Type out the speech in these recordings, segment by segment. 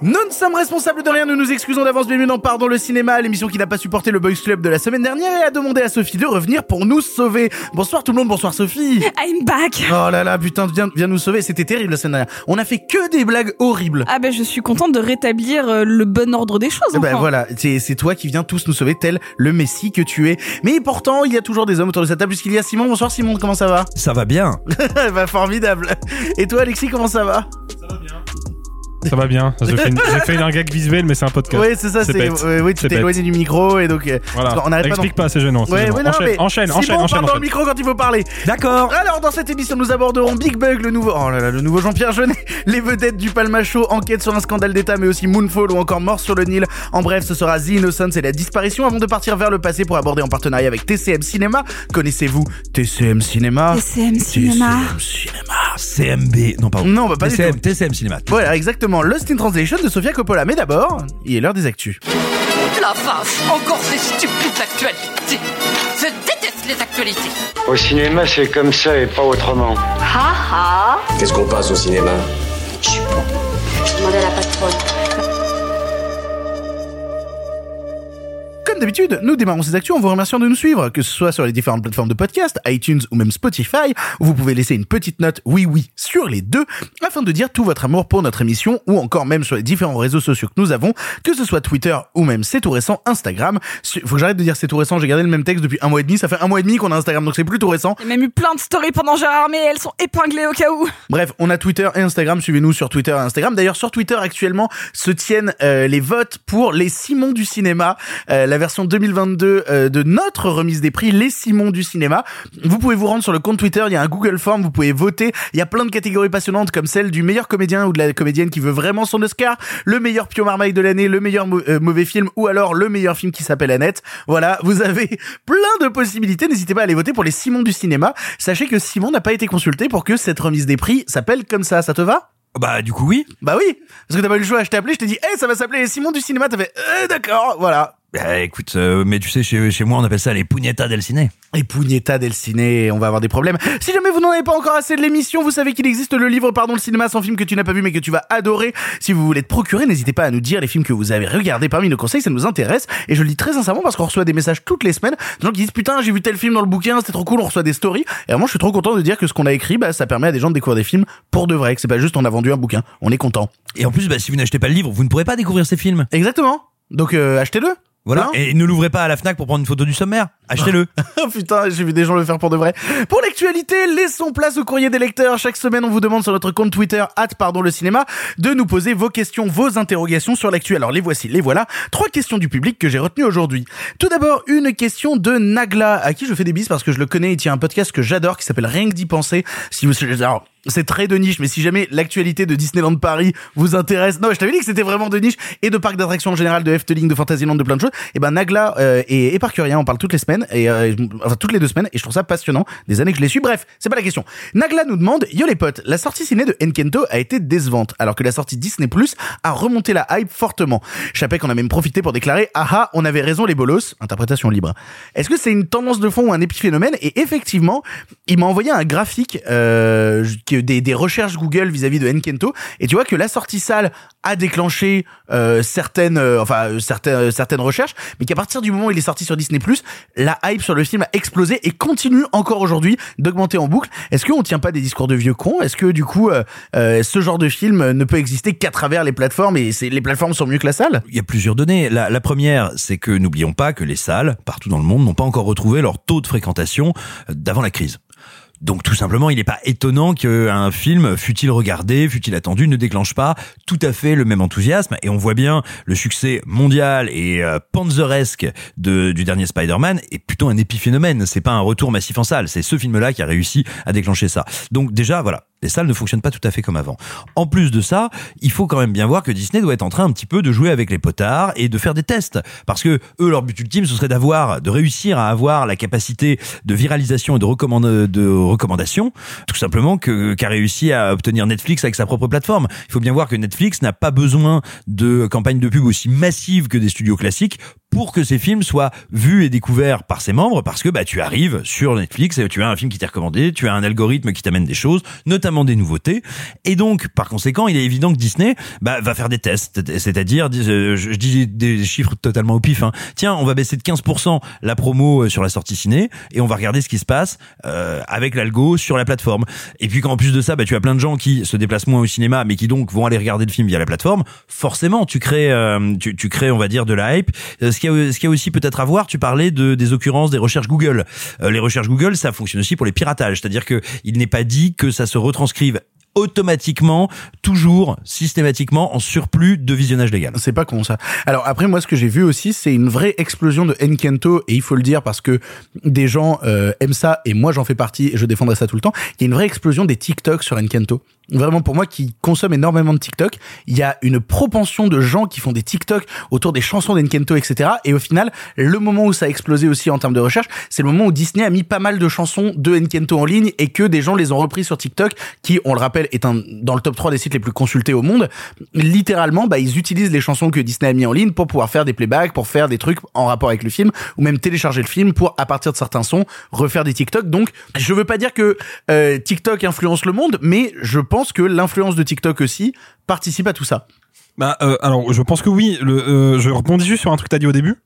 Nous ne sommes responsables de rien, nous nous excusons d'avance, bienvenue dans Pardon le cinéma, l'émission qui n'a pas supporté le Boys Club de la semaine dernière et a demandé à Sophie de revenir pour nous sauver. Bonsoir tout le monde, bonsoir Sophie. I'm back Oh là là, putain, viens, viens nous sauver, c'était terrible la semaine dernière. On a fait que des blagues horribles. Ah ben je suis contente de rétablir euh, le bon ordre des choses. Eh Ben voilà, c'est toi qui viens tous nous sauver, tel le Messie que tu es. Mais pourtant, il y a toujours des hommes autour de cette table, puisqu'il y a Simon. Bonsoir Simon, comment ça va? Ça va bien. Bah formidable. Et toi Alexis, comment ça va? Ça va bien. J'ai fait, une, j'ai fait une- un gag visuel, mais c'est un podcast. Ouais, c'est ça, c'est oui, tu C'est t'es bête. éloigné du micro et donc euh, Voilà. on n'arrête pas Explique pas, c'est gênant. c'est Ouais, gênant. ouais, non, enchaîne, mais enchaîne, Simon enchaîne, parle dans le micro quand il faut parler. D'accord. Alors dans cette émission nous aborderons Big Bug, le nouveau, oh là là, le nouveau Jean-Pierre Jeunet, les vedettes du Palma Show, enquête sur un scandale d'État, mais aussi Moonfall ou encore Mort sur le Nil. En bref, ce sera The Innocence et la disparition avant de partir vers le passé pour aborder en partenariat avec TCM Cinéma. Connaissez-vous TCM Cinéma TCM Cinéma. TCM Cinéma. CMB. Non, pardon. Non, bah, pas du TCM, tout. TCM Cinéma. Voilà, exactement, Lost in Translation de Sofia Coppola. Mais d'abord, il est l'heure des actus. La vache, encore ces stupides actualités. Je déteste les actualités. Au cinéma, c'est comme ça et pas autrement. Ha ha Qu'est-ce qu'on passe au cinéma? Je suis bon. Je demandais à la Comme d'habitude, nous démarrons ces actions en vous remerciant de nous suivre, que ce soit sur les différentes plateformes de podcast, iTunes ou même Spotify, où vous pouvez laisser une petite note oui oui sur les deux, afin de dire tout votre amour pour notre émission, ou encore même sur les différents réseaux sociaux que nous avons, que ce soit Twitter ou même c'est tout récent Instagram. Faut que j'arrête de dire c'est tout récent, j'ai gardé le même texte depuis un mois et demi, ça fait un mois et demi qu'on a Instagram, donc c'est plus tout récent. Il y a même eu plein de stories pendant Gérard Armé, elles sont épinglées au cas où. Bref, on a Twitter et Instagram. Suivez-nous sur Twitter et Instagram. D'ailleurs, sur Twitter actuellement se tiennent euh, les votes pour les Simons du cinéma, euh, la version 2022 euh, de notre remise des prix, les Simons du cinéma. Vous pouvez vous rendre sur le compte Twitter. Il y a un Google Form. Vous pouvez voter. Il y a plein de catégories passionnantes comme celle du meilleur comédien ou de la comédienne qui veut vraiment son Oscar, le meilleur Pio Marmaille de l'année, le meilleur euh, mauvais film ou alors le meilleur film qui s'appelle Annette. Voilà, vous avez plein de possibilités. N'hésitez pas à aller voter pour les Simons du cinéma. Sachez que Simon n'a pas été consulté pour que cette remise des prix s'appelle comme ça. Ça te va? Bah, du coup, oui. Bah oui, parce que t'as pas eu le choix. Je t'ai appelé, je t'ai dit, hey, ça va s'appeler les Simons du cinéma. T'as fait, euh, d'accord, voilà. Bah, écoute, euh, mais tu sais, chez, chez moi, on appelle ça les pugnetta del ciné. Et Pugnetta del Ciné, on va avoir des problèmes. Si jamais vous n'en avez pas encore assez de l'émission, vous savez qu'il existe le livre Pardon le cinéma sans film que tu n'as pas vu mais que tu vas adorer. Si vous voulez te procurer, n'hésitez pas à nous dire les films que vous avez regardés parmi nos conseils, ça nous intéresse. Et je le dis très sincèrement parce qu'on reçoit des messages toutes les semaines, de gens qui disent putain j'ai vu tel film dans le bouquin, c'était trop cool, on reçoit des stories. Et moi je suis trop content de dire que ce qu'on a écrit, bah ça permet à des gens de découvrir des films pour de vrai, que c'est pas juste on a vendu un bouquin, on est content. Et en plus, bah, si vous n'achetez pas le livre, vous ne pourrez pas découvrir ces films. Exactement. Donc euh, achetez-le. Voilà. Et ne l'ouvrez pas à la Fnac pour prendre une photo du sommaire. Achetez-le. Oh putain, j'ai vu des gens le faire pour de vrai. Pour l'actualité, laissons place au courrier des lecteurs. Chaque semaine, on vous demande sur notre compte Twitter, hâte pardon le cinéma, de nous poser vos questions, vos interrogations sur l'actu. Alors les voici, les voilà. Trois questions du public que j'ai retenues aujourd'hui. Tout d'abord, une question de Nagla, à qui je fais des bises parce que je le connais. Il tient un podcast que j'adore qui s'appelle Rien que d'y penser. Si vous, alors, c'est très de niche, mais si jamais l'actualité de Disneyland Paris vous intéresse, non, je t'avais dit que c'était vraiment de niche et de parcs d'attractions en général, de Efteling, de Fantasyland, de plein de choses. Et ben Nagla euh, et Éparcurien, on parle toutes les semaines et euh, enfin toutes les deux semaines et je trouve ça passionnant. Des années que je les suis. Bref, c'est pas la question. Nagla nous demande Yo les potes, la sortie ciné de Enkento a été décevante, alors que la sortie Disney Plus a remonté la hype fortement. Chapek en a même profité pour déclarer Ah ah, on avait raison les bolos. Interprétation libre. Est-ce que c'est une tendance de fond ou un épiphénomène? Et effectivement, il m'a envoyé un graphique euh, des, recherches Google vis-à-vis de Enkento et tu vois que la sortie salle a déclenché euh, certaines euh, enfin euh, certaines euh, certaines recherches mais qu'à partir du moment où il est sorti sur Disney la hype sur le film a explosé et continue encore aujourd'hui d'augmenter en boucle est-ce qu'on tient pas des discours de vieux cons? Est-ce que du coup ce genre de film ne peut exister qu'à travers les plateformes et les plateformes sont mieux que la salle? Il y a plusieurs données. La, première, c'est que n'oublions pas que les salles, partout dans le monde, n'ont pas encore retrouvé leur taux de fréquentation d'avant la crise. Donc tout simplement, il n'est pas étonnant qu'un film, fut-il regardé, fut-il attendu, ne déclenche pas tout à fait le même enthousiasme. Et on voit bien le succès mondial et euh, panzeresque du dernier Spider-Man est plutôt un épiphénomène. C'est pas un retour massif en salle. C'est ce film-là qui a réussi à déclencher ça. Donc déjà, voilà, Les salles ne fonctionnent pas tout à fait comme avant. En plus de ça, il faut quand même bien voir que Disney doit être en train un petit peu de jouer avec les potards et de faire des tests. Parce que eux, leur but ultime, ce serait d'avoir, de réussir à avoir la capacité de viralisation et de, recommandation, tout simplement qu'a réussi à obtenir Netflix avec sa propre plateforme. Il faut bien voir que Netflix n'a pas besoin de campagnes de pub aussi massives que des studios classiques pour que ces films soient vus et découverts par ses membres parce que bah tu arrives sur Netflix et tu as un film qui t'est recommandé, tu as un algorithme qui t'amène des choses, notamment des nouveautés et donc par conséquent, il est évident que Disney bah, va faire des tests, c'est-à-dire euh, je, dis des chiffres totalement au pif hein. Tiens, on va baisser de 15% la promo euh, sur la sortie ciné et on va regarder ce qui se passe euh, avec l'algo sur la plateforme. Et puis qu'en plus de ça, bah tu as plein de gens qui se déplacent moins au cinéma mais qui donc vont aller regarder le film via la plateforme, forcément, tu crées euh, tu, crées on va dire de la hype. Euh, ce qu'il y a aussi peut-être à voir, tu parlais de, des occurrences des recherches Google. Euh, les recherches Google, ça fonctionne aussi pour les piratages. C'est-à-dire que il n'est pas dit que ça se retranscrive automatiquement, toujours, systématiquement, en surplus de visionnage légal. C'est pas con ça. Alors après moi ce que j'ai vu aussi c'est une vraie explosion de Enkento et il faut le dire parce que des gens euh, aiment ça et moi j'en fais partie et je défendrai ça tout le temps. Il y a une vraie explosion des TikTok sur Enkento. Vraiment pour moi qui consomme énormément de TikTok, il y a une propension de gens qui font des TikTok autour des chansons d'Enkento etc. Et au final le moment où ça a explosé aussi en termes de recherche, c'est le moment où Disney a mis pas mal de chansons de Enkento en ligne et que des gens les ont repris sur TikTok qui on le rappelle est un dans le top 3 des sites les plus consultés au monde. Littéralement bah ils utilisent les chansons que Disney a mis en ligne pour pouvoir faire des playbacks, pour faire des trucs en rapport avec le film ou même télécharger le film pour à partir de certains sons refaire des TikTok. Donc je veux pas dire que euh, TikTok influence le monde, mais je pense que l'influence de TikTok aussi participe à tout ça. Bah, euh, alors, je pense que oui. Euh, je rebondis juste sur un truc que t'as dit au début,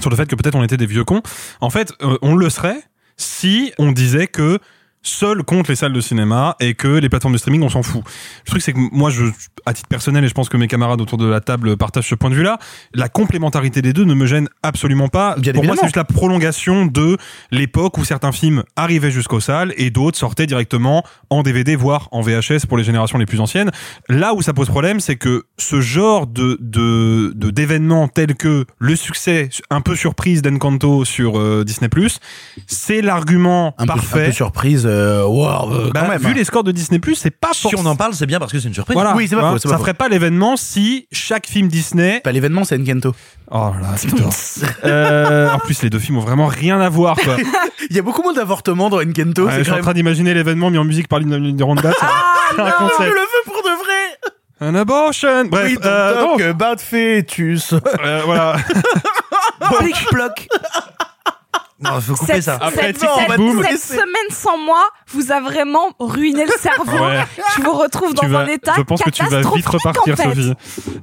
sur le fait que peut-être on était des vieux cons. En fait, euh, on le serait si on disait que seul compte les salles de cinéma et que les plateformes de streaming on s'en fout. Le truc c'est que moi je à titre personnel et je pense que mes camarades autour de la table partagent ce point de vue-là, la complémentarité des deux ne me gêne absolument pas. Bien Pour moi c'est juste la prolongation de l'époque où certains films arrivaient jusqu'aux salles et d'autres sortaient directement en DVD voire en VHS pour les générations les plus anciennes. Là où ça pose problème c'est que ce genre de d'événements tels que le succès un peu surprise d'Encanto sur euh, Disney+, c'est l'argument Un peu, parfait. un peu surprise. euh, wow, euh, Bah, quand même. vu hein. les scores de Disney+, c'est pas Si on en parle, c'est bien parce que c'est une surprise. Voilà. Oui, c'est pas faux, c'est ça faux. ferait pas l'événement si chaque film Disney. Pas l'événement, c'est Enkento. Oh là, putain. euh, en plus, les deux films ont vraiment rien à voir, quoi. Il y a beaucoup moins d'avortements dans. Ouais, c'est je suis en même... train d'imaginer l'événement mis en musique par Ronda. C'est un Non, je le veux pour de vrai. Un abortion. Bref, oui, donc, euh, donc, donc, euh, bad fœtus. euh, voilà. Plic, ploc. Non, faut couper Cette, ça. Après, cette- cette- tout cette semaine sans moi vous a vraiment ruiné le cerveau. Ouais. Je vous retrouve dans vas- un état je pense que tu vas vite catastrophique, repartir, en fait. Sophie.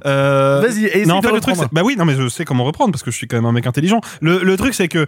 Euh, Vas-y, essaye non, en fait, le truc, bah oui, non, mais je sais comment reprendre parce que je suis quand même un mec intelligent. Le, le truc, c'est que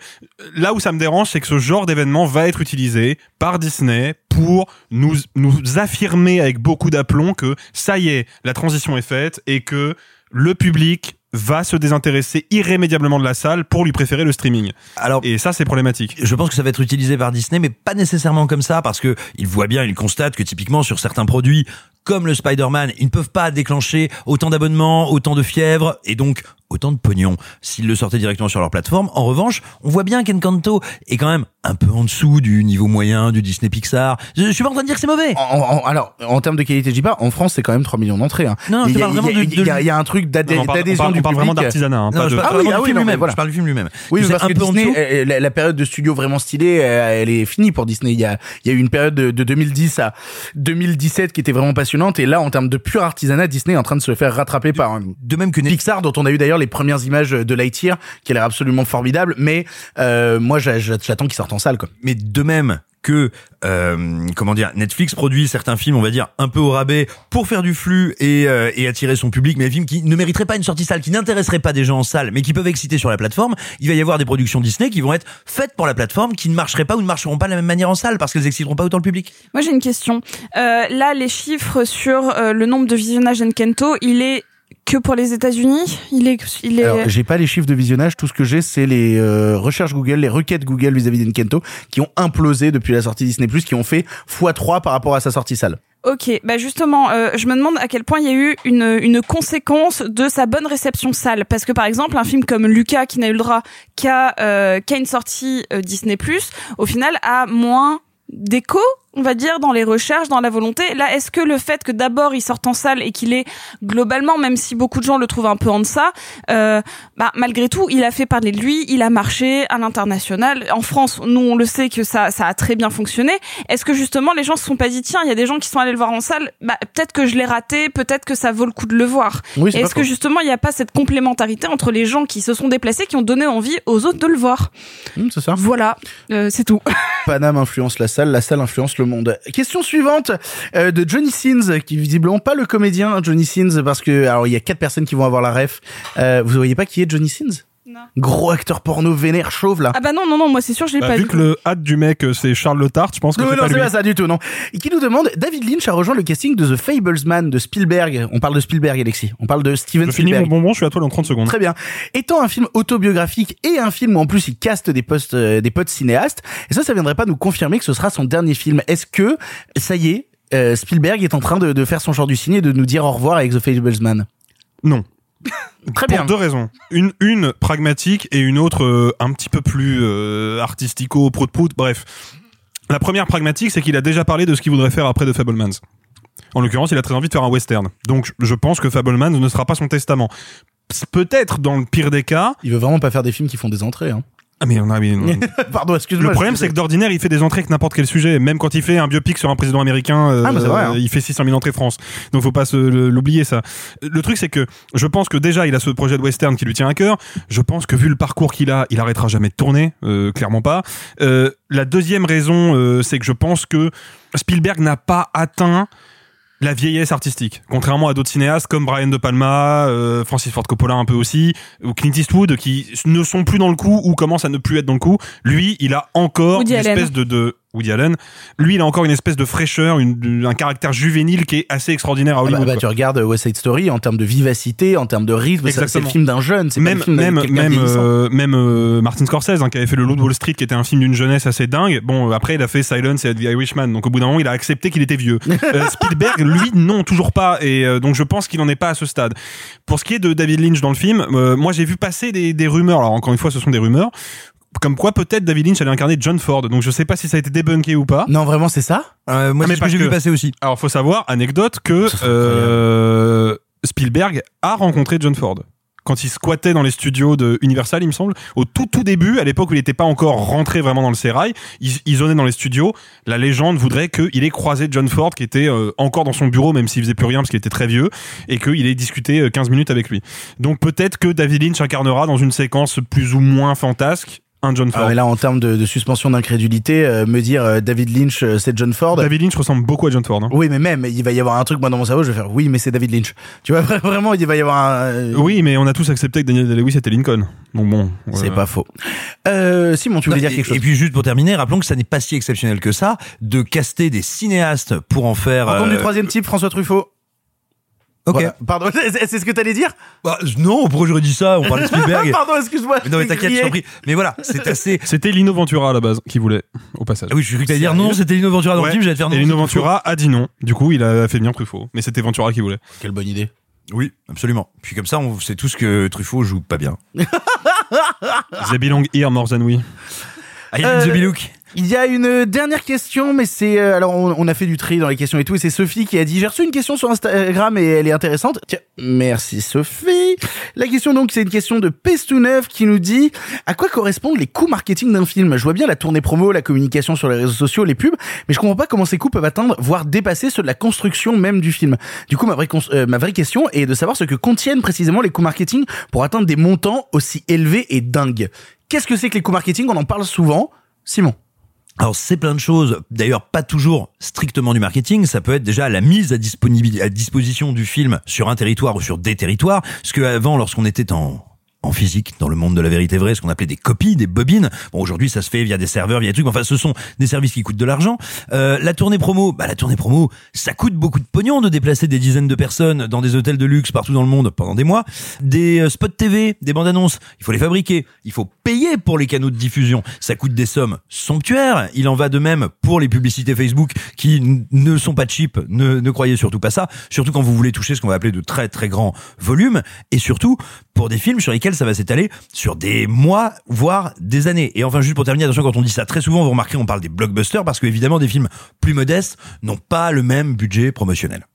là où ça me dérange, c'est que ce genre d'événement va être utilisé par Disney pour nous, nous affirmer avec beaucoup d'aplomb que ça y est, la transition est faite et que le public va se désintéresser irrémédiablement de la salle pour lui préférer le streaming. Alors, Et ça, c'est problématique. je pense que ça va être utilisé par Disney, mais pas nécessairement comme ça, parce que ils voient bien, ils constatent que typiquement sur certains produits, comme le Spider-Man, ils ne peuvent pas déclencher autant d'abonnements, autant de fièvre, et donc autant de pognon s'ils le sortaient directement sur leur plateforme. En revanche, on voit bien qu'Encanto est quand même un peu en dessous du niveau moyen du Disney Pixar. Je, je suis pas en train de dire que c'est mauvais. En- en- alors, en termes de qualité, je dis pas, en France, c'est quand même 3 millions d'entrées. Hein. Non, il, y y a- de- il y y a un truc d'adhésion parle- du on parle vraiment public. d'artisanat. hein, de- parle Ah oui, ah du oui, lui-même. voilà. Je parle du film lui-même. Oui, mais parce un que peu en Disney, dessous. euh, la, la période de studio vraiment stylée, euh, elle est finie pour Disney. Il y a, il y a eu une période de, de 2010 à 2017 qui était vraiment passionnante. Et là, en termes de pur artisanat, Disney est en train de se faire rattraper par un De même que. Pixar, dont on a eu d'ailleurs les premières images de Lightyear, qui a l'air absolument formidable. Mais euh, moi, j'a- j'a- j'attends qu'il sorte en salle. Quoi. mais de même que euh, comment dire Netflix produit certains films on va dire un peu au rabais pour faire du flux et, euh, attirer son public mais films qui ne mériteraient pas une sortie salle qui n'intéresseraient pas des gens en salle mais qui peuvent exciter sur la plateforme il va y avoir des productions Disney qui vont être faites pour la plateforme qui ne marcheraient pas ou ne marcheront pas de la même manière en salle parce qu'elles exciteront pas autant le public Moi j'ai une question. Euh, là, les chiffres sur euh, le nombre de visionnages Enkento, il est que pour les États-Unis. Il est, il est. Alors, j'ai pas les chiffres de visionnage. Tout ce que j'ai, c'est les euh, recherches Google, les requêtes Google vis-à-vis d'Enkento, qui ont implosé depuis la sortie Disney+, qui ont fait x3 par rapport à sa sortie salle. Ok, bah justement, euh, je me demande à quel point il y a eu une, une conséquence de sa bonne réception salle. Parce que par exemple, un film comme Lucas, qui n'a eu le droit qu'à euh, qu'à une sortie euh, Disney+, au final a moins d'écho, on va dire, dans les recherches, dans la volonté. Là, est-ce que le fait que d'abord il sorte en salle et qu'il est globalement, même si beaucoup de gens le trouvent un peu en deçà, euh, bah, malgré tout, il a fait parler de lui, il a marché à l'international. En France, nous, on le sait que ça, ça a très bien fonctionné. Est-ce que justement, les gens se sont pas dit, tiens, il y a des gens qui sont allés le voir en salle, bah, peut-être que je l'ai raté, peut-être que ça vaut le coup de le voir. Oui, Est-ce que justement, il n'y a pas cette complémentarité entre les gens qui se sont déplacés, qui ont donné envie aux autres de le voir? Hum, c'est ça. Voilà, euh, c'est tout. Paname influence la la salle influence le monde. Question suivante euh, de Johnny Sins, qui visiblement pas le comédien Johnny Sins, parce que alors il y a quatre personnes qui vont avoir la ref. Euh, vous voyez pas qui est Johnny Sins? Gros acteur porno vénère chauve là. Ah bah non, non, non, moi c'est sûr, je l'ai Bah, pas vu vu. que le hâte du mec euh, c'est Charles Le Tart, je pense que Non, c'est non, pas c'est lui. pas ça du tout, non. Et qui nous demande, David Lynch a rejoint le casting de The Fablesman de Spielberg. On parle de Spielberg, Alexis. On parle de Steven Je finis mon bonbon, je suis à toi dans 30 secondes. Très bien. Étant un film autobiographique et un film où en plus il caste des postes, euh, des potes cinéastes, et ça, ça viendrait pas nous confirmer que ce sera son dernier film. Est-ce que, ça y est, euh, Spielberg est en train de, de faire son genre du ciné et de nous dire au revoir avec The Fablesman? Non. Très Pour bien. deux raisons. Une, une pragmatique et une autre euh, un petit peu plus euh, artistico, prout prout, bref. La première pragmatique, c'est qu'il a déjà parlé de ce qu'il voudrait faire après The Fablemans. En l'occurrence, il a très envie de faire un western. Donc, je pense que Fablemans ne sera pas son testament. Peut-être dans le pire des cas. Il veut vraiment pas faire des films qui font des entrées. Hein. Ah mais on a. mais- Pardon, excuse-moi. Le problème, c'est que d'ordinaire, il fait des entrées avec n'importe quel sujet. Même quand il fait un biopic sur un président américain, euh, Ah, mais vrai, hein. il fait 600 000 entrées France. Donc, faut pas l'oublier ça. Le truc, c'est que je pense que déjà, il a ce projet de western qui lui tient à cœur. Je pense que vu le parcours qu'il a, il arrêtera jamais de tourner, euh, clairement pas. Euh, la deuxième raison, euh, c'est que je pense que Spielberg n'a pas atteint la vieillesse artistique, contrairement à d'autres cinéastes comme Brian De Palma, euh, Francis Ford Coppola un peu aussi, ou Clint Eastwood qui ne sont plus dans le coup ou commencent à ne plus être dans le coup. Lui, il a encore Woody une Allen. espèce de, de Woody Allen. Lui, il a encore une espèce de fraîcheur, une- un caractère juvénile qui est assez extraordinaire à Ah bah, Hollywood. bah, tu regardes West Side Story en termes de vivacité, en termes de rythme, ça, c'est le film d'un jeune, pas même le film d'un- même quelqu'un même euh, même euh, Martin Scorsese hein, qui avait fait le Loup de Wall Street qui était un film d'une jeunesse assez dingue. Bon après il a fait Silence et The Irishman. Donc au bout d'un moment il a accepté qu'il était vieux. Euh, Spielberg lui non toujours pas. Et euh, donc je pense qu'il en est pas à ce stade. Pour ce qui est de David Lynch dans le film euh, moi j'ai vu passer des, des rumeurs. Alors encore une fois ce sont des rumeurs comme quoi peut-être David Lynch allait incarner John Ford donc je sais pas si ça a été débunké ou pas Non, vraiment, c'est ça Euh, moi, Ah, c'est mais ce que parce j'ai vu passer aussi. alors faut savoir anecdote que euh, Spielberg a rencontré John Ford quand il squattait dans les studios de Universal, il me semble, au tout tout début, à l'époque où il n'était pas encore rentré vraiment dans le sérail, il, il zonait dans les studios. La légende voudrait qu'il ait croisé John Ford, qui était euh, encore dans son bureau, même s'il faisait plus rien parce qu'il était très vieux, et qu'il ait discuté euh, 15 minutes avec lui. Donc peut-être que David Lynch incarnera dans une séquence plus ou moins fantasque un John Ford. Ah, mais là, en termes de, de suspension d'incrédulité, euh, me dire euh, David Lynch, euh, c'est John Ford. David Lynch ressemble beaucoup à John Ford. hein. Oui, mais même, il va y avoir un truc, moi, dans mon cerveau, je vais faire, oui, mais c'est David Lynch. Tu vois, vraiment, il va y avoir un... euh, Oui, mais on a tous accepté que Daniel Day-Lewis était Lincoln. Donc bon, C'est pas faux. Euh, Simon, tu voulais dire et, quelque chose et puis juste pour terminer, rappelons que ça n'est pas si exceptionnel que ça de caster des cinéastes pour en faire. Rencontre du troisième type, François Truffaut. Ok. Voilà. Pardon, c'est ce que t'allais dire Bah, non, pourquoi j'aurais dit ça On parlait de Spielberg. Pardon, excuse-moi. Mais non, mais t'inquiète, je t'en prie. Mais voilà, c'est assez. C'était Lino Ventura à la base qui voulait, au passage. Ah oui, je cru que t'allais dire non, c'était Lino Ventura dans Ouais. le film, j'allais te faire non. Et Lino c'est Ventura a dit non. Du coup, il a fait venir Truffaut. Mais c'était Ventura qui voulait. Quelle bonne idée. Oui, absolument. Puis comme ça, on sait tous que Truffaut joue pas bien. They belong here more than we. Ah, il Euh, the Bilouk. Il y a une dernière question, mais c'est euh, alors on, on a fait du tri dans les questions et tout, et c'est Sophie qui a dit j'ai reçu une question sur Instagram et elle est intéressante. Tiens, merci Sophie. La question donc c'est une question de Pestou9 qui nous dit à quoi correspondent les coûts marketing d'un film? Je vois bien la tournée promo, la communication sur les réseaux sociaux, les pubs, mais je comprends pas comment ces coûts peuvent atteindre voire dépasser ceux de la construction même du film. Du coup ma vraie euh, ma vraie question est de savoir ce que contiennent précisément les coûts marketing pour atteindre des montants aussi élevés et dingues. Qu'est-ce que c'est que les coûts marketing? On en parle souvent. Simon. Alors c'est plein de choses, d'ailleurs pas toujours strictement du marketing, ça peut être déjà la mise à, à disposition du film sur un territoire ou sur des territoires, ce que avant lorsqu'on était en en physique, dans le monde de la vérité vraie, ce qu'on appelait des copies, des bobines. Bon, aujourd'hui, ça se fait via des serveurs, via des trucs. Enfin, ce sont des services qui coûtent de l'argent. Euh, la tournée promo, bah, la tournée promo, ça coûte beaucoup de pognon de déplacer des dizaines de personnes dans des hôtels de luxe partout dans le monde pendant des mois. Des euh, spots TV, des bandes annonces, il faut les fabriquer. Il faut payer pour les canaux de diffusion. Ça coûte des sommes somptuaires. Il en va de même pour les publicités Facebook qui ne sont pas cheap. Ne, ne croyez surtout pas ça. Surtout quand vous voulez toucher ce qu'on va appeler de très très grands volumes. Et surtout pour des films sur lesquels ça va s'étaler sur des mois, voire des années. Et enfin, juste pour terminer, attention, quand on dit ça, très souvent, vous remarquerez, on parle des blockbusters parce que évidemment, des films plus modestes n'ont pas le même budget promotionnel.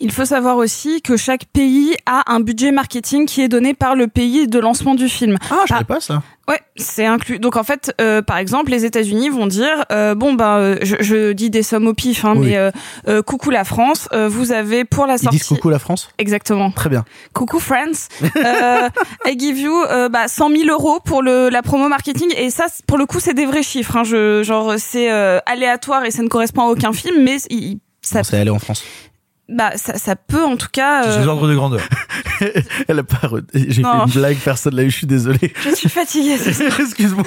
Il faut savoir aussi que chaque pays a un budget marketing qui est donné par le pays de lancement du film. Ah, je savais pas ça. Ouais, c'est inclus. Donc en fait, euh, par exemple, les États-Unis vont dire euh, bon bah euh, je, je dis des sommes au pif, hein, Oui. mais coucou la France, vous avez pour la Ils sortie. disent coucou la France Exactement. Très bien. Coucou France, I give you bah, 100 000 euros pour le la promo marketing et ça pour le coup c'est des vrais chiffres. Hein, je, genre c'est aléatoire et ça ne correspond à aucun film, mais il- ça, c'est aller en France. Bah ça, ça peut en tout cas. C'est euh, ces ordres de grandeur. Elle a pas. re- J'ai fait une blague, personne l'a eu. Je suis désolé. je suis fatiguée. c'est ça. Excuse-moi.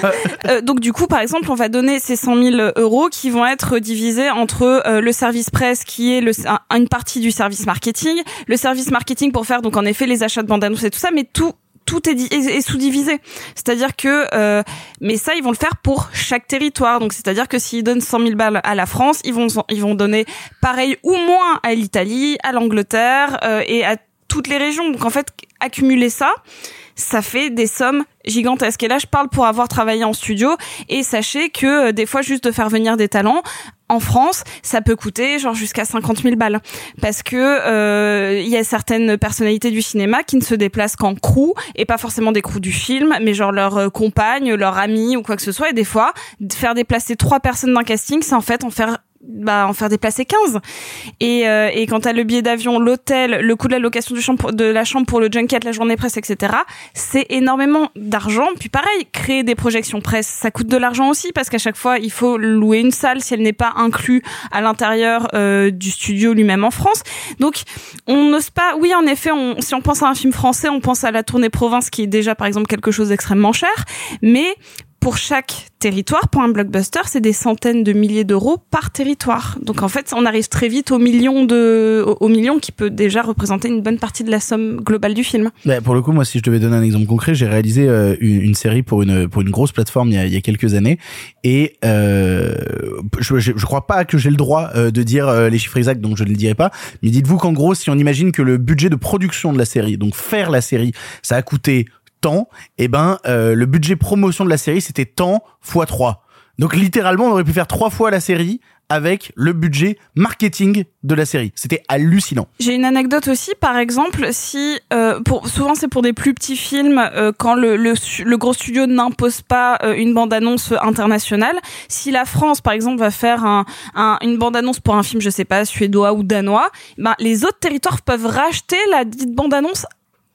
Euh, donc du coup, par exemple, on va donner ces 100 000 euros qui vont être divisés entre euh, le service presse qui est le, un- une partie du service marketing, le service marketing pour faire donc en effet les achats de bandes annonces et tout ça, mais tout tout est, est, est sous-divisé. C'est-à-dire que, euh, mais ça, ils vont le faire pour chaque territoire. Donc, c'est-à-dire que s'ils donnent 100 000 balles à la France, ils vont, ils vont donner pareil ou moins à l'Italie, à l'Angleterre euh, et à toutes les régions. Donc, en fait, accumuler ça, ça fait des sommes gigantesques. Et là, je parle pour avoir travaillé en studio. Et sachez que euh, des fois, juste de faire venir des talents, en France, ça peut coûter genre jusqu'à 50 000 balles. Parce que euh, il y a certaines personnalités du cinéma qui ne se déplacent qu'en crew, et pas forcément des crews du film, mais genre leur euh, compagne, leur ami ou quoi que ce soit. Et des fois, faire déplacer trois personnes d'un casting, c'est en fait en faire bah, en faire déplacer 15. Et, euh, et quand t'as le billet d'avion, l'hôtel, le coût de la location du de la chambre pour le junket, la journée presse, etc., c'est énormément d'argent. Puis pareil, créer des projections presse, ça coûte de l'argent aussi parce qu'à chaque fois, il faut louer une salle si elle n'est pas inclue à l'intérieur euh, du studio lui-même en France. Donc, on n'ose pas. Oui, en effet, on, si on pense à un film français, on pense à la tournée province qui est déjà, par exemple, quelque chose d'extrêmement cher. Mais pour chaque territoire, pour un blockbuster, c'est des centaines de milliers d'euros par territoire. Donc en fait, on arrive très vite au million de, au, million qui peut déjà représenter une bonne partie de la somme globale du film. Pour le coup, moi, si je devais donner un exemple concret, j'ai réalisé euh, une, série pour une pour une grosse plateforme il y a, il y a quelques années, et euh, je, je, je crois pas que j'ai le droit euh, de dire euh, les chiffres exacts, donc je ne le dirai pas. Mais dites-vous qu'en gros, si on imagine que le budget de production de la série, donc faire la série, ça a coûté et ben euh, le budget promotion de la série c'était tant fois 3. Donc littéralement, on aurait pu faire trois fois la série avec le budget marketing de la série. C'était hallucinant. J'ai une anecdote aussi, par exemple, si euh, pour souvent c'est pour des plus petits films euh, quand le, le, gros studio n'impose pas une bande annonce internationale. Si la France, par exemple, va faire un, un- une bande annonce pour un film, je sais pas, suédois ou danois, ben les autres territoires peuvent racheter la dite bande annonce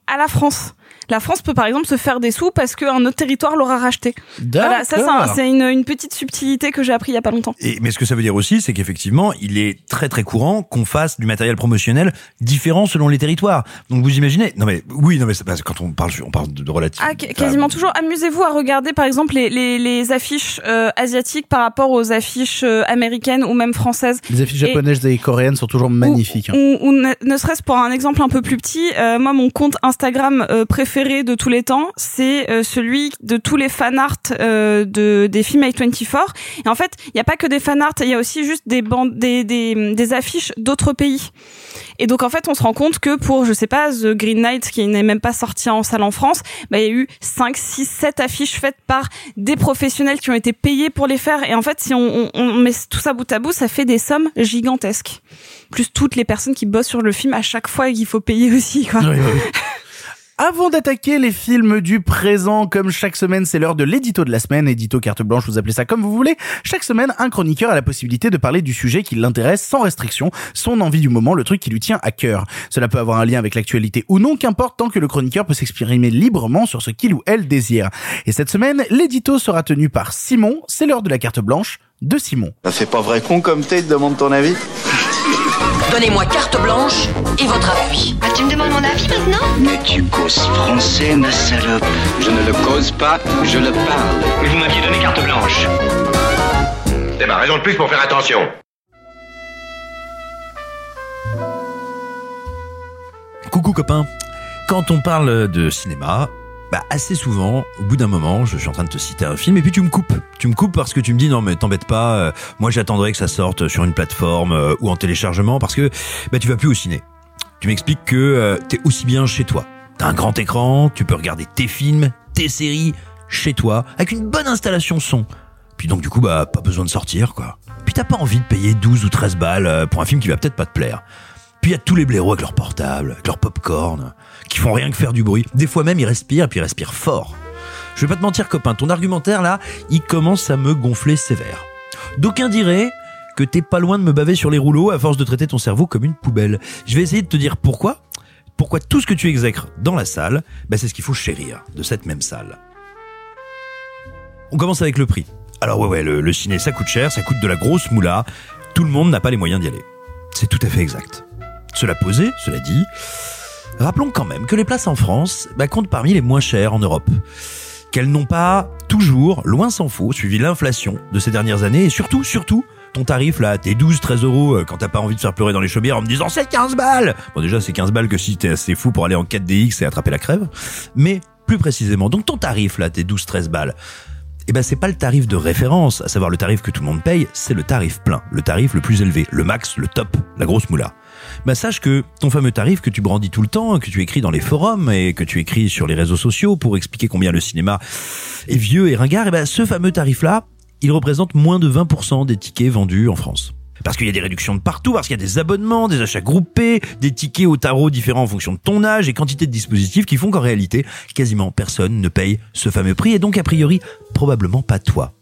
à la France. La France peut par exemple se faire des sous parce qu'un autre territoire l'aura racheté. Voilà, ça c'est un- une, une petite subtilité que j'ai appris il y a pas longtemps. Et, mais ce que ça veut dire aussi, c'est qu'effectivement, il est très très courant qu'on fasse du matériel promotionnel différent selon les territoires. Donc vous imaginez Non mais oui, non mais c'est parce que quand on parle, on parle de, de relatif. Ah, qu- quasiment toujours. Amusez-vous à regarder par exemple les, les, les affiches euh, asiatiques par rapport aux affiches euh, américaines ou même françaises. Les affiches Et- japonaises et coréennes sont toujours magnifiques. hein. Ou, ou ne, ne serait-ce pour un exemple un peu plus petit, euh, moi mon compte Instagram euh, préféré de tous les temps, c'est euh, celui de tous les fan art euh, de des films A24. Et en fait, il n'y a pas que des fan art, il y a aussi juste des bandes, des, des, des affiches d'autres pays. Et donc en fait, on se rend compte que pour je sais pas The Green Knight qui n'est même pas sorti en salle en France, bah il y a eu 5 6 7 affiches faites par des professionnels qui ont été payés pour les faire et en fait, si on, on, on met tout ça bout à bout, ça fait des sommes gigantesques. Plus toutes les personnes qui bossent sur le film à chaque fois qu'il faut payer aussi quoi. Oui, oui, oui. Avant d'attaquer les films du présent, comme chaque semaine, c'est l'heure de l'édito de la semaine, édito carte blanche, vous appelez ça comme vous voulez. Chaque semaine, un chroniqueur a la possibilité de parler du sujet qui l'intéresse sans restriction, son envie du moment, le truc qui lui tient à cœur. Cela peut avoir un lien avec l'actualité ou non, qu'importe tant que le chroniqueur peut s'exprimer librement sur ce qu'il ou elle désire. Et cette semaine, l'édito sera tenu par Simon, c'est l'heure de la carte blanche de Simon. Ça fait pas vrai con comme t'es, te demande ton avis Donnez-moi carte blanche et votre avis. Ah, tu me demandes mon avis maintenant Mais tu causes français, ma salope. Je ne le cause pas, je le parle. Mais vous m'aviez donné carte blanche. C'est ma raison de plus pour faire attention. Coucou copain. Quand on parle de cinéma, bah assez souvent, au bout d'un moment, je suis en train de te citer un film et puis tu me coupes. Tu me coupes parce que tu me dis non mais t'embête pas, euh, moi j'attendrai que ça sorte sur une plateforme euh, ou en téléchargement parce que bah tu vas plus au ciné. Tu m'expliques que euh, t'es aussi bien chez toi. T'as un grand écran, tu peux regarder tes films, tes séries, chez toi, avec une bonne installation son. Puis donc du coup, bah, pas besoin de sortir, quoi. Puis t'as pas envie de payer 12 ou 13 balles euh, pour un film qui va peut-être pas te plaire. Puis y a tous les blaireaux avec leur portable, avec leur popcorn, qui font rien que faire du bruit. Des fois même, ils respirent, et puis ils respirent fort. Je vais pas te mentir, copain, ton argumentaire là, il commence à me gonfler sévère. D'aucuns diraient que t'es pas loin de me baver sur les rouleaux à force de traiter ton cerveau comme une poubelle. Je vais essayer de te dire pourquoi. Pourquoi tout ce que tu exècres dans la salle, bah c'est ce qu'il faut chérir de cette même salle. On commence avec le prix. Alors ouais ouais, le, le ciné ça coûte cher, ça coûte de la grosse moula. Tout le monde n'a pas les moyens d'y aller. C'est tout à fait exact. Cela posé, cela dit, rappelons quand même que les places en France bah, comptent parmi les moins chères en Europe. Qu'elles n'ont pas toujours, loin s'en faut, suivi l'inflation de ces dernières années et surtout, surtout, ton tarif là, tes 12, 13 euros euh, quand t'as pas envie de faire pleurer dans les chaumières en me disant c'est 15 balles Bon déjà c'est 15 balles que si t'es assez fou pour aller en 4DX et attraper la crève. Mais plus précisément, donc ton tarif là, tes 12, 13 balles, eh ben c'est pas le tarif de référence, à savoir le tarif que tout le monde paye, c'est le tarif plein, le tarif le plus élevé, le max, le top, la grosse moula. Bah sache que ton fameux tarif que tu brandis tout le temps, que tu écris dans les forums et que tu écris sur les réseaux sociaux pour expliquer combien le cinéma est vieux et ringard, et ben ce fameux tarif là, il représente moins de 20% des tickets vendus en France. Parce qu'il y a des réductions de partout, parce qu'il y a des abonnements, des achats groupés, des tickets au tarot différents en fonction de ton âge et quantité de dispositifs qui font qu'en réalité, quasiment personne ne paye ce fameux prix et donc a priori, probablement pas toi.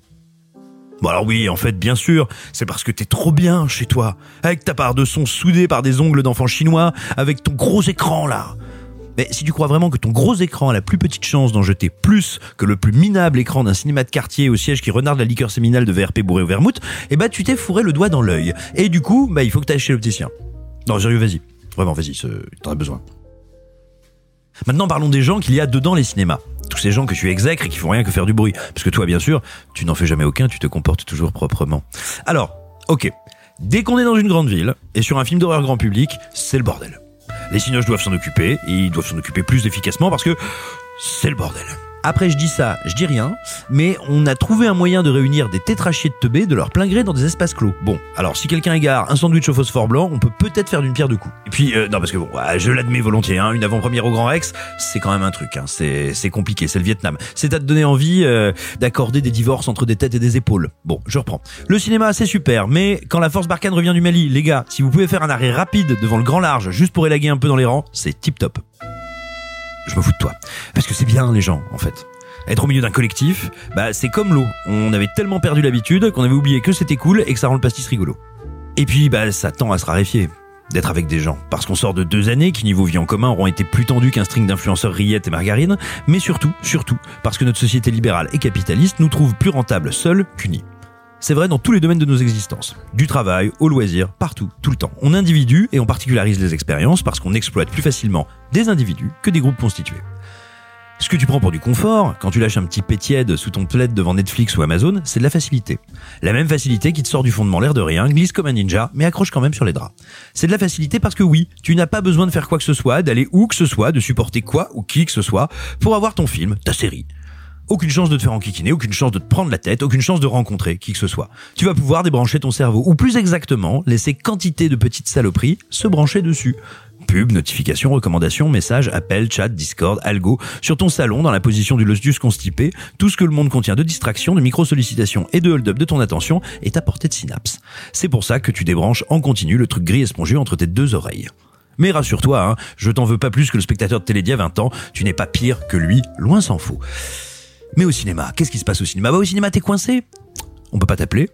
Bon alors oui, en fait, bien sûr, c'est parce que t'es trop bien chez toi, avec ta part de son soudée par des ongles d'enfant chinois, avec ton gros écran là. Mais si tu crois vraiment que ton gros écran a la plus petite chance d'en jeter plus que le plus minable écran d'un cinéma de quartier au siège qui renarde la liqueur séminale de VRP bourré au vermouth, eh bah tu t'es fourré le doigt dans l'œil. Et du coup, bah il faut que t'ailles chez l'opticien. Non, sérieux, vas-y. Vraiment, vas-y, t'en as besoin. Maintenant, parlons des gens qu'il y a dedans les cinémas. Tous ces gens que tu exècres et qui font rien que faire du bruit. Parce que toi, bien sûr, tu n'en fais jamais aucun, tu te comportes toujours proprement. Alors, ok. Dès qu'on est dans une grande ville, et sur un film d'horreur grand public, c'est le bordel. Les cinoches doivent s'en occuper, et ils doivent s'en occuper plus efficacement parce que c'est le bordel. Après, je dis ça, je dis rien, mais on a trouvé un moyen de réunir des tétrachiers de teubés de leur plein gré dans des espaces clos. Bon, alors si quelqu'un égare un sandwich au phosphore blanc, on peut peut-être faire d'une pierre deux coups. Et puis, euh, non, parce que je l'admets volontiers, hein, une avant-première au Grand Rex, c'est quand même un truc, hein, c'est, c'est compliqué, c'est le Vietnam. C'est à te donner envie euh, d'accorder des divorces entre des têtes et des épaules. Bon, je reprends. Le cinéma, c'est super, mais quand la force Barkhane revient du Mali, les gars, si vous pouvez faire un arrêt rapide devant le grand large, juste pour élaguer un peu dans les rangs, c'est tip top je me fous de toi. Parce que c'est bien les gens, en fait. Être au milieu d'un collectif, bah c'est comme l'eau. On avait tellement perdu l'habitude qu'on avait oublié que c'était cool et que ça rend le pastis rigolo. Et puis bah ça tend à se raréfier d'être avec des gens. Parce qu'on sort de deux années qui, niveau vie en commun, auront été plus tendus qu'un string d'influenceurs rillettes et margarine, mais surtout, surtout, parce que notre société libérale et capitaliste nous trouve plus rentables seuls qu'unis. C'est vrai dans tous les domaines de nos existences. Du travail, au loisir, partout, tout le temps. On individue et on particularise les expériences parce qu'on exploite plus facilement des individus que des groupes constitués. Ce que tu prends pour du confort, quand tu lâches un petit pétiède sous ton plaid devant Netflix ou Amazon, c'est de la facilité. La même facilité qui te sort du fondement l'air de rien, glisse comme un ninja, mais accroche quand même sur les draps. C'est de la facilité parce que oui, tu n'as pas besoin de faire quoi que ce soit, d'aller où que ce soit, de supporter quoi ou qui que ce soit, pour avoir ton film, ta série. Aucune chance de te faire enquiquiner, aucune chance de te prendre la tête, aucune chance de rencontrer qui que ce soit. Tu vas pouvoir débrancher ton cerveau, ou plus exactement, laisser quantité de petites saloperies se brancher dessus pub, notifications, recommandations, messages, appels, chat, Discord, algo, sur ton salon, dans la position du losdius constipé, tout ce que le monde contient de distractions, de micro-sollicitations et de hold-up de ton attention est à portée de synapse. C'est pour ça que tu débranches en continu le truc gris et entre tes deux oreilles. Mais rassure-toi, hein, je t'en veux pas plus que le spectateur de Télédia 20 ans, tu n'es pas pire que lui, loin s'en faut. Mais au cinéma, qu'est-ce qui se passe au cinéma? Bah au cinéma t'es coincé. On peut pas t'appeler,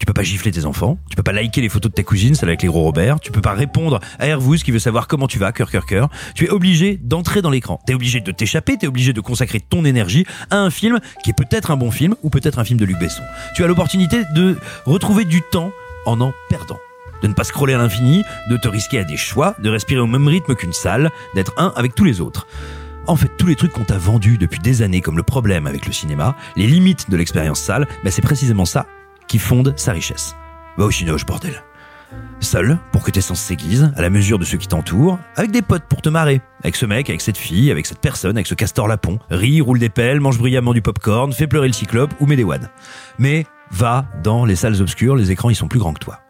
tu peux pas gifler tes enfants, tu peux pas liker les photos de ta cousine, celle avec les gros Robert, tu peux pas répondre à Hervous qui veut savoir comment tu vas, cœur cœur cœur. Tu es obligé d'entrer dans l'écran. T'es obligé de t'échapper, t'es obligé de consacrer ton énergie à un film qui est peut-être un bon film ou peut-être un film de Luc Besson. Tu as l'opportunité de retrouver du temps en en perdant de ne pas scroller à l'infini, de te risquer à des choix, de respirer au même rythme qu'une salle, d'être un avec tous les autres. En fait, tous les trucs qu'on t'a vendus depuis des années comme le problème avec le cinéma, les limites de l'expérience salle, bah c'est précisément ça qui fonde sa richesse. Va au chinoche, bordel. Seul, pour que tes sens s'aiguisent, à la mesure de ceux qui t'entourent, avec des potes pour te marrer, avec ce mec, avec cette fille, avec cette personne, avec ce castor lapon, rit, roule des pelles, mange brillamment du popcorn, fait pleurer le cyclope ou met des wads. Mais va dans les salles obscures, les écrans ils sont plus grands que toi.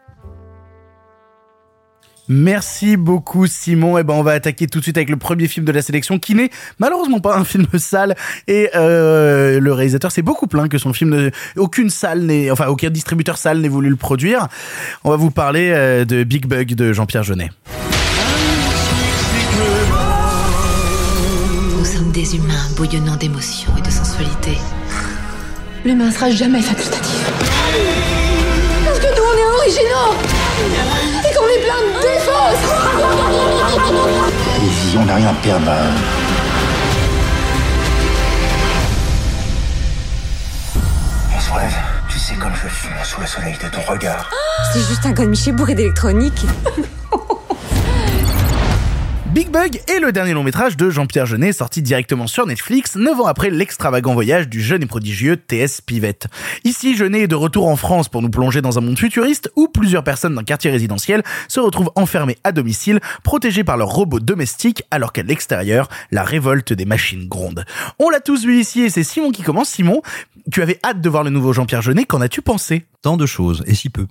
Merci beaucoup Simon. Et ben on va attaquer tout de suite avec le premier film de la sélection qui n'est malheureusement pas un film sale et euh, le réalisateur s'est beaucoup plaint que son film ne, aucune salle n'est enfin aucun distributeur salle n'ait voulu le produire. On va vous parler euh, de Big Bug de Jean-Pierre Jeunet. Nous sommes des humains bouillonnant d'émotions et de sensualité. L'humain sera jamais facultatif. Parce que nous on est originaux Allez-y, on n'a rien à perdre. On se relève. Tu sais comme je fume sous le soleil de ton regard. C'est juste un godemiché bourré d'électronique. Big Bug est le dernier long métrage de Jean-Pierre Jeunet sorti directement sur Netflix, 9 ans après l'extravagant voyage du jeune et prodigieux T.S. Pivette. Ici, Jeunet est de retour en France pour nous plonger dans un monde futuriste où plusieurs personnes d'un quartier résidentiel se retrouvent enfermées à domicile, protégées par leurs robots domestiques, alors qu'à l'extérieur, la révolte des machines gronde. On l'a tous vu ici et c'est Simon qui commence. Simon, tu avais hâte de voir le nouveau Jean-Pierre Jeunet, qu'en as-tu pensé? Tant de choses, et si peu.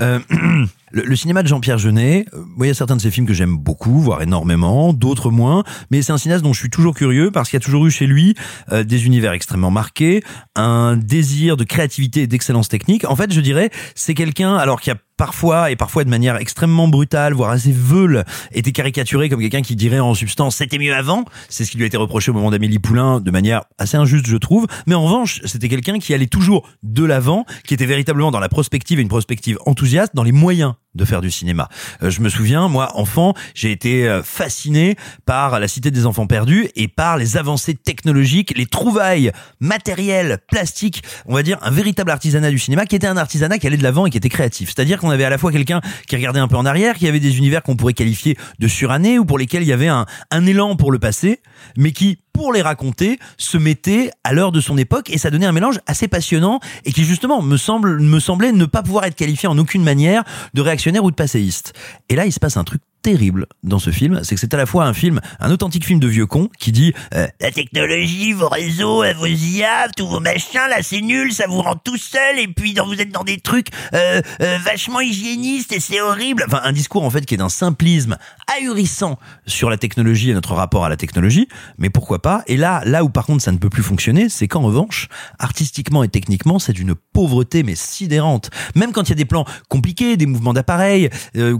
Euh, le, le, cinéma de Jean-Pierre Jeunet, euh, il y a certains de ses films que j'aime beaucoup, voire énormément, d'autres moins, mais c'est un cinéaste dont je suis toujours curieux parce qu'il y a toujours eu chez lui euh, des univers extrêmement marqués, un désir de créativité et d'excellence technique. En fait, je dirais, c'est quelqu'un, alors qui a parfois et parfois de manière extrêmement brutale, voire assez veule, était caricaturé comme quelqu'un qui dirait en substance c'était mieux avant. C'est ce qui lui a été reproché au moment d'Amélie Poulain de manière assez injuste, je trouve. Mais en revanche, c'était quelqu'un qui allait toujours de l'avant, qui était véritablement dans la prospective et une prospective enthousiaste, dans les moyens de faire du cinéma. Euh, je me souviens, moi, enfant, j'ai été euh, fasciné par la Cité des Enfants Perdus et par les avancées technologiques, les trouvailles matérielles, plastiques, on va dire un véritable artisanat du cinéma qui était un artisanat qui allait de l'avant et qui était créatif. C'est-à-dire qu'on avait à la fois quelqu'un qui regardait un peu en arrière, qui avait des univers qu'on pourrait qualifier de surannés ou pour lesquels il y avait un, un élan pour le passé, mais qui pour les raconter, se mettait à l'heure de son époque et ça donnait un mélange assez passionnant et qui justement me semble me semblait ne pas pouvoir être qualifié en aucune manière de réactionnaire ou de passéiste. Et là, il se passe un truc terrible dans ce film, c'est que c'est à la fois un film, un authentique film de vieux con qui dit euh, la technologie, vos réseaux, vos IA, tous vos machins, là c'est nul, ça vous rend tout seul et puis vous êtes dans des trucs euh, euh, vachement hygiénistes et c'est horrible. Enfin un discours en fait qui est d'un simplisme ahurissant sur la technologie et notre rapport à la technologie, mais pourquoi pas? Et là, là où par contre ça ne peut plus fonctionner, c'est qu'en revanche, artistiquement et techniquement, c'est d'une pauvreté mais sidérante. Même quand il y a des plans compliqués, des mouvements d'appareil,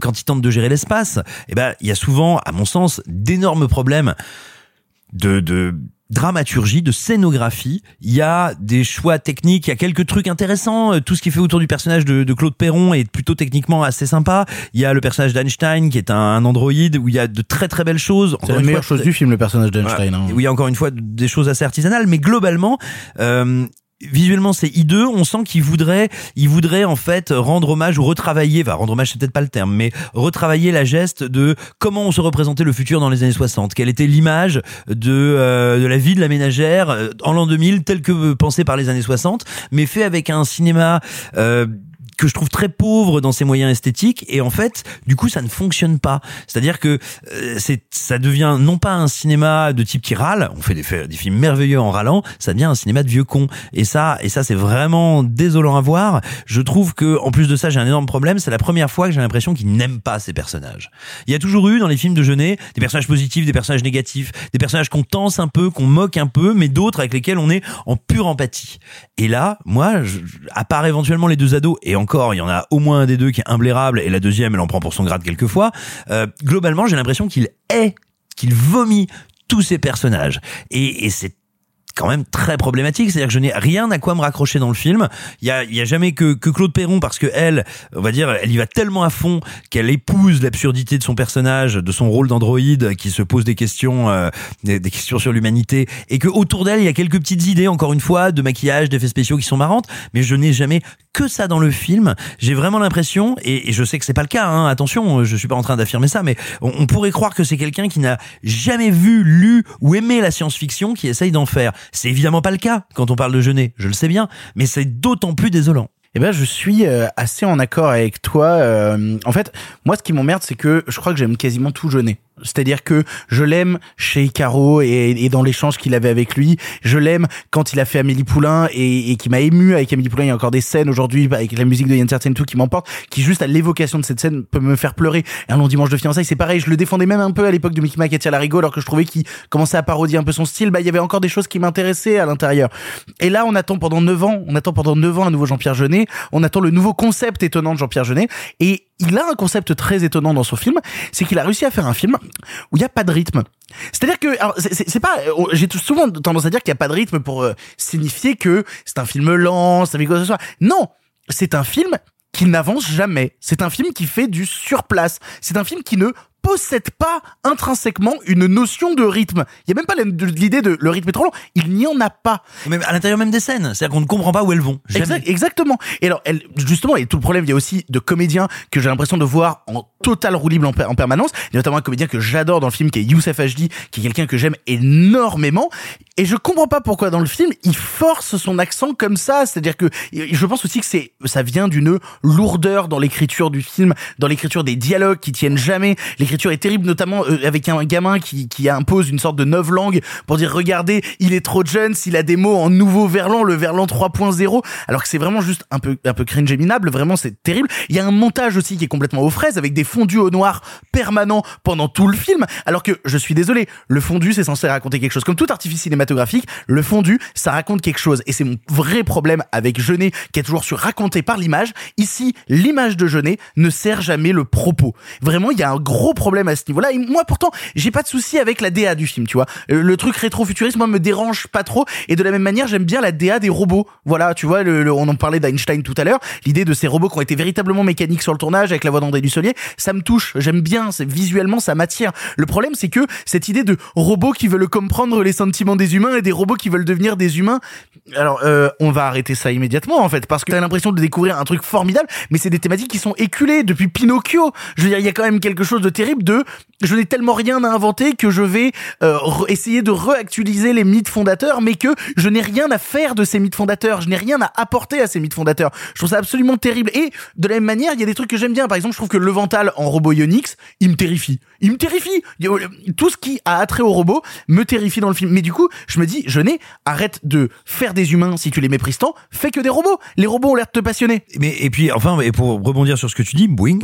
quand ils tentent de gérer l'espace eh ben, il y a souvent, à mon sens, d'énormes problèmes de, de dramaturgie, de scénographie. Il y a des choix techniques, il y a quelques trucs intéressants. Tout ce qui fait autour du personnage de, de Claude Perron est plutôt techniquement assez sympa. Il y a le personnage d'Einstein qui est un, un androïde où il y a de très très belles choses. C'est la meilleure chose du film, le personnage d'Einstein. Hein. Oui, encore une fois, des choses assez artisanales, mais globalement, euh, visuellement c'est hideux. On sent qu'il voudrait il voudrait en fait rendre hommage ou retravailler enfin rendre hommage c'est peut-être pas le terme mais retravailler la geste de comment on se représentait le futur dans les années 60 quelle était l'image de euh, de la vie de la ménagère euh, en l'an 2000 tel que pensé par les années 60 mais fait avec un cinéma euh, que je trouve très pauvre dans ses moyens esthétiques et en fait du coup ça ne fonctionne pas. C'est-à-dire que euh, c'est ça devient non pas un cinéma de type qui râle on fait des, films merveilleux en râlant ça devient un cinéma de vieux con et ça et ça c'est vraiment désolant à voir. Je trouve que en plus de ça j'ai un énorme problème c'est la première fois que j'ai l'impression qu'il n'aime pas ces personnages. Il y a toujours eu dans les films de Jeunet des personnages positifs des personnages négatifs des personnages qu'on tense un peu qu'on moque un peu mais d'autres avec lesquels on est en pure empathie. Et là moi je, à part éventuellement les deux ados et il y en a au moins un des deux qui est imblairable et la deuxième elle en prend pour son grade quelquefois. Euh, globalement, j'ai l'impression qu'il est, qu'il vomit tous ces personnages et, et c'est quand même très problématique. C'est-à-dire que je n'ai rien à quoi me raccrocher dans le film. Il y a, y a jamais que, que Claude Perron parce que elle, on va dire, elle y va tellement à fond qu'elle épouse l'absurdité de son personnage, de son rôle d'androïde qui se pose des questions, euh, des, questions sur l'humanité et que autour d'elle il y a quelques petites idées, encore une fois, de maquillage, d'effets spéciaux qui sont marrantes. Mais je n'ai jamais que ça dans le film. J'ai vraiment l'impression, et, je sais que c'est pas le cas. Hein, attention, je suis pas en train d'affirmer ça, mais on pourrait croire que c'est quelqu'un qui n'a jamais vu, lu ou aimé la science-fiction qui essaye d'en faire. C'est évidemment pas le cas quand on parle de Jeunet, je le sais bien, mais c'est d'autant plus désolant. Eh ben, je suis euh, assez en accord avec toi. Euh, en fait, moi, ce qui m'emmerde, c'est que je crois que j'aime quasiment tout Jeunet. C'est-à-dire que je l'aime chez Caro et, dans l'échange qu'il avait avec lui. Je l'aime quand il a fait Amélie Poulain et, et qui m'a ému avec Amélie Poulain. Il y a encore des scènes aujourd'hui avec la musique de Yann tout qui m'emporte, qui juste à l'évocation de cette scène peut me faire pleurer. Et un long dimanche de fiançailles, c'est pareil. Je le défendais même un peu à l'époque de Mickey Mac et Tia Larigo, alors que je trouvais qu'il commençait à parodier un peu son style. Bah, il y avait encore des choses qui m'intéressaient à l'intérieur. Et là, on attend pendant 9 ans, on attend pendant 9 ans un nouveau Jean-Pierre Jeunet. On attend le nouveau concept étonnant de Jean-Pierre Jeunet. Et il a un concept très étonnant dans son film, c'est qu'il a réussi à faire un film où il n'y a pas de rythme. C'est-à-dire que c'est- c'est c'est pas euh, j'ai souvent tendance à dire qu'il n'y a pas de rythme pour euh, signifier que c'est un film lent, ça fait quoi que ce soit. Non, c'est un film qui n'avance jamais. C'est un film qui fait du surplace. C'est un film qui ne possède pas intrinsèquement une notion de rythme. Il y a même pas l'idée de le rythme est trop long. Il n'y en a pas. Même à l'intérieur même des scènes, c'est-à-dire qu'on ne comprend pas où elles vont. Exact- exactement. Et alors, elle, justement, et tout le problème, il y a aussi de comédiens que j'ai l'impression de voir en total roue libre en, per- en permanence. Il y a notamment un comédien que j'adore dans le film, qui est Youssef Hd, qui est quelqu'un que j'aime énormément. Et je comprends pas pourquoi dans le film, il force son accent comme ça. C'est-à-dire que je pense aussi que c'est, ça vient d'une lourdeur dans l'écriture du film, dans l'écriture des dialogues qui tiennent jamais. L'écriture est terrible, notamment euh, avec un gamin qui, qui impose une sorte de neuf langues pour dire regardez, il est trop jeune, s'il a des mots en nouveau verlan, le verlan 3.0, alors que c'est vraiment juste un peu un peu cringe minable, vraiment c'est terrible. Il y a un montage aussi qui est complètement aux fraises avec des fondus au noir permanents pendant tout le film, alors que je suis désolé, le fondu c'est censé raconter quelque chose comme tout artifice cinématographique, le fondu ça raconte quelque chose et c'est mon vrai problème avec Jeunet qui est toujours sur raconté par l'image. Ici, l'image de Jeunet ne sert jamais le propos. Vraiment, il y a un gros problème à ce niveau-là. Et moi, pourtant, j'ai pas de souci avec la DA du film, tu vois. Euh, Le truc rétro-futuriste, moi, me dérange pas trop. Et de la même manière, j'aime bien la DA des robots. Voilà, tu vois, le, le- on en parlait d'Einstein tout à l'heure. L'idée de ces robots qui ont été véritablement mécaniques sur le tournage avec la voix d'André Dussolier, ça me touche. J'aime bien. Visuellement, ça m'attire. Le problème, c'est que cette idée de robots qui veulent comprendre les sentiments des humains et des robots qui veulent devenir des humains, alors euh, on va arrêter ça immédiatement en fait, parce que t'as l'impression de découvrir un truc formidable, mais c'est des thématiques qui sont éculées depuis Pinocchio. Je veux dire, il y a quand même quelque chose de terrible de je n'ai tellement rien à inventer que je vais euh, essayer de réactualiser les mythes fondateurs, mais que je n'ai rien à faire de ces mythes fondateurs, je n'ai rien à apporter à ces mythes fondateurs. Je trouve ça absolument terrible. Et de la même manière, il y a des trucs que j'aime bien. Par exemple, je trouve que Levental en robot Ionix, il me terrifie. Il me terrifie. A- Tout ce qui a attrait au robot me terrifie dans le film. Mais du coup, je me dis, je n'ai arrête de faire des humains si tu les méprises tant, fais que des robots. Les robots ont l'air de te passionner. Mais et puis enfin et pour rebondir sur ce que tu dis, boing.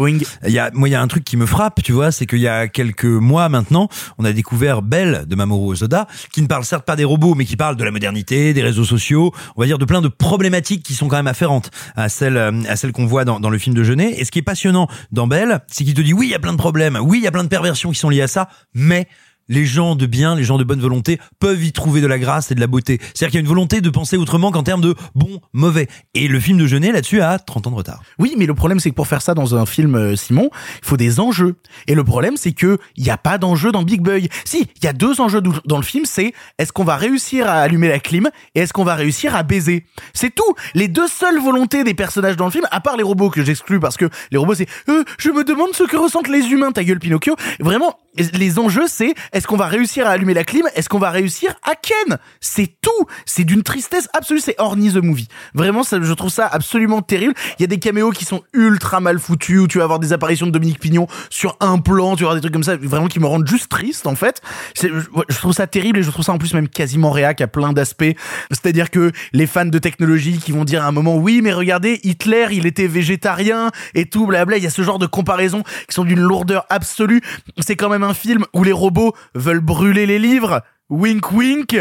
Il y a moi il y a un truc qui me frappe, tu vois, c'est qu'il y a quelques mois maintenant, on a découvert Belle de Mamoru Osoda, qui ne parle certes pas des robots, mais qui parle de la modernité, des réseaux sociaux, on va dire de plein de problématiques qui sont quand même afférentes à celles à celles qu'on voit dans, dans le film de Jeunet. Et ce qui est passionnant dans Belle, c'est qu'il te dit oui, il y a plein de problèmes, oui, il y a plein de perversions qui sont liées à ça, mais les gens de bien, les gens de bonne volonté peuvent y trouver de la grâce et de la beauté. C'est-à-dire qu'il y a une volonté de penser autrement qu'en termes de bon, mauvais. Et le film de Jeunet là-dessus a 30 ans de retard. Oui, mais le problème c'est que pour faire ça dans un film, euh, Simon, il faut des enjeux. Et le problème c'est que il y a pas d'enjeu dans Big Boy. Si, il y a deux enjeux dans le film, c'est est-ce qu'on va réussir à allumer la clim et est-ce qu'on va réussir à baiser? C'est tout. Les deux seules volontés des personnages dans le film, à part les robots que j'exclus parce que les robots c'est euh, je me demande ce que ressentent les humains, ta gueule Pinocchio. Vraiment, les enjeux c'est est-ce qu'on va réussir à allumer la clim, est-ce qu'on va réussir à ken? C'est tout. C'est d'une tristesse absolue. C'est Orny the movie. Vraiment, je trouve ça absolument terrible. Il y a des caméos qui sont ultra mal foutus où tu vas avoir des apparitions de Dominique Pignon sur un plan, tu vas avoir des trucs comme ça, vraiment qui me rendent juste triste en fait. Je trouve ça terrible et je trouve ça en plus même quasiment réac à plein d'aspects. C'est-à-dire que les fans de technologie qui vont dire à un moment oui mais regardez Hitler il était végétarien et tout blabla. Il y a ce genre de comparaisons qui sont d'une lourdeur absolue. C'est quand même un film où les robots veulent brûler les livres. Wink wink.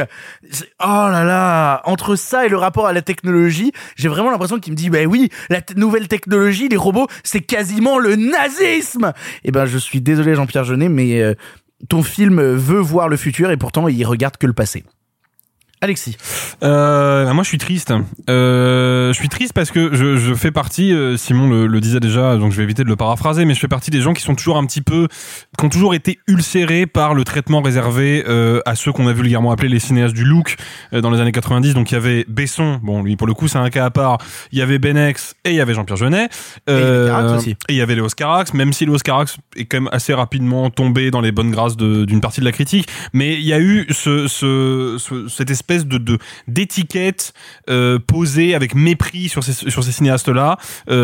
Oh là là, entre ça et le rapport à la technologie, j'ai vraiment l'impression qu'il me dit bah oui, la nouvelle technologie, les robots, c'est quasiment le nazisme. Et ben je suis désolé Jean-Pierre Jeunet mais euh, ton film veut voir le futur et pourtant il regarde que le passé. Alexis. Euh, moi, je suis triste. Euh, je suis triste parce que je, je fais partie. euh, Simon le, le disait déjà, donc je vais éviter de le paraphraser, mais je fais partie des gens qui sont toujours un petit peu, qui ont toujours été ulcérés par le traitement réservé euh, à ceux qu'on a vulgairement appelés les cinéastes du look dans les années 90. Donc il y avait Besson, bon lui pour le coup c'est un cas à part. Il y avait Benex et il y avait Jean-Pierre Jeunet. Et il y avait Léos Carax, même si Léos Carax est quand même assez rapidement tombé dans les bonnes grâces d'une partie de la critique. Mais il y a eu ce, ce, ce- cette espèce espèce de d'étiquette euh, posée avec mépris sur ces sur ces cinéastes là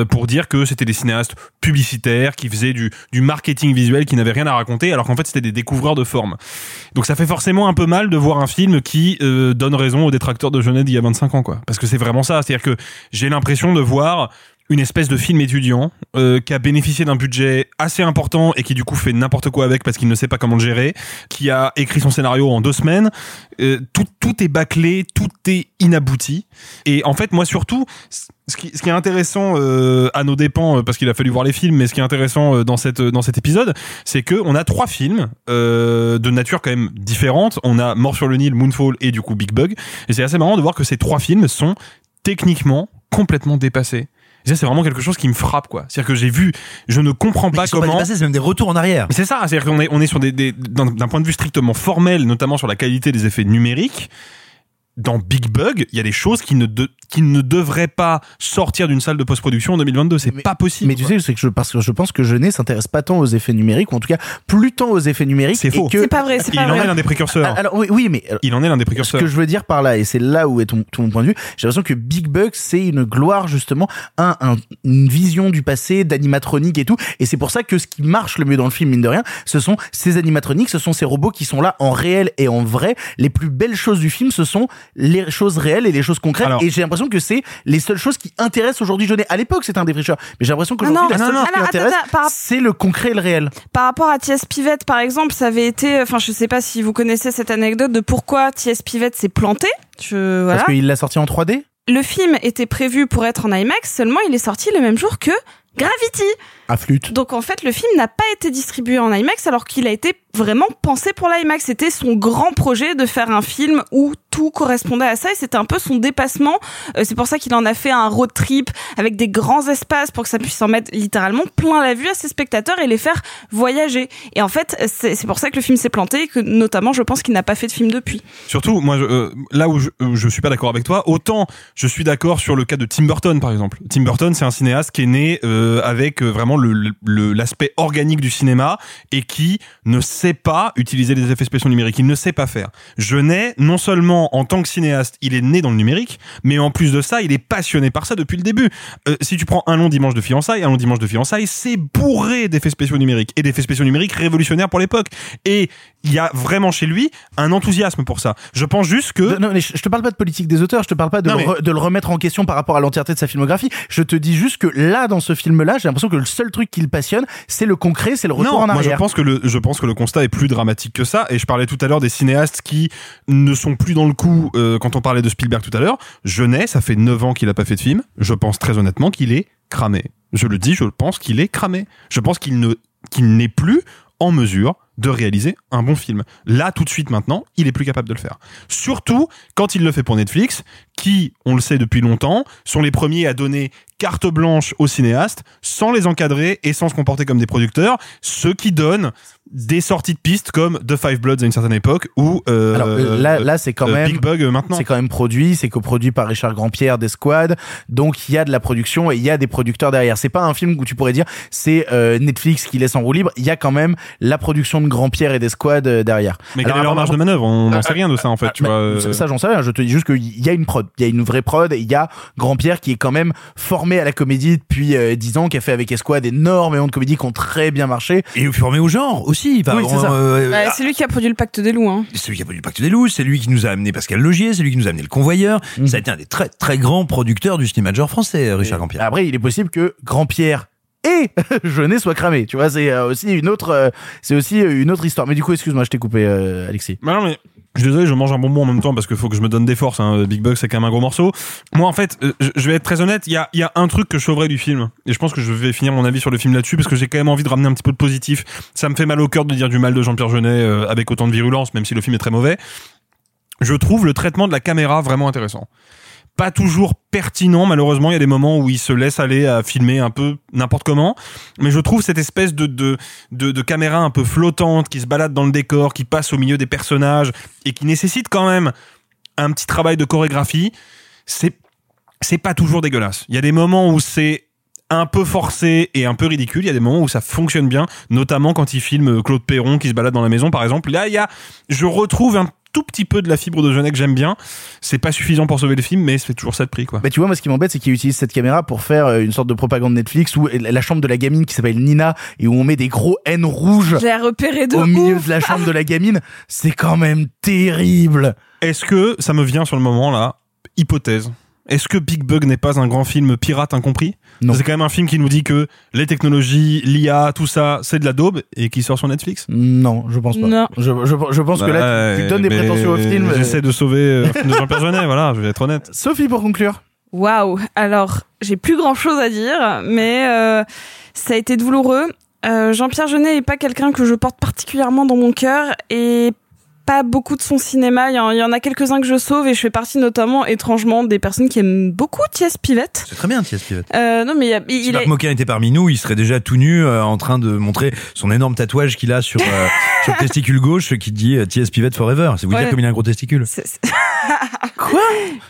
pour dire que c'était des cinéastes publicitaires qui faisaient du du marketing visuel qui n'avaient rien à raconter alors qu'en fait c'était des découvreurs de forme. Donc ça fait forcément un peu mal de voir un film qui euh, donne raison aux détracteurs de Genève d'il y a 25 ans quoi parce que c'est vraiment ça, c'est-à-dire que j'ai l'impression de voir une espèce de film étudiant euh, qui a bénéficié d'un budget assez important et qui du coup fait n'importe quoi avec parce qu'il ne sait pas comment le gérer, qui a écrit son scénario en deux semaines. Euh, tout, tout est bâclé, tout est inabouti. Et en fait, moi surtout, ce qui, ce qui est intéressant euh, à nos dépens, parce qu'il a fallu voir les films, mais ce qui est intéressant dans cette dans cet épisode, c'est que on a trois films de nature quand même différente. On a Mort sur le Nil, Moonfall et du coup Big Bug. Et c'est assez marrant de voir que ces trois films sont techniquement complètement dépassés. Et ça, c'est vraiment quelque chose qui me frappe, quoi. C'est-à-dire que j'ai vu, je ne comprends pas ils sont comment. pas dépassés, c'est même des retours en arrière. C'est ça, c'est-à-dire qu'on est, on est sur des, des d'un point de vue strictement formel, notamment sur la qualité des effets numériques. Dans Big Bug, il y a des choses qui ne, de- qui ne devraient pas sortir d'une salle de post-production en 2022. C'est pas possible. Mais tu sais, c'est que je, parce que je pense que Jeunet s'intéresse pas tant aux effets numériques, ou en tout cas plus tant aux effets numériques. C'est faux. C'est pas vrai, c'est Il pas en est vrai. l'un des précurseurs. Ah, Alors oui, oui, mais euh, Il en est l'un des ce précurseurs. que je veux dire par là, et c'est là où est ton, tout mon point de vue, j'ai l'impression que Big Bug, c'est une gloire justement, un, un- une vision du passé, d'animatronique et tout, et c'est pour ça que ce qui marche le mieux dans le film, mine de rien, ce sont ces animatroniques, ce sont ces robots qui sont là en réel et en vrai. Les plus belles choses du film, ce sont les choses réelles et les choses concrètes, Alors- et j'ai l'impression que c'est les seules choses qui intéressent aujourd'hui Jeunet. À l'époque, c'était un défricheur, mais j'ai l'impression qu'aujourd'hui, non, la ah seule non, chose non. qui intéresse, c'est le concret et le réel. Par rapport à T.S. Pivette, par exemple, ça avait été, enfin, je sais pas si vous connaissez cette anecdote de pourquoi T.S. Pivette s'est planté. Je, voilà. Parce qu'il l'a sorti en 3D Le film était prévu pour être en IMAX, seulement il est sorti le même jour que Gravity. à flûte. Donc en fait, le film n'a pas été distribué en IMAX alors qu'il a été vraiment pensé pour l'IMAX. C'était son grand projet de faire un film où tout correspondait à ça et c'était un peu son dépassement. Euh, c'est pour ça qu'il en a fait un road trip avec des grands espaces pour que ça puisse en mettre littéralement plein la vue à ses spectateurs et les faire voyager. Et en fait, c'est pour ça que le film s'est planté et que notamment, je pense qu'il n'a pas fait de film depuis. Surtout, moi, je- euh, là où je, où je suis pas d'accord avec toi, autant je suis d'accord sur le cas de Tim Burton, par exemple. Tim Burton, c'est un cinéaste qui est né euh, avec euh, vraiment le- l'aspect organique du cinéma et qui ne sait pas utiliser les effets spéciaux numériques. Il ne sait pas faire. Jeunet, non seulement en tant que cinéaste, il est né dans le numérique, mais en plus de ça, il est passionné par ça depuis le début. Euh, si tu prends un long dimanche de fiançailles, un long dimanche de fiançailles, c'est bourré d'effets spéciaux numériques et d'effets spéciaux numériques révolutionnaires pour l'époque. Et il y a vraiment chez lui un enthousiasme pour ça. Je pense juste que Non, mais je te parle pas de politique des auteurs, je te parle pas de, Non, le, mais- re- de le remettre en question par rapport à l'entièreté de sa filmographie. Je te dis juste que là, dans ce film-là, j'ai l'impression que le seul truc qui le passionne, c'est le concret, c'est le retour non, en moi je arrière. pense que le je pense que le constat est plus dramatique que ça et je parlais tout à l'heure des cinéastes qui ne sont plus dans le coup euh, quand on parlait de Spielberg tout à l'heure. Jeunet, ça fait 9 ans qu'il a pas fait de film. Je pense très honnêtement qu'il est cramé. Je le dis, je pense qu'il est cramé. Je pense qu'il ne qu'il n'est plus en mesure de réaliser un bon film. Là, tout de suite maintenant, il est plus capable de le faire. Surtout quand il le fait pour Netflix, qui, on le sait depuis longtemps, sont les premiers à donner carte blanche aux cinéastes sans les encadrer et sans se comporter comme des producteurs, ce qui donne des sorties de pistes comme The Five Bloods à une certaine époque ou euh, Alors là, là c'est quand euh, même Big Bug euh, maintenant. C'est quand même produit, c'est coproduit par Richard Grandpierre des Squad, donc il y a de la production et il y a des producteurs derrière. C'est pas un film où tu pourrais dire c'est euh, Netflix qui laisse en roue libre. Il y a quand même la production de Grandpierre et des Squad euh, derrière. Mais quelle Alors, est leur marge de manœuvre? On n'en Ah, sait rien de ça en fait, ah, tu bah, vois. euh, ça, ça, j'en sais rien. Je te dis juste qu'il y a une prod, il y a une vraie prod. et Il y a Grandpierre qui est quand même formé à la comédie depuis euh, 10 ans, qui a fait avec Esquad énormément de comédies qui ont très bien marché. Et formé au genre aussi. Oui, c'est ça. euh, Ouais, c'est lui qui a produit le Pacte des loups. Hein. C'est lui qui a produit le Pacte des loups, c'est lui qui nous a amené Pascal Logier, c'est lui qui nous a amené le Convoyeur. Mhm. Ça a été un des très très grands producteurs du cinéma de genre français, Richard Grandpierre. Après, il est possible que Grandpierre et Jeunet soient cramés. Tu vois, c'est euh, aussi une autre, euh, c'est aussi une autre histoire. Mais du coup, excuse-moi, je t'ai coupé, euh, Alexis. Bah non mais je suis désolé, je mange un bonbon en même temps parce qu'il faut que je me donne des forces. Hein. Big Bug, c'est quand même un gros morceau. Moi, en fait, euh, je vais être très honnête. Il y a, y a un truc que je sauverais du film, et je pense que je vais finir mon avis sur le film là-dessus parce que j'ai quand même envie de ramener un petit peu de positif. Ça me fait mal au cœur de dire du mal de Jean-Pierre Jeunet euh, avec autant de virulence, même si le film est très mauvais. Je trouve le traitement de la caméra vraiment intéressant. Pas toujours pertinent, malheureusement. Il y a des moments où il se laisse aller à filmer un peu n'importe comment. Mais je trouve cette espèce de, de, de, caméra un peu flottante qui se balade dans le décor, qui passe au milieu des personnages et qui nécessite quand même un petit travail de chorégraphie. C'est, c'est pas toujours dégueulasse. Il y a des moments où c'est un peu forcé et un peu ridicule. Il y a des moments où ça fonctionne bien, notamment quand il filme Claude Perron qui se balade dans la maison, par exemple. Là, il y a, je retrouve un tout petit peu de la fibre de Jeunet que j'aime bien. C'est pas suffisant pour sauver le film, mais c'est toujours ça de prix, quoi. Bah tu vois, moi ce qui m'embête, c'est qu'ils utilisent cette caméra pour faire euh, une sorte de propagande Netflix où la chambre de la gamine qui s'appelle Nina et où on met des gros N rouges J'ai repéré de au milieu de la chambre de la gamine, c'est quand même terrible. Est-ce que ça me vient sur le moment là? Hypothèse. Est-ce que Big Bug n'est pas un grand film pirate incompris? C'est quand même un film qui nous dit que les technologies, l'IA, tout ça, c'est de la daube et qui sort sur Netflix Non, je pense pas. Non. Je, je, je pense que là, tu, tu donnes des prétentions au film. J'essaie de sauver euh, un film de Jean-Pierre Jeunet, voilà, je vais être honnête. Sophie, pour conclure. Waouh. Alors, j'ai plus grand chose à dire, mais euh, ça a été douloureux. Euh, Jean-Pierre Jeunet est pas quelqu'un que je porte particulièrement dans mon cœur et pas beaucoup de son cinéma. Il y en, il y en a quelques-uns que je sauve et je fais partie notamment, étrangement, des personnes qui aiment beaucoup Thiès Pivette. C'est très bien, Thiès Pivette. Euh, non, mais il, y a- Si il Marc est- Moquin était parmi nous, il serait déjà tout nu euh, en train de montrer son énorme tatouage qu'il a sur, euh, sur le testicule gauche qui dit euh, T.S. Pivot Forever. C'est vous Ouais. dire comme il a un gros testicule. c'est- c'est-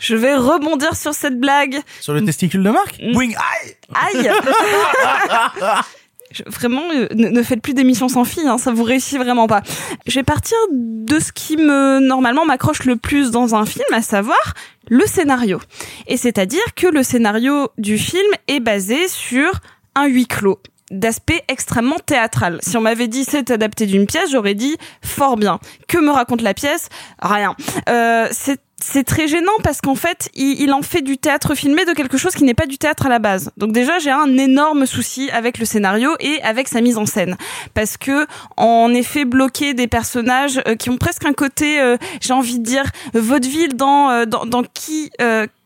Je vais rebondir sur cette blague. Sur le testicule de Marc? Boing, aïe Aïe Vraiment, euh, ne, ne faites plus d'émissions sans filles, hein, ça vous réussit vraiment pas. Je vais partir de ce qui me normalement m'accroche le plus dans un film, à savoir le scénario. Et c'est-à-dire que le scénario du film est basé sur un huis clos d'aspect extrêmement théâtral. Si on m'avait dit c'est adapté d'une pièce, j'aurais dit fort bien. Que me raconte la pièce? Rien. Euh, c'est c'est très gênant parce qu'en fait, il, en fait du théâtre filmé de quelque chose qui n'est pas du théâtre à la base. Donc déjà, j'ai un énorme souci avec le scénario et avec sa mise en scène. Parce que, en effet, bloquer des personnages euh, qui ont presque un côté, euh, j'ai envie de dire, vaudeville dans, euh, dans, dans qui...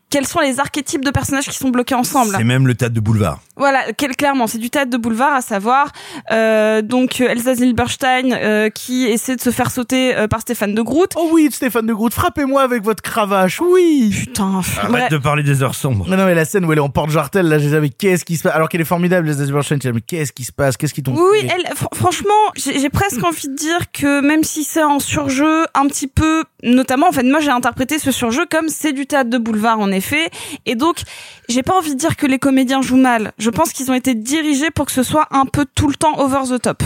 quels sont les archétypes de personnages qui sont bloqués ensemble C'est même le théâtre de boulevard. voilà, quel, clairement, c'est du théâtre de boulevard, à savoir euh, donc euh, Elsa Zilberstein euh, qui essaie de se faire sauter euh, par Stéphane de Groot. Oh oui, Stéphane de Groot, frappez-moi avec votre cravache, oui Putain, Arrête bref. de parler des heures sombres. Non, non, mais la scène où elle est en porte-jartel, là, j'ai dit, mais qu'est-ce qui se passe? Alors qu'elle est formidable, les Zilberstein, j'ai dit, mais qu'est-ce qui se passe? Qu'est-ce qui t'ont Oui, fait? oui, elle, fr- franchement, j'ai j'ai presque envie de dire que même si c'est en surjeu, un petit peu, notamment, en fait, moi j'ai interprété ce surjeu comme c'est du théâtre de boulevard, en effet, et donc j'ai pas envie de dire que les comédiens jouent mal. Je pense qu'ils ont été dirigés pour que ce soit un peu tout le temps over the top.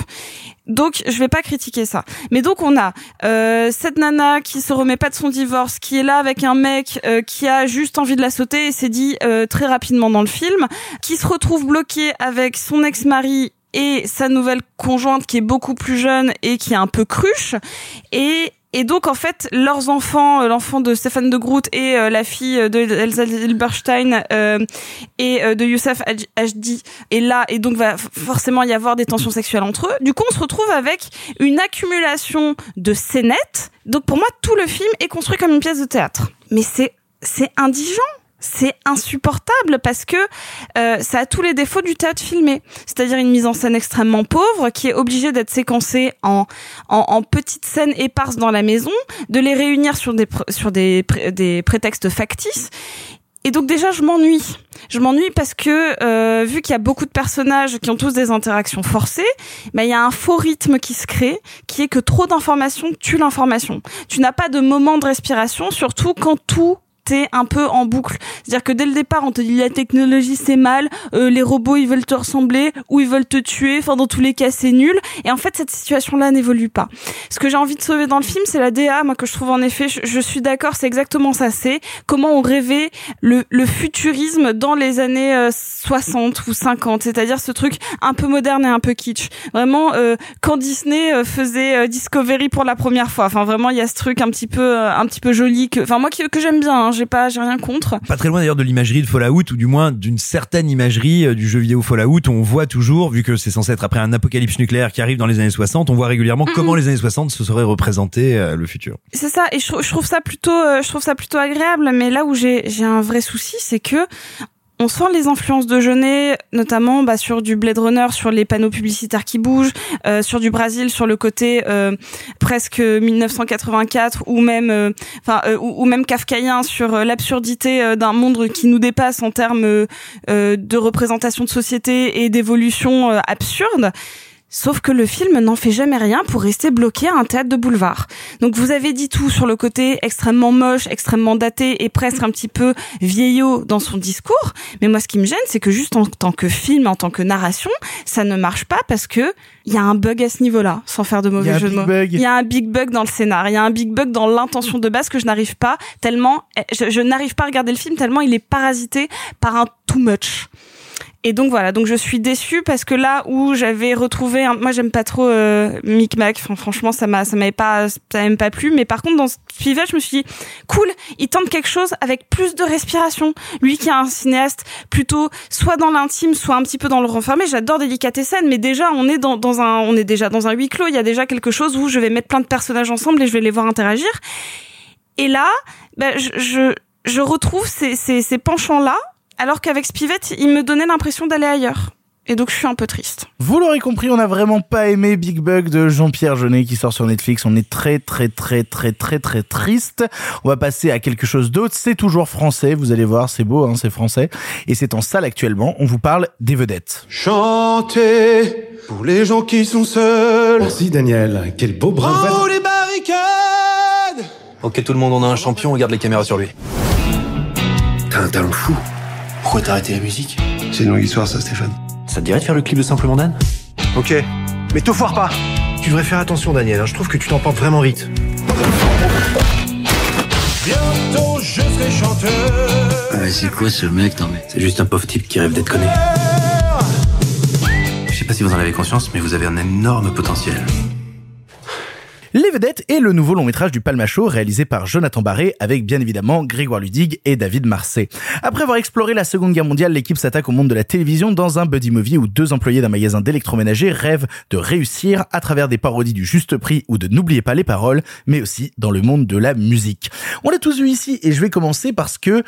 Donc je vais pas critiquer ça. Mais donc on a euh, cette nana qui se remet pas de son divorce, qui est là avec un mec euh, qui a juste envie de la sauter et c'est dit euh, très rapidement dans le film, qui se retrouve bloqué avec son ex-mari et sa nouvelle conjointe qui est beaucoup plus jeune et qui est un peu cruche et et donc en fait leurs enfants, euh, l'enfant de Stéphane de Groot et euh, la fille de Elsa Zilberstein euh, et euh, de Youssef Hajdi est là et donc va forcément y avoir des tensions sexuelles entre eux. Du coup on se retrouve avec une accumulation de scénettes. Donc pour moi tout le film est construit comme une pièce de théâtre. Mais c'est c'est indigent. C'est insupportable parce que euh, ça a tous les défauts du théâtre filmé, c'est-à-dire une mise en scène extrêmement pauvre qui est obligée d'être séquencée en, en, en petites scènes éparses dans la maison, de les réunir sur des sur des, des prétextes factices. Et donc déjà je m'ennuie. Je m'ennuie parce que euh, vu qu'il y a beaucoup de personnages qui ont tous des interactions forcées, bah, il y a un faux rythme qui se crée, qui est que trop d'informations tue l'information. Tu n'as pas de moment de respiration, surtout quand tout est un peu en boucle. C'est-à-dire que dès le départ, on te dit la technologie c'est mal, euh, les robots ils veulent te ressembler ou ils veulent te tuer, enfin dans tous les cas c'est nul. Et en fait cette situation-là n'évolue pas. Ce que j'ai envie de sauver dans le film, c'est la DA, moi que je trouve en effet, je, suis d'accord, c'est exactement ça. C'est comment on rêvait le, le futurisme dans les années euh, 60 ou 50, c'est-à-dire ce truc un peu moderne et un peu kitsch. Vraiment, euh, quand Disney euh, faisait euh, Discovery pour la première fois. Enfin vraiment, il y a ce truc un petit peu, euh, un petit peu joli que, enfin moi que j'aime bien. Hein, j'ai pas, j'ai rien contre. Pas très loin d'ailleurs de l'imagerie de Fallout, ou du moins d'une certaine imagerie euh, du jeu vidéo Fallout, où on voit toujours, vu que c'est censé être après un apocalypse nucléaire qui arrive dans les années 60, on voit régulièrement comment les années 60 se seraient représenté euh, le futur. C'est ça, et je, trou- je trouve ça plutôt, euh, je trouve ça plutôt agréable. Mais là où j'ai j'ai un vrai souci, c'est que on sent les influences de Jeunet, notamment bah, sur du Blade Runner, sur les panneaux publicitaires qui bougent, euh, sur du Brésil, sur le côté euh, presque 1984 ou même, euh, enfin, euh, ou, ou même kafkaïen sur l'absurdité d'un monde qui nous dépasse en termes de représentation de société et d'évolution absurde. Sauf que le film n'en fait jamais rien pour rester bloqué à un théâtre de boulevard. Donc vous avez dit tout sur le côté extrêmement moche, extrêmement daté et presque un petit peu vieillot dans son discours. Mais moi, ce qui me gêne, c'est que juste en tant que film, en tant que narration, ça ne marche pas parce que il y a un bug à ce niveau-là, sans faire de mauvais jeu de mots. bug. Il y a un big bug dans le scénar. Il y a un big bug dans l'intention de base que je n'arrive pas tellement, je, je n'arrive pas à regarder le film tellement il est parasité par un too much. Et donc voilà, donc je suis déçue parce que là où j'avais retrouvé, un- moi j'aime pas trop euh, Mick Mac, Enfin, franchement ça m'a ça m'avait pas ça même pas plu, mais par contre dans ce Pivet, je me suis dit cool, il tente quelque chose avec plus de respiration. Lui qui est un cinéaste plutôt soit dans l'intime, soit un petit peu dans le renfermé. J'adore Délicatessen, mais déjà on est dans, dans un on est déjà dans un huis clos. Il y a déjà quelque chose où je vais mettre plein de personnages ensemble et je vais les voir interagir. Et là, ben, je, je je retrouve ces ces, ces penchants là, alors qu'avec Spivette, il me donnait l'impression d'aller ailleurs. Et donc je suis un peu triste. Vous l'aurez compris, on n'a vraiment pas aimé Big Bug de Jean-Pierre Jeunet qui sort sur Netflix. On est très très très très très très triste. On va passer à quelque chose d'autre. C'est toujours français. Vous allez voir, c'est beau, hein, c'est français. Et c'est en salle actuellement. On vous parle des vedettes. Chantez pour les gens qui sont seuls. Merci Daniel, quel beau bras. Oh les barricades Ok, tout le monde, on a un champion, on garde les caméras sur lui. T'as un talent fou. Pourquoi t'as arrêté la musique? C'est une longue histoire ça Stéphane. Ça te dirait de faire le clip de Simplement Dan? Ok, mais te foire pas. Tu devrais faire attention Daniel, hein. je trouve que tu t'emportes vraiment vite. Bientôt je serai chanteur. Ah, c'est quoi ce mec? Non mais c'est juste un pauvre type qui rêve d'être connu. Je sais pas si vous en avez conscience, mais vous avez un énorme potentiel. Les vedettes est le nouveau long métrage du Palmacho réalisé par Jonathan Barré avec bien évidemment Grégoire Ludig et David Marseille. Après avoir exploré la Seconde Guerre mondiale, l'équipe s'attaque au monde de la télévision dans un buddy movie où deux employés d'un magasin d'électroménager rêvent de réussir à travers des parodies du juste prix ou de n'oubliez pas les paroles, mais aussi dans le monde de la musique. On l'a tous vu ici et je vais commencer parce que,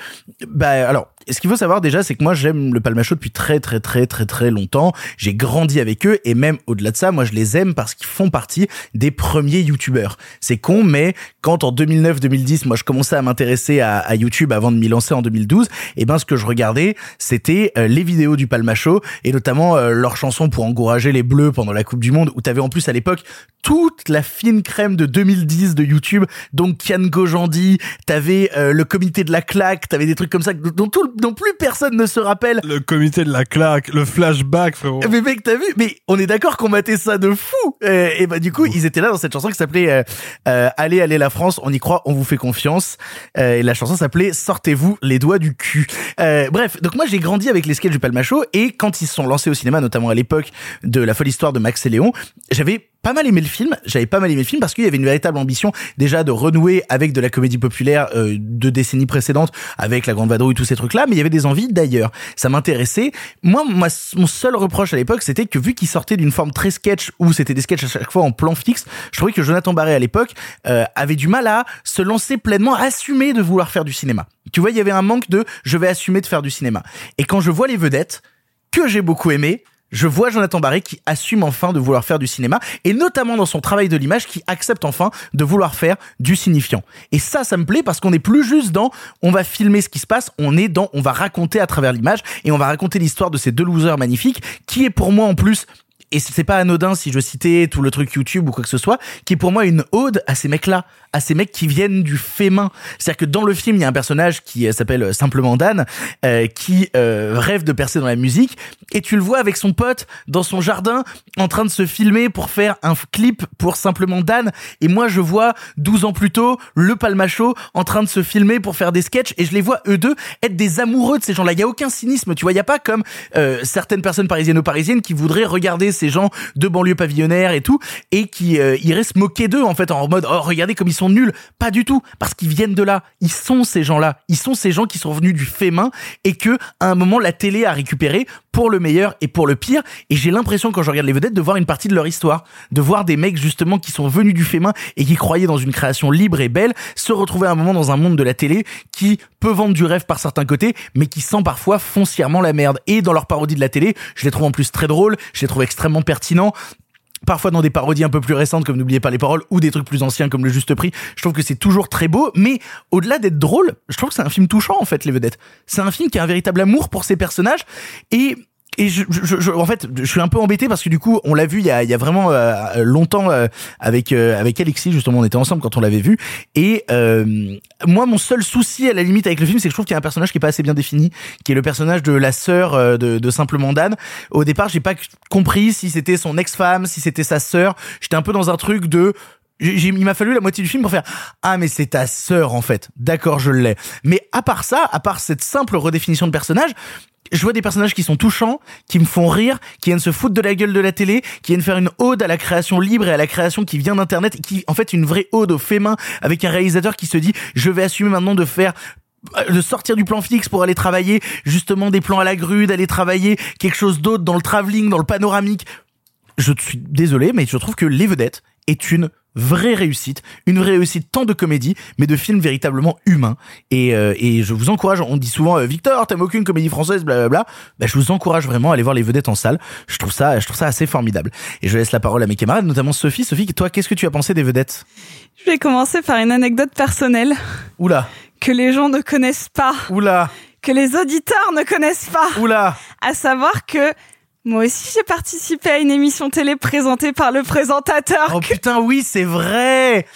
bah alors, ce qu'il faut savoir déjà, c'est que moi j'aime le Palmacho depuis très très très très très longtemps. J'ai grandi avec eux et même au-delà de ça, moi je les aime parce qu'ils font partie des premiers youtubeurs. C'est con, mais quand en 2009-2010, moi je commençais à m'intéresser à, YouTube avant de m'y lancer en 2012, et ben ce que je regardais, c'était euh, les vidéos du Palmacho et notamment euh, leurs chansons pour encourager les Bleus pendant la Coupe du Monde, où t'avais en plus à l'époque toute la fine crème de 2010 de YouTube, donc Kian Gojandi, t'avais euh, le comité de la claque, t'avais des trucs comme ça dont, tout, dont plus personne ne se rappelle. Le comité de la claque, le flashback, frérot. Mais mec, t'as vu? Mais on est d'accord qu'on matait ça de fou. Euh, et bah du coup, ils étaient là dans cette chanson qui s'appelait euh, euh, Allez, allez la France, on y croit, on vous fait confiance. Euh, et la chanson s'appelait Sortez-vous les doigts du cul. Euh, bref, donc moi j'ai grandi avec les sketchs du Palmacho et quand ils se sont lancés au cinéma, notamment à l'époque de La folle histoire de Max et Léon, j'avais pas mal aimé le film, j'avais pas mal aimé le film parce qu'il y avait une véritable ambition déjà de renouer avec de la comédie populaire euh, de décennies précédentes, avec La Grande Vadrouille, tous ces trucs-là, mais il y avait des envies d'ailleurs. Ça m'intéressait. Moi, mon seul reproche à l'époque, c'était que vu qu'il sortait d'une forme très sketch, où c'était des sketchs à chaque fois en plan fixe, je trouvais que Jonathan Barré à l'époque euh, avait du mal à se lancer pleinement, assumer de vouloir faire du cinéma. Tu vois, il y avait un manque de je vais assumer de faire du cinéma. Et quand je vois les vedettes, que j'ai beaucoup aimé, je vois Jonathan Barré qui assume enfin de vouloir faire du cinéma et notamment dans son travail de l'image qui accepte enfin de vouloir faire du signifiant. Et ça, ça me plaît parce qu'on n'est plus juste dans on va filmer ce qui se passe, on est dans on va raconter à travers l'image et on va raconter l'histoire de ces deux losers magnifiques qui est pour moi en plus et c'est pas anodin si je citais tout le truc YouTube ou quoi que ce soit, qui est pour moi une ode à ces mecs-là, à ces mecs qui viennent du fait main. C'est-à-dire que dans le film, il y a un personnage qui euh, s'appelle simplement Dan, euh, qui euh, rêve de percer dans la musique, et tu le vois avec son pote dans son jardin, en train de se filmer pour faire un clip pour simplement Dan. Et moi, je vois 12 ans plus tôt le Palmacho en train de se filmer pour faire des sketchs, et je les vois eux deux être des amoureux de ces gens-là. Il y a aucun cynisme, tu vois. Il y a pas comme euh, certaines personnes parisiennes ou parisiennes qui voudraient regarder ces gens de banlieue pavillonnaire et tout, et qui euh, iraient se moquer d'eux en fait en mode oh regardez comme ils sont nuls. Pas du tout, parce qu'ils viennent de là. Ils sont ces gens-là. Ils sont ces gens qui sont venus du fait main et que à un moment la télé a récupéré pour le meilleur et pour le pire. Et j'ai l'impression quand je regarde les vedettes de voir une partie de leur histoire, de voir des mecs justement qui sont venus du fait main et qui croyaient dans une création libre et belle se retrouver à un moment dans un monde de la télé qui peut vendre du rêve par certains côtés, mais qui sent parfois foncièrement la merde. Et dans leur parodie de la télé, je les trouve en plus très drôles, je les trouve extrêmement pertinents parfois dans des parodies un peu plus récentes comme N'oubliez pas les paroles ou des trucs plus anciens comme Le Juste Prix. Je trouve que c'est toujours très beau, mais au-delà d'être drôle, je trouve que c'est un film touchant en fait, Les Vedettes. C'est un film qui a un véritable amour pour ses personnages et et je, je, en fait, je suis un peu embêté parce que du coup, on l'a vu il y a, il y a vraiment euh, longtemps euh, avec euh, avec Alexis justement, on était ensemble quand on l'avait vu. Et moi, mon seul souci à la limite avec le film, c'est que je trouve qu'il y a un personnage qui est pas assez bien défini, qui est le personnage de la sœur de, de simplement Dan. Au départ, j'ai pas compris si c'était son ex-femme, si c'était sa sœur. J'étais un peu dans un truc de il m'a fallu la moitié du film pour faire ah mais c'est ta sœur en fait d'accord je l'ai mais à part ça à part cette simple redéfinition de personnage je vois des personnages qui sont touchants, qui me font rire, qui viennent se foutre de la gueule de la télé, qui viennent faire une ode à la création libre et à la création qui vient d'internet, et qui en fait une vraie ode au fait main avec un réalisateur qui se dit je vais assumer maintenant de faire de sortir du plan fixe pour aller travailler justement des plans à la grue, d'aller travailler quelque chose d'autre dans le travelling, dans le panoramique. Je suis désolé, mais je trouve que Les Vedettes est une vraie réussite, une vraie réussite tant de comédie, mais de films véritablement humains. Et, euh, et je vous encourage, on dit souvent euh, Victor, t'aimes aucune comédie française, blablabla. Bah, je vous encourage vraiment à aller voir Les Vedettes en salle. Je trouve ça, je trouve ça assez formidable. Et je laisse la parole à mes camarades, notamment Sophie. Sophie, toi, qu'est-ce que tu as pensé des Vedettes? Je vais commencer par une anecdote personnelle Oula, que les gens ne connaissent pas, oula, que les auditeurs ne connaissent pas. oula. À savoir que moi aussi j'ai participé à une émission télé présentée par le présentateur. Oh putain, oui, c'est vrai.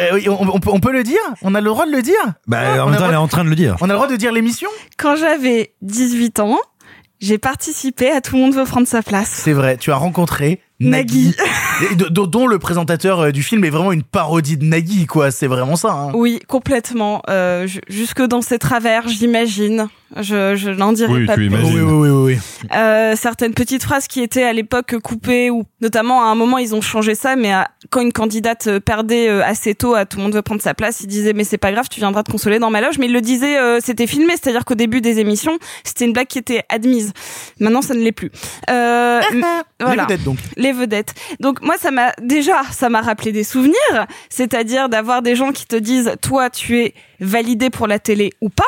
Euh, on, on peut- on peut le dire? On a le droit de le dire? Bah, On en a même le temps, elle est droit- en train de le dire. On a le droit de dire l'émission? Quand j'avais 18 ans, j'ai participé à Tout le monde veut prendre sa place. C'est vrai, tu as rencontré Nagui, dont le présentateur euh, du film est vraiment une parodie de Nagui, quoi. C'est vraiment ça. Hein. Oui, complètement. Euh, ju- jusque dans ses travers, j'imagine. Je, je n'en dirai Oui, pas tu imagines. Oui, oui, oui, oui. oui. Euh, certaines petites phrases qui étaient à l'époque coupées ou notamment à un moment ils ont changé ça mais à- quand une candidate euh, perdait euh, assez tôt à tout le monde veut prendre sa place ils disaient mais c'est pas grave tu viendras te consoler dans ma loge mais ils le disaient euh, c'était filmé c'est-à-dire qu'au début des émissions c'était une blague qui était admise maintenant ça ne l'est plus euh, voilà Les vedettes, donc. les vedettes. Donc moi ça m'a déjà ça m'a rappelé des souvenirs, c'est-à-dire d'avoir des gens qui te disent toi tu es validé pour la télé ou pas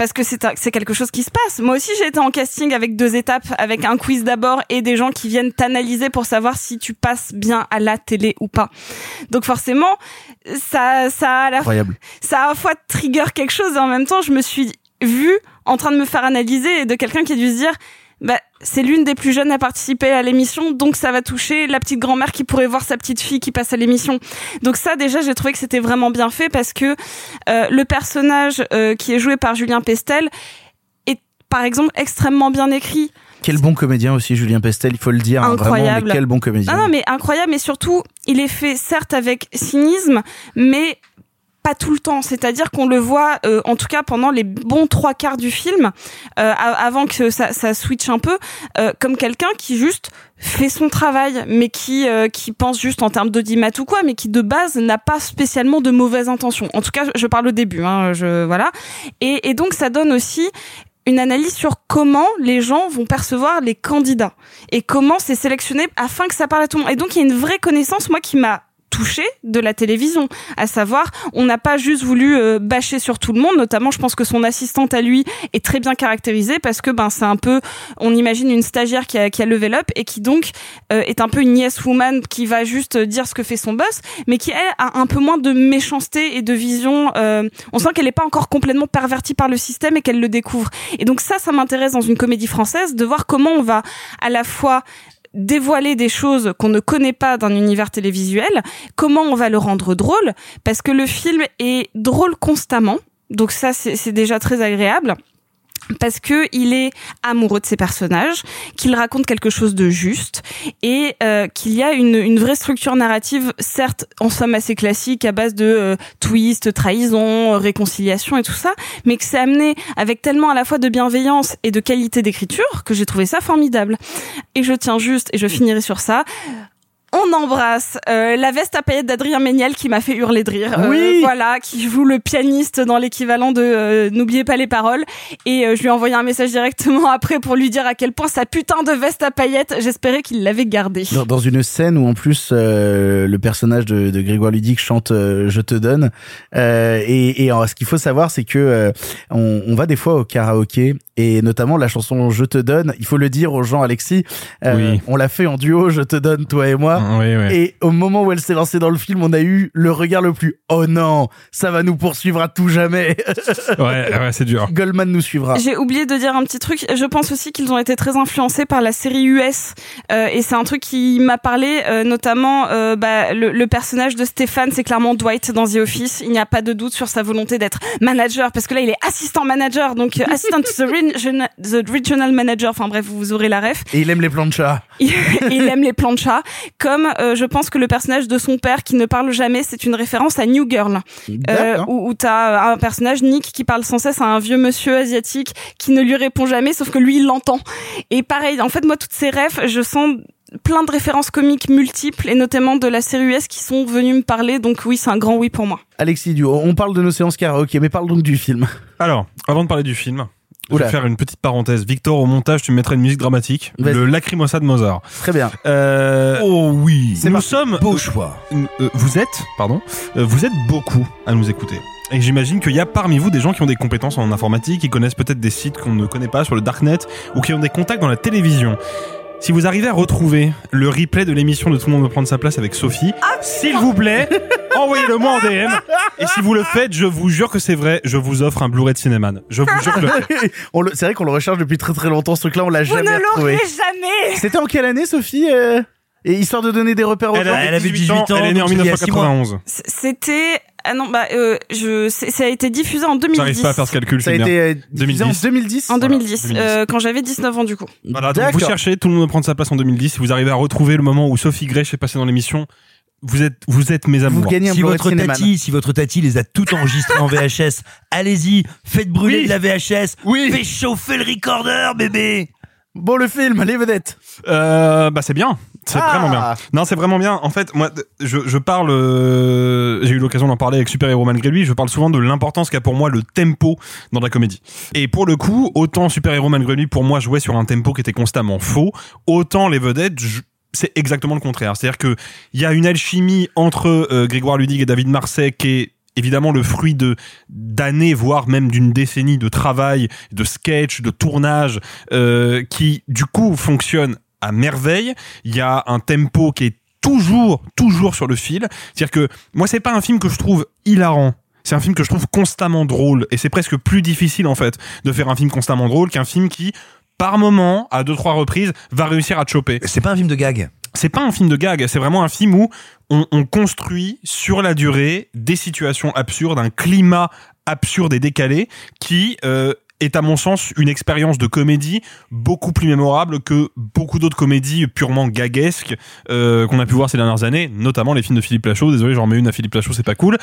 parce que c'est quelque chose qui se passe. Moi aussi j'ai été en casting avec deux étapes avec un quiz d'abord et des gens qui viennent t'analyser pour savoir si tu passes bien à la télé ou pas. Donc forcément ça ça a la Incroyable. ça a à la fois trigger quelque chose et en même temps je me suis vue en train de me faire analyser et de quelqu'un qui a dû se dire bah, c'est l'une des plus jeunes à participer à l'émission, donc ça va toucher la petite grand-mère qui pourrait voir sa petite fille qui passe à l'émission. Donc ça, déjà, j'ai trouvé que c'était vraiment bien fait parce que euh, le personnage euh, qui est joué par Julien Pestel est, par exemple, extrêmement bien écrit. Quel bon comédien aussi, Julien Pestel, il faut le dire. hein, vraiment, Incroyable. mais quel bon comédien. Non, non, mais incroyable, mais surtout, il est fait certes avec cynisme, mais tout le temps. C'est-à-dire qu'on le voit, euh, en tout cas pendant les bons trois quarts du film, euh, avant que ça, ça switch un peu, euh, comme quelqu'un qui juste fait son travail, mais qui euh, qui pense juste en termes d'audimat ou quoi, mais qui de base n'a pas spécialement de mauvaises intentions. En tout cas, je parle au début, hein, je voilà. Et, et donc ça donne aussi une analyse sur comment les gens vont percevoir les candidats et comment c'est sélectionné afin que ça parle à tout le monde. Et donc il y a une vraie connaissance, moi, qui m'a touché de la télévision, à savoir on n'a pas juste voulu euh, bâcher sur tout le monde, notamment je pense que son assistante à lui est très bien caractérisée parce que ben c'est un peu on imagine une stagiaire qui a, qui a level up et qui donc euh, est un peu une yes woman qui va juste dire ce que fait son boss, mais qui elle a un peu moins de méchanceté et de vision. euh, on sent qu'elle n'est pas encore complètement pervertie par le système et qu'elle le découvre. Et donc ça, ça m'intéresse dans une comédie française de voir comment on va à la fois dévoiler des choses qu'on ne connaît pas d'un univers télévisuel, comment on va le rendre drôle, parce que le film est drôle constamment, donc ça c'est déjà très agréable parce que il est amoureux de ses personnages, qu'il raconte quelque chose de juste et euh, qu'il y a une, une vraie structure narrative, certes en somme assez classique à base de euh, twist, trahison, réconciliation et tout ça, mais que c'est amené avec tellement à la fois de bienveillance et de qualité d'écriture que j'ai trouvé ça formidable. Et je tiens juste, et je finirai sur ça, on embrasse euh, la veste à paillettes d'Adrien Méniel qui m'a fait hurler de rire. Euh, Oui. voilà, qui joue le pianiste dans l'équivalent de euh, N'oubliez pas les paroles. Et euh, je lui ai envoyé un message directement après pour lui dire à quel point sa putain de veste à paillettes, j'espérais qu'il l'avait gardée. Dans, dans une scène où en plus euh, le personnage de, de Grégoire Ludic chante euh, Je te donne Euh, et, et alors, ce qu'il faut savoir c'est que euh, on, on va des fois au karaoké et notamment la chanson Je te donne il faut le dire aux gens Alexis euh, Oui. on l'a fait en duo Je te donne toi et moi Oui, oui. Et au moment où elle s'est lancée dans le film, on a eu le regard le plus oh non, ça va nous poursuivre à tout jamais. Ouais, ouais, c'est dur. Goldman nous suivra. J'ai oublié de dire un petit truc. Je pense aussi qu'ils ont été très influencés par la série US euh, et c'est un truc qui m'a parlé, euh, notamment euh, bah, le, le personnage de Stéphane, c'est clairement Dwight dans The Office. Il n'y a pas de doute sur sa volonté d'être manager parce que là il est assistant manager, donc assistant to the, region- the regional manager. Enfin bref, vous aurez la ref. Et il aime les plans de chat. il aime les plans de chat. Comme euh, je pense que le personnage de son père qui ne parle jamais, c'est une référence à New Girl, euh, où, où t'as un personnage Nick qui parle sans cesse à un vieux monsieur asiatique qui ne lui répond jamais, sauf que lui il l'entend. Et pareil, en fait moi toutes ces rêves, je sens plein de références comiques multiples et notamment de la série US qui sont venues me parler. Donc oui, c'est un grand oui pour moi. Alexis Duo, on parle de nos séances karaoké, mais parle donc du film. Alors, avant de parler du film, je vais faire une petite parenthèse. Victor, au montage, tu me mettrais une musique dramatique. Le Lacrimosa de Mozart. Très bien. Euh, Oh oui. nous parti. sommes Beau choix. Euh, vous êtes, pardon, euh, vous êtes beaucoup à nous écouter. Et j'imagine qu'il y a parmi vous des gens qui ont des compétences en informatique, qui connaissent peut-être des sites qu'on ne connaît pas sur le darknet, ou qui ont des contacts dans la télévision. Si vous arrivez à retrouver le replay de l'émission de Tout le monde veut prendre sa place avec Sophie, s'il vous plaît, envoyez-le moi en DM. Et si vous le faites, je vous jure que c'est vrai, je vous offre un Blu-ray de Cinéman. Je vous jure que. On le- C'est vrai qu'on le recherche depuis très très longtemps, ce truc-là, on l'a Vous jamais ne retrouvé. jamais C'était en quelle année, Sophie euh Et histoire de donner des repères aux Elle, gens. avait elle avait 18 ans, 18 ans, elle est née en donc il y a six mois. 1991. C- C'était ah non bah euh, je ça a été diffusé en 2010. J'arrive pas à faire ce calcul, Ça a bien. été euh, diffusé en 2010. 2010. En Voilà, 2010, 2010. euh, quand j'avais 19 ans du coup. Voilà, donc vous cherchez, tout le monde prendre sa place en 2010. Si vous arrivez à retrouver le moment où Sophie Grèche est passée dans l'émission, vous êtes, vous êtes mes Vous amours. gagnez un Si votre Cinéman. tati, si votre tati les a toutes enregistrées en VHS, allez-y, faites brûler Oui. de la VHS, Oui. faites chauffer le recorder, bébé. Bon, le film, les vedettes. Euh, bah c'est bien, c'est Ah. vraiment bien. Non, c'est vraiment bien. En fait, moi, je, je parle, euh, j'ai eu l'occasion d'en parler avec Super Héros malgré lui. Je parle souvent de l'importance qu'a pour moi le tempo dans la comédie. Et pour le coup, autant Super Héros malgré lui, pour moi, jouait sur un tempo qui était constamment faux, autant les vedettes. je- c'est exactement le contraire. C'est-à-dire que il y a une alchimie entre euh, Grégoire Ludig et David Marseille qui est évidemment le fruit de d'années, voire même d'une décennie de travail, de sketch, de tournage, euh, qui du coup fonctionne à merveille. Il y a un tempo qui est toujours, toujours sur le fil. C'est-à-dire que moi, c'est pas un film que je trouve hilarant. C'est un film que je trouve constamment drôle. Et c'est presque plus difficile, en fait, de faire un film constamment drôle qu'un film qui, par moment, à deux, trois reprises, va réussir à te choper. C'est pas un film de gag. C'est pas un film de gag, c'est vraiment un film où on, on construit sur la durée des situations absurdes, un climat absurde et décalé qui euh, est à mon sens une expérience de comédie beaucoup plus mémorable que beaucoup d'autres comédies purement gaguesques euh, qu'on a pu voir ces dernières années, notamment les films de Philippe Lachaud. Désolé, j'en mets une à Philippe Lachaud, c'est pas cool.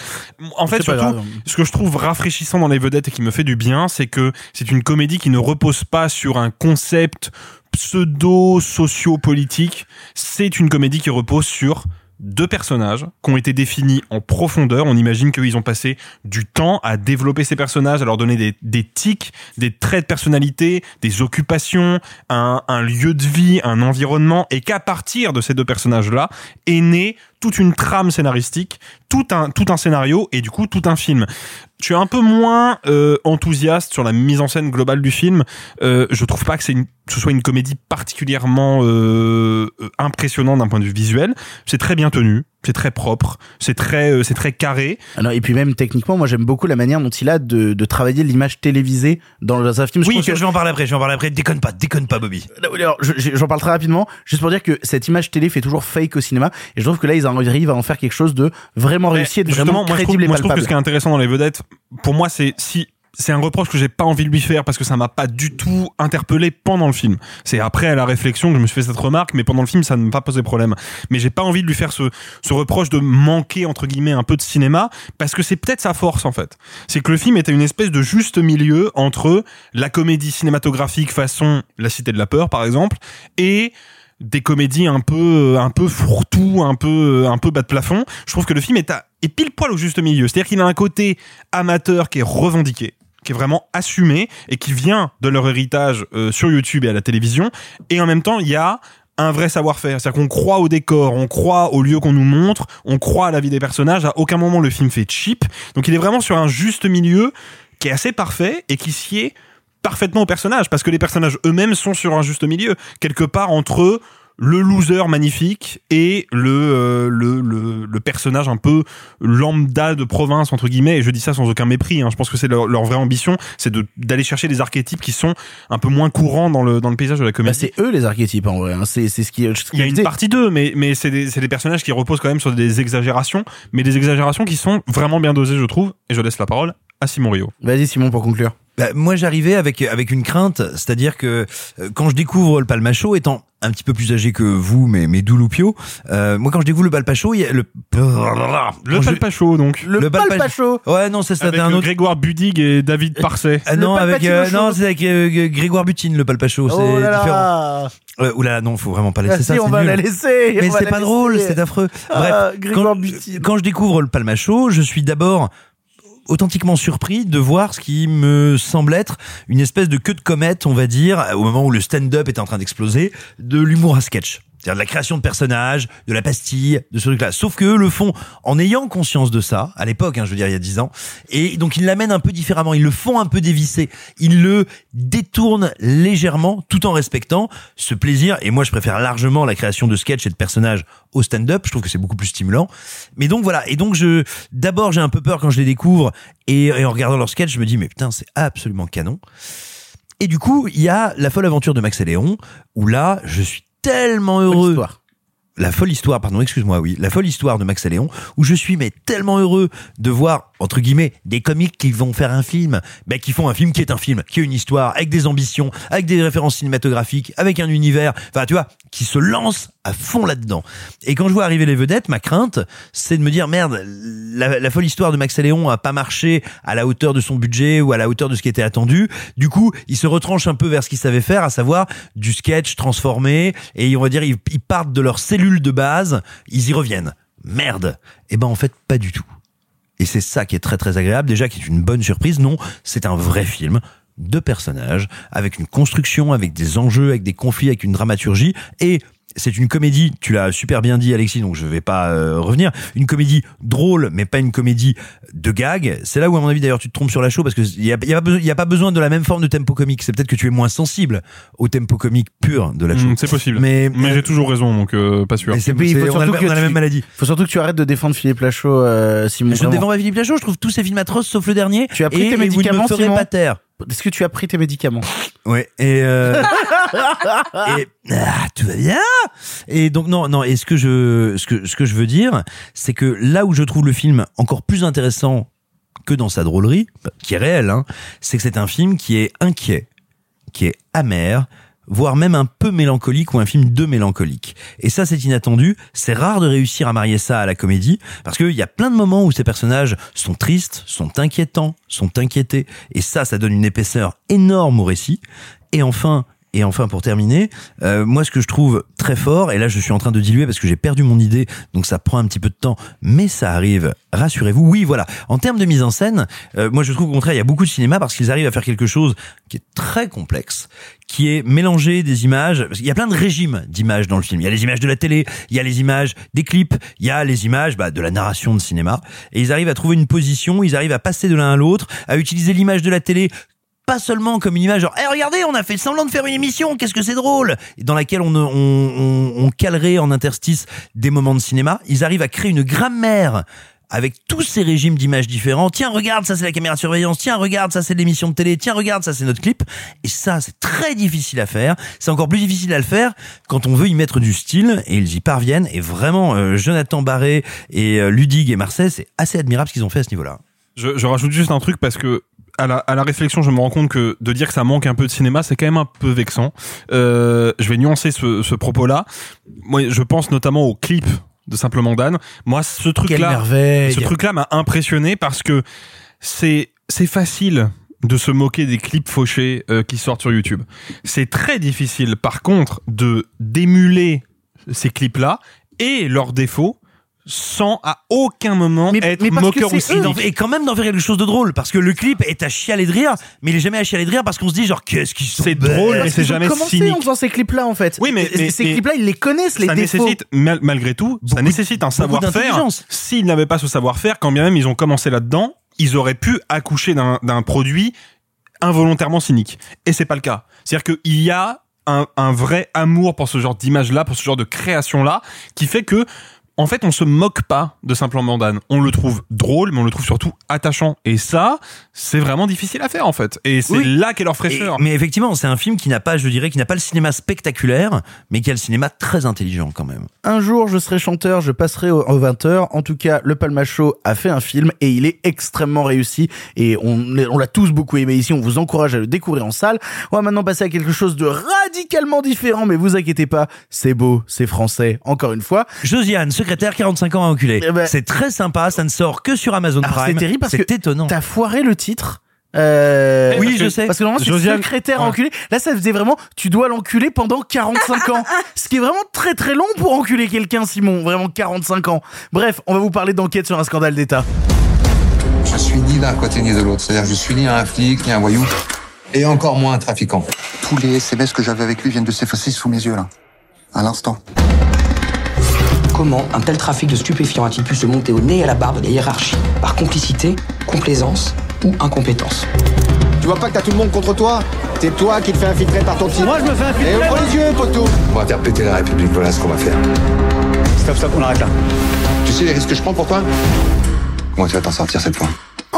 En fait, surtout, grave. ce que je trouve rafraîchissant dans les vedettes et qui me fait du bien, c'est que c'est une comédie qui ne repose pas sur un concept pseudo-socio-politique. C'est une comédie qui repose sur deux personnages qui ont été définis en profondeur. On imagine qu'ils ont passé du temps à développer ces personnages, à leur donner des, tics, des traits de personnalité, des occupations, un, un lieu de vie, un environnement, et qu'à partir de ces deux personnages-là est né toute une trame scénaristique, tout un, tout un scénario et du coup tout un film. Je suis un peu moins euh, enthousiaste sur la mise en scène globale du film. Euh, je trouve pas que ce soit une comédie particulièrement euh, euh, impressionnante d'un point de vue visuel. C'est très bien tenu, c'est très propre, c'est très, euh, c'est très carré. Alors, et puis même techniquement, moi j'aime beaucoup la manière dont il a de, de travailler l'image télévisée dans un film. Je Oui, je vais en parler après, je vais en parler après. Déconne pas, déconne pas, Bobby. Alors, je- je- j'en parle très rapidement, juste pour dire que cette image télé fait toujours fake au cinéma, et je trouve que là ils arrivent à en faire quelque chose de vraiment réussi, et de vraiment moi je, trouve, crédible et moi je trouve que ce qui est intéressant dans les vedettes, pour moi, c'est si c'est un reproche que j'ai pas envie de lui faire parce que ça m'a pas du tout interpellé pendant le film. C'est après à la réflexion que je me suis fait cette remarque, mais pendant le film ça ne m'a pas posé problème. Mais j'ai pas envie de lui faire ce, ce reproche de manquer entre guillemets un peu de cinéma parce que c'est peut-être sa force en fait. C'est que le film était une espèce de juste milieu entre la comédie cinématographique façon La Cité de la peur par exemple et des comédies un peu un peu fourre-tout, un peu un peu bas de plafond. Je trouve que le film est à, est pile poil au juste milieu. C'est-à-dire qu'il a un côté amateur qui est revendiqué qui est vraiment assumé et qui vient de leur héritage euh, sur YouTube et à la télévision. Et en même temps il y a un vrai savoir-faire, c'est-à-dire qu'on croit au décor, on croit au lieu qu'on nous montre, on croit à la vie des personnages, à aucun moment le film fait cheap, donc il est vraiment sur un juste milieu qui est assez parfait et qui sied parfaitement aux personnages parce que les personnages eux-mêmes sont sur un juste milieu. Quelque part entre le loser magnifique et le, euh, le, le, le personnage un peu lambda de province, entre guillemets, et je dis ça sans aucun mépris, hein. je pense que c'est leur, leur vraie ambition, c'est de- d'aller chercher des archétypes qui sont un peu moins courants dans le, dans le paysage de la Bah, comédie. c'est eux les archétypes en vrai. hein. C'est c'est ce qui. ce Il y a une partie d'eux, mais, mais c'est des, c'est des personnages qui reposent quand même sur des exagérations, mais des exagérations qui sont vraiment bien dosées, je trouve, et je laisse la parole à Simon Rio. Vas-y Simon pour conclure. Bah, moi, j'arrivais avec avec une crainte, c'est-à-dire que euh, quand je découvre le Palmacho, étant un petit peu plus âgé que vous, mais mais Douloupio, euh, moi quand je découvre le Palpacho, il y a le Le je- Palpacho, donc. Le, Le Palpa- Palpacho. Ouais, non, ça c'était un euh, autre. Grégoire Budig et David Parset. Ah, non, avec euh, non, c'est avec euh, Grégoire Butine, le Palpacho, c'est Oh là différent. là. Euh, oulala, non, faut vraiment pas laisser Ah, ça. si, on c'est va nul. la laisser. Mais c'est la pas drôle, c'est affreux. Ah, Bref, Grégoire quand, Butine. quand je découvre le Palmacho, je suis d'abord authentiquement surpris de voir ce qui me semble être une espèce de queue de comète, on va dire, au moment où le stand-up est en train d'exploser, de l'humour à sketch. C'est-à-dire de la création de personnages, de la pastille, de ce truc-là. Sauf que eux le font en ayant conscience de ça, à l'époque, hein, je veux dire il y a dix ans, et donc ils l'amènent un peu différemment, ils le font un peu dévisser, ils le détournent légèrement, tout en respectant ce plaisir. Et moi, je préfère largement la création de sketchs et de personnages au stand-up. Je trouve que c'est beaucoup plus stimulant. Mais donc voilà. Et donc je, d'abord, j'ai un peu peur quand je les découvre, et, et en regardant leurs sketchs, je me dis mais putain, c'est absolument canon. Et du coup, il y a la folle aventure de Max et Léon, où là, je suis tellement heureux. Histoire. La folle histoire, pardon, excuse-moi, oui, la folle histoire de Max et Léon, où je suis mais tellement heureux de voir entre guillemets des comiques qui vont faire un film, ben qui font un film qui est un film, qui a une histoire avec des ambitions, avec des références cinématographiques, avec un univers, enfin tu vois, qui se lance à fond là-dedans. Et quand je vois arriver les vedettes, ma crainte, c'est de me dire merde, la, folle histoire de Max et Léon a pas marché à la hauteur de son budget ou à la hauteur de ce qui était attendu. Du coup, il se retranche un peu vers ce qu'il savait faire, à savoir du sketch transformé, et on va dire ils, ils partent de leur cellule de base, ils y reviennent. Merde. Et ben en fait pas du tout. Et c'est ça qui est très très agréable, déjà qui est une bonne surprise. Non, c'est un vrai film de personnages, avec une construction, avec des enjeux, avec des conflits, avec une dramaturgie, et c'est une comédie, tu l'as super bien dit Alexis, donc je vais pas euh, revenir, une comédie drôle, mais pas une comédie de gag. C'est là où à mon avis d'ailleurs tu te trompes sur la show, parce qu'il y a, y, a, pas besoin- y a pas besoin de la même forme de tempo comique. C'est peut-être que tu es moins sensible au tempo comique pur de la show. Mm, c'est possible. Mais, Mais j'ai toujours raison, donc euh, pas sûr. mais c'est- Oui, il faut on a, que on a la tu- même maladie. Faut surtout que tu arrêtes de défendre Philippe Lachaud, euh, Simon. Je ne défends pas Philippe Lachaud, je trouve tous ces films atroces sauf le dernier. Tu as pris et, tes et vous ne médicaments, me ferez Simon pas taire. Est-ce que tu as pris tes médicaments? Ouais, et, euh, et ah, tout va bien. Et donc non, non. Et ce que je, ce que, ce que je veux dire, c'est que là où je trouve le film encore plus intéressant que dans sa drôlerie, qui est réelle, hein, c'est que c'est un film qui est inquiet, qui est amer, voire même un peu mélancolique ou un film de mélancolique. Et ça, c'est inattendu. C'est rare de réussir à marier ça à la comédie, parce qu'il y a plein de moments où ces personnages sont tristes, sont inquiétants, sont inquiétés. Et ça, ça donne une épaisseur énorme au récit. Et enfin, et enfin, pour terminer, euh, moi, ce que je trouve très fort, et là, je suis en train de diluer parce que j'ai perdu mon idée, donc ça prend un petit peu de temps, mais ça arrive. Rassurez-vous. Oui, voilà. En termes de mise en scène, euh, moi, je trouve au contraire, il y a beaucoup de cinéma parce qu'ils arrivent à faire quelque chose qui est très complexe, qui est mélanger des images. Parce qu'il y a plein de régimes d'images dans le film. Il y a les images de la télé, il y a les images des clips, il y a les images bah, de la narration de cinéma. Et ils arrivent à trouver une position, ils arrivent à passer de l'un à l'autre, à utiliser l'image de la télé pas seulement comme une image genre Eh, regardez on a fait semblant de faire une émission qu'est-ce que c'est drôle dans laquelle on, on, on, on calerait en interstice des moments de cinéma ils arrivent à créer une grammaire avec tous ces régimes d'images différents. Tiens, regarde, ça c'est la caméra de surveillance. Tiens, regarde, ça c'est l'émission de télé. Tiens, regarde, ça c'est notre clip. Et ça, c'est très difficile à faire. C'est encore plus difficile à le faire quand on veut y mettre du style et ils y parviennent. Et vraiment, euh, Jonathan Barré et euh, Ludig et Marseille, c'est assez admirable ce qu'ils ont fait à ce niveau-là. Je, je rajoute juste un truc parce que à la, à la réflexion, je me rends compte que de dire que ça manque un peu de cinéma, c'est quand même un peu vexant. Euh, je vais nuancer ce, ce propos-là. Moi, je pense notamment au clip de Simplement Dan. Moi, ce truc-là, ce truc-là m'a impressionné parce que c'est c'est facile de se moquer des clips fauchés euh, qui sortent sur YouTube. C'est très difficile, par contre, de d'émuler ces clips-là et leurs défauts sans à aucun moment être mais moqueur que ou cynique. Et quand même d'en faire quelque chose de drôle, parce que le clip est à chialer de rire, mais il est jamais à chialer de rire parce qu'on se dit genre qu'est-ce sont C'est drôle, mais c'est jamais commencé cynique. en faisant ces clips-là, en fait. Oui, mais- ces clips-là, ils les connaissent, les ça défauts. nécessite, mal- malgré tout, ça nécessite un savoir-faire. S'ils n'avaient pas ce savoir-faire, quand bien même ils ont commencé là-dedans, ils auraient pu accoucher d'un d'un produit involontairement cynique. Et c'est pas le cas. C'est-à-dire qu'il y a un, un vrai amour pour ce genre d'image-là, pour ce genre de création-là, qui fait que en fait, on se moque pas de Simplement Dan. On le trouve drôle, mais on le trouve surtout attachant. Et ça, c'est vraiment difficile à faire, en fait. Et c'est Oui. là qu'est leur fraîcheur. Et- mais effectivement, c'est un film qui n'a pas, je dirais, qui n'a pas le cinéma spectaculaire, mais qui a le cinéma très intelligent quand même. Un jour, je serai chanteur, je passerai au, au 20h. En tout cas, le Palma Show a fait un film et il est extrêmement réussi. Et on l'a tous beaucoup aimé ici. On vous encourage à le découvrir en salle. On va maintenant passer à quelque chose de radicalement différent, mais vous inquiétez pas, c'est beau, c'est français. Encore une fois. Josiane, secrétaire, 45 ans à enculé. c'est très sympa, ça ne sort que sur Amazon Alors, Prime. c'est terrible parce que c'est étonnant. t'as foiré le titre. Euh, Oui, parce je que- sais. Parce que normalement, c'est Josiane- secrétaire Ouais. enculé. Là, ça faisait vraiment, tu dois l'enculer pendant 45 ans. Ce qui est vraiment très très long pour enculer quelqu'un, Simon. Vraiment 45 ans. Bref, on va vous parler d'enquête sur un scandale d'État. Je suis ni d'un côté ni de l'autre. C'est-à-dire que je suis ni un flic, ni un voyou, et encore moins un trafiquant. Tous les SMS que j'avais avec lui viennent de s'effacer sous mes yeux, là. À l'instant. Comment un tel trafic de stupéfiants a-t-il pu se monter au nez et à la barbe des hiérarchies Par complicité, complaisance ou incompétence Tu vois pas que t'as tout le monde contre toi? C'est toi qui te fais infiltrer par ton type. Moi, je me fais infiltrer. Et ouvre les yeux, poteau. On va faire péter la République, voilà ce qu'on va faire. Stop, stop, on arrête là. Tu sais les risques que je prends pour toi? Comment tu vas t'en sortir cette fois?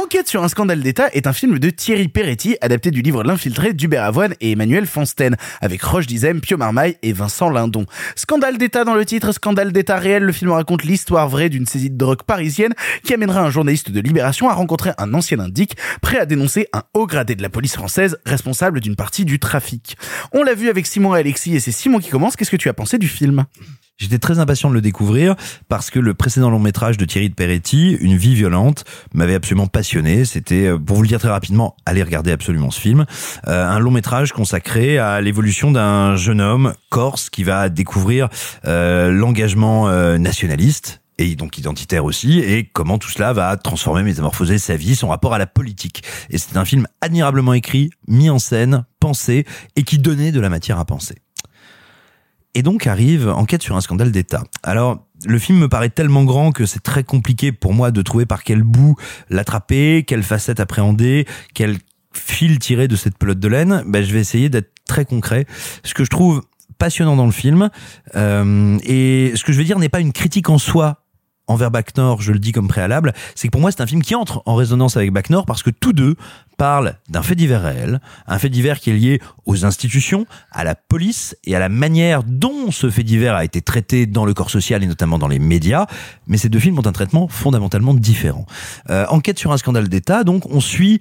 Enquête sur un scandale d'État est un film de Thierry Peretti, adapté du livre L'infiltré d'Hubert Avoine et Emmanuel Fonsten, avec Roche Dizem, Pio Marmaille et Vincent Lindon. Scandale d'État dans le titre, scandale d'État réel, le film raconte l'histoire vraie d'une saisie de drogue parisienne qui amènera un journaliste de Libération à rencontrer un ancien indique prêt à dénoncer un haut gradé de la police française responsable d'une partie du trafic. On l'a vu avec Simon et Alexis et c'est Simon qui commence. Qu'est-ce que tu as pensé du film? J'étais très impatient de le découvrir parce que le précédent long métrage de Thierry de Peretti, Une vie violente, m'avait absolument passionné. C'était, euh, pour vous le dire très rapidement, allez regarder absolument ce film, euh, un long métrage consacré à l'évolution d'un jeune homme corse qui va découvrir euh, l'engagement nationaliste et donc identitaire aussi, et comment tout cela va transformer, métamorphoser sa vie, son rapport à la politique. Et c'est un film admirablement écrit, mis en scène, pensé, et qui donnait de la matière à penser. Et donc arrive Enquête sur un scandale d'État. Alors, le film me paraît tellement grand que c'est très compliqué pour moi de trouver par quel bout l'attraper, quelle facette appréhender, quel fil tirer de cette pelote de laine. Ben, je vais essayer d'être très concret. Ce que je trouve passionnant dans le film, euh, et ce que je veux dire n'est pas une critique en soi envers Bac je le dis comme préalable, c'est que pour moi c'est un film qui entre en résonance avec Bac parce que tous deux parlent d'un fait divers réel, un fait divers qui est lié aux institutions, à la police et à la manière dont ce fait divers a été traité dans le corps social et notamment dans les médias. Mais ces deux films ont un traitement fondamentalement différent. Euh, enquête sur un scandale d'État, donc on suit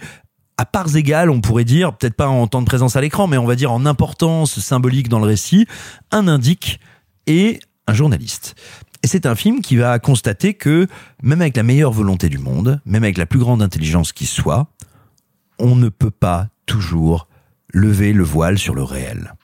à parts égales, on pourrait dire, peut-être pas en temps de présence à l'écran, mais on va dire en importance symbolique dans le récit, un indique et un journaliste. Et c'est un film qui va constater que, même avec la meilleure volonté du monde, même avec la plus grande intelligence qui soit, on ne peut pas toujours lever le voile sur le réel.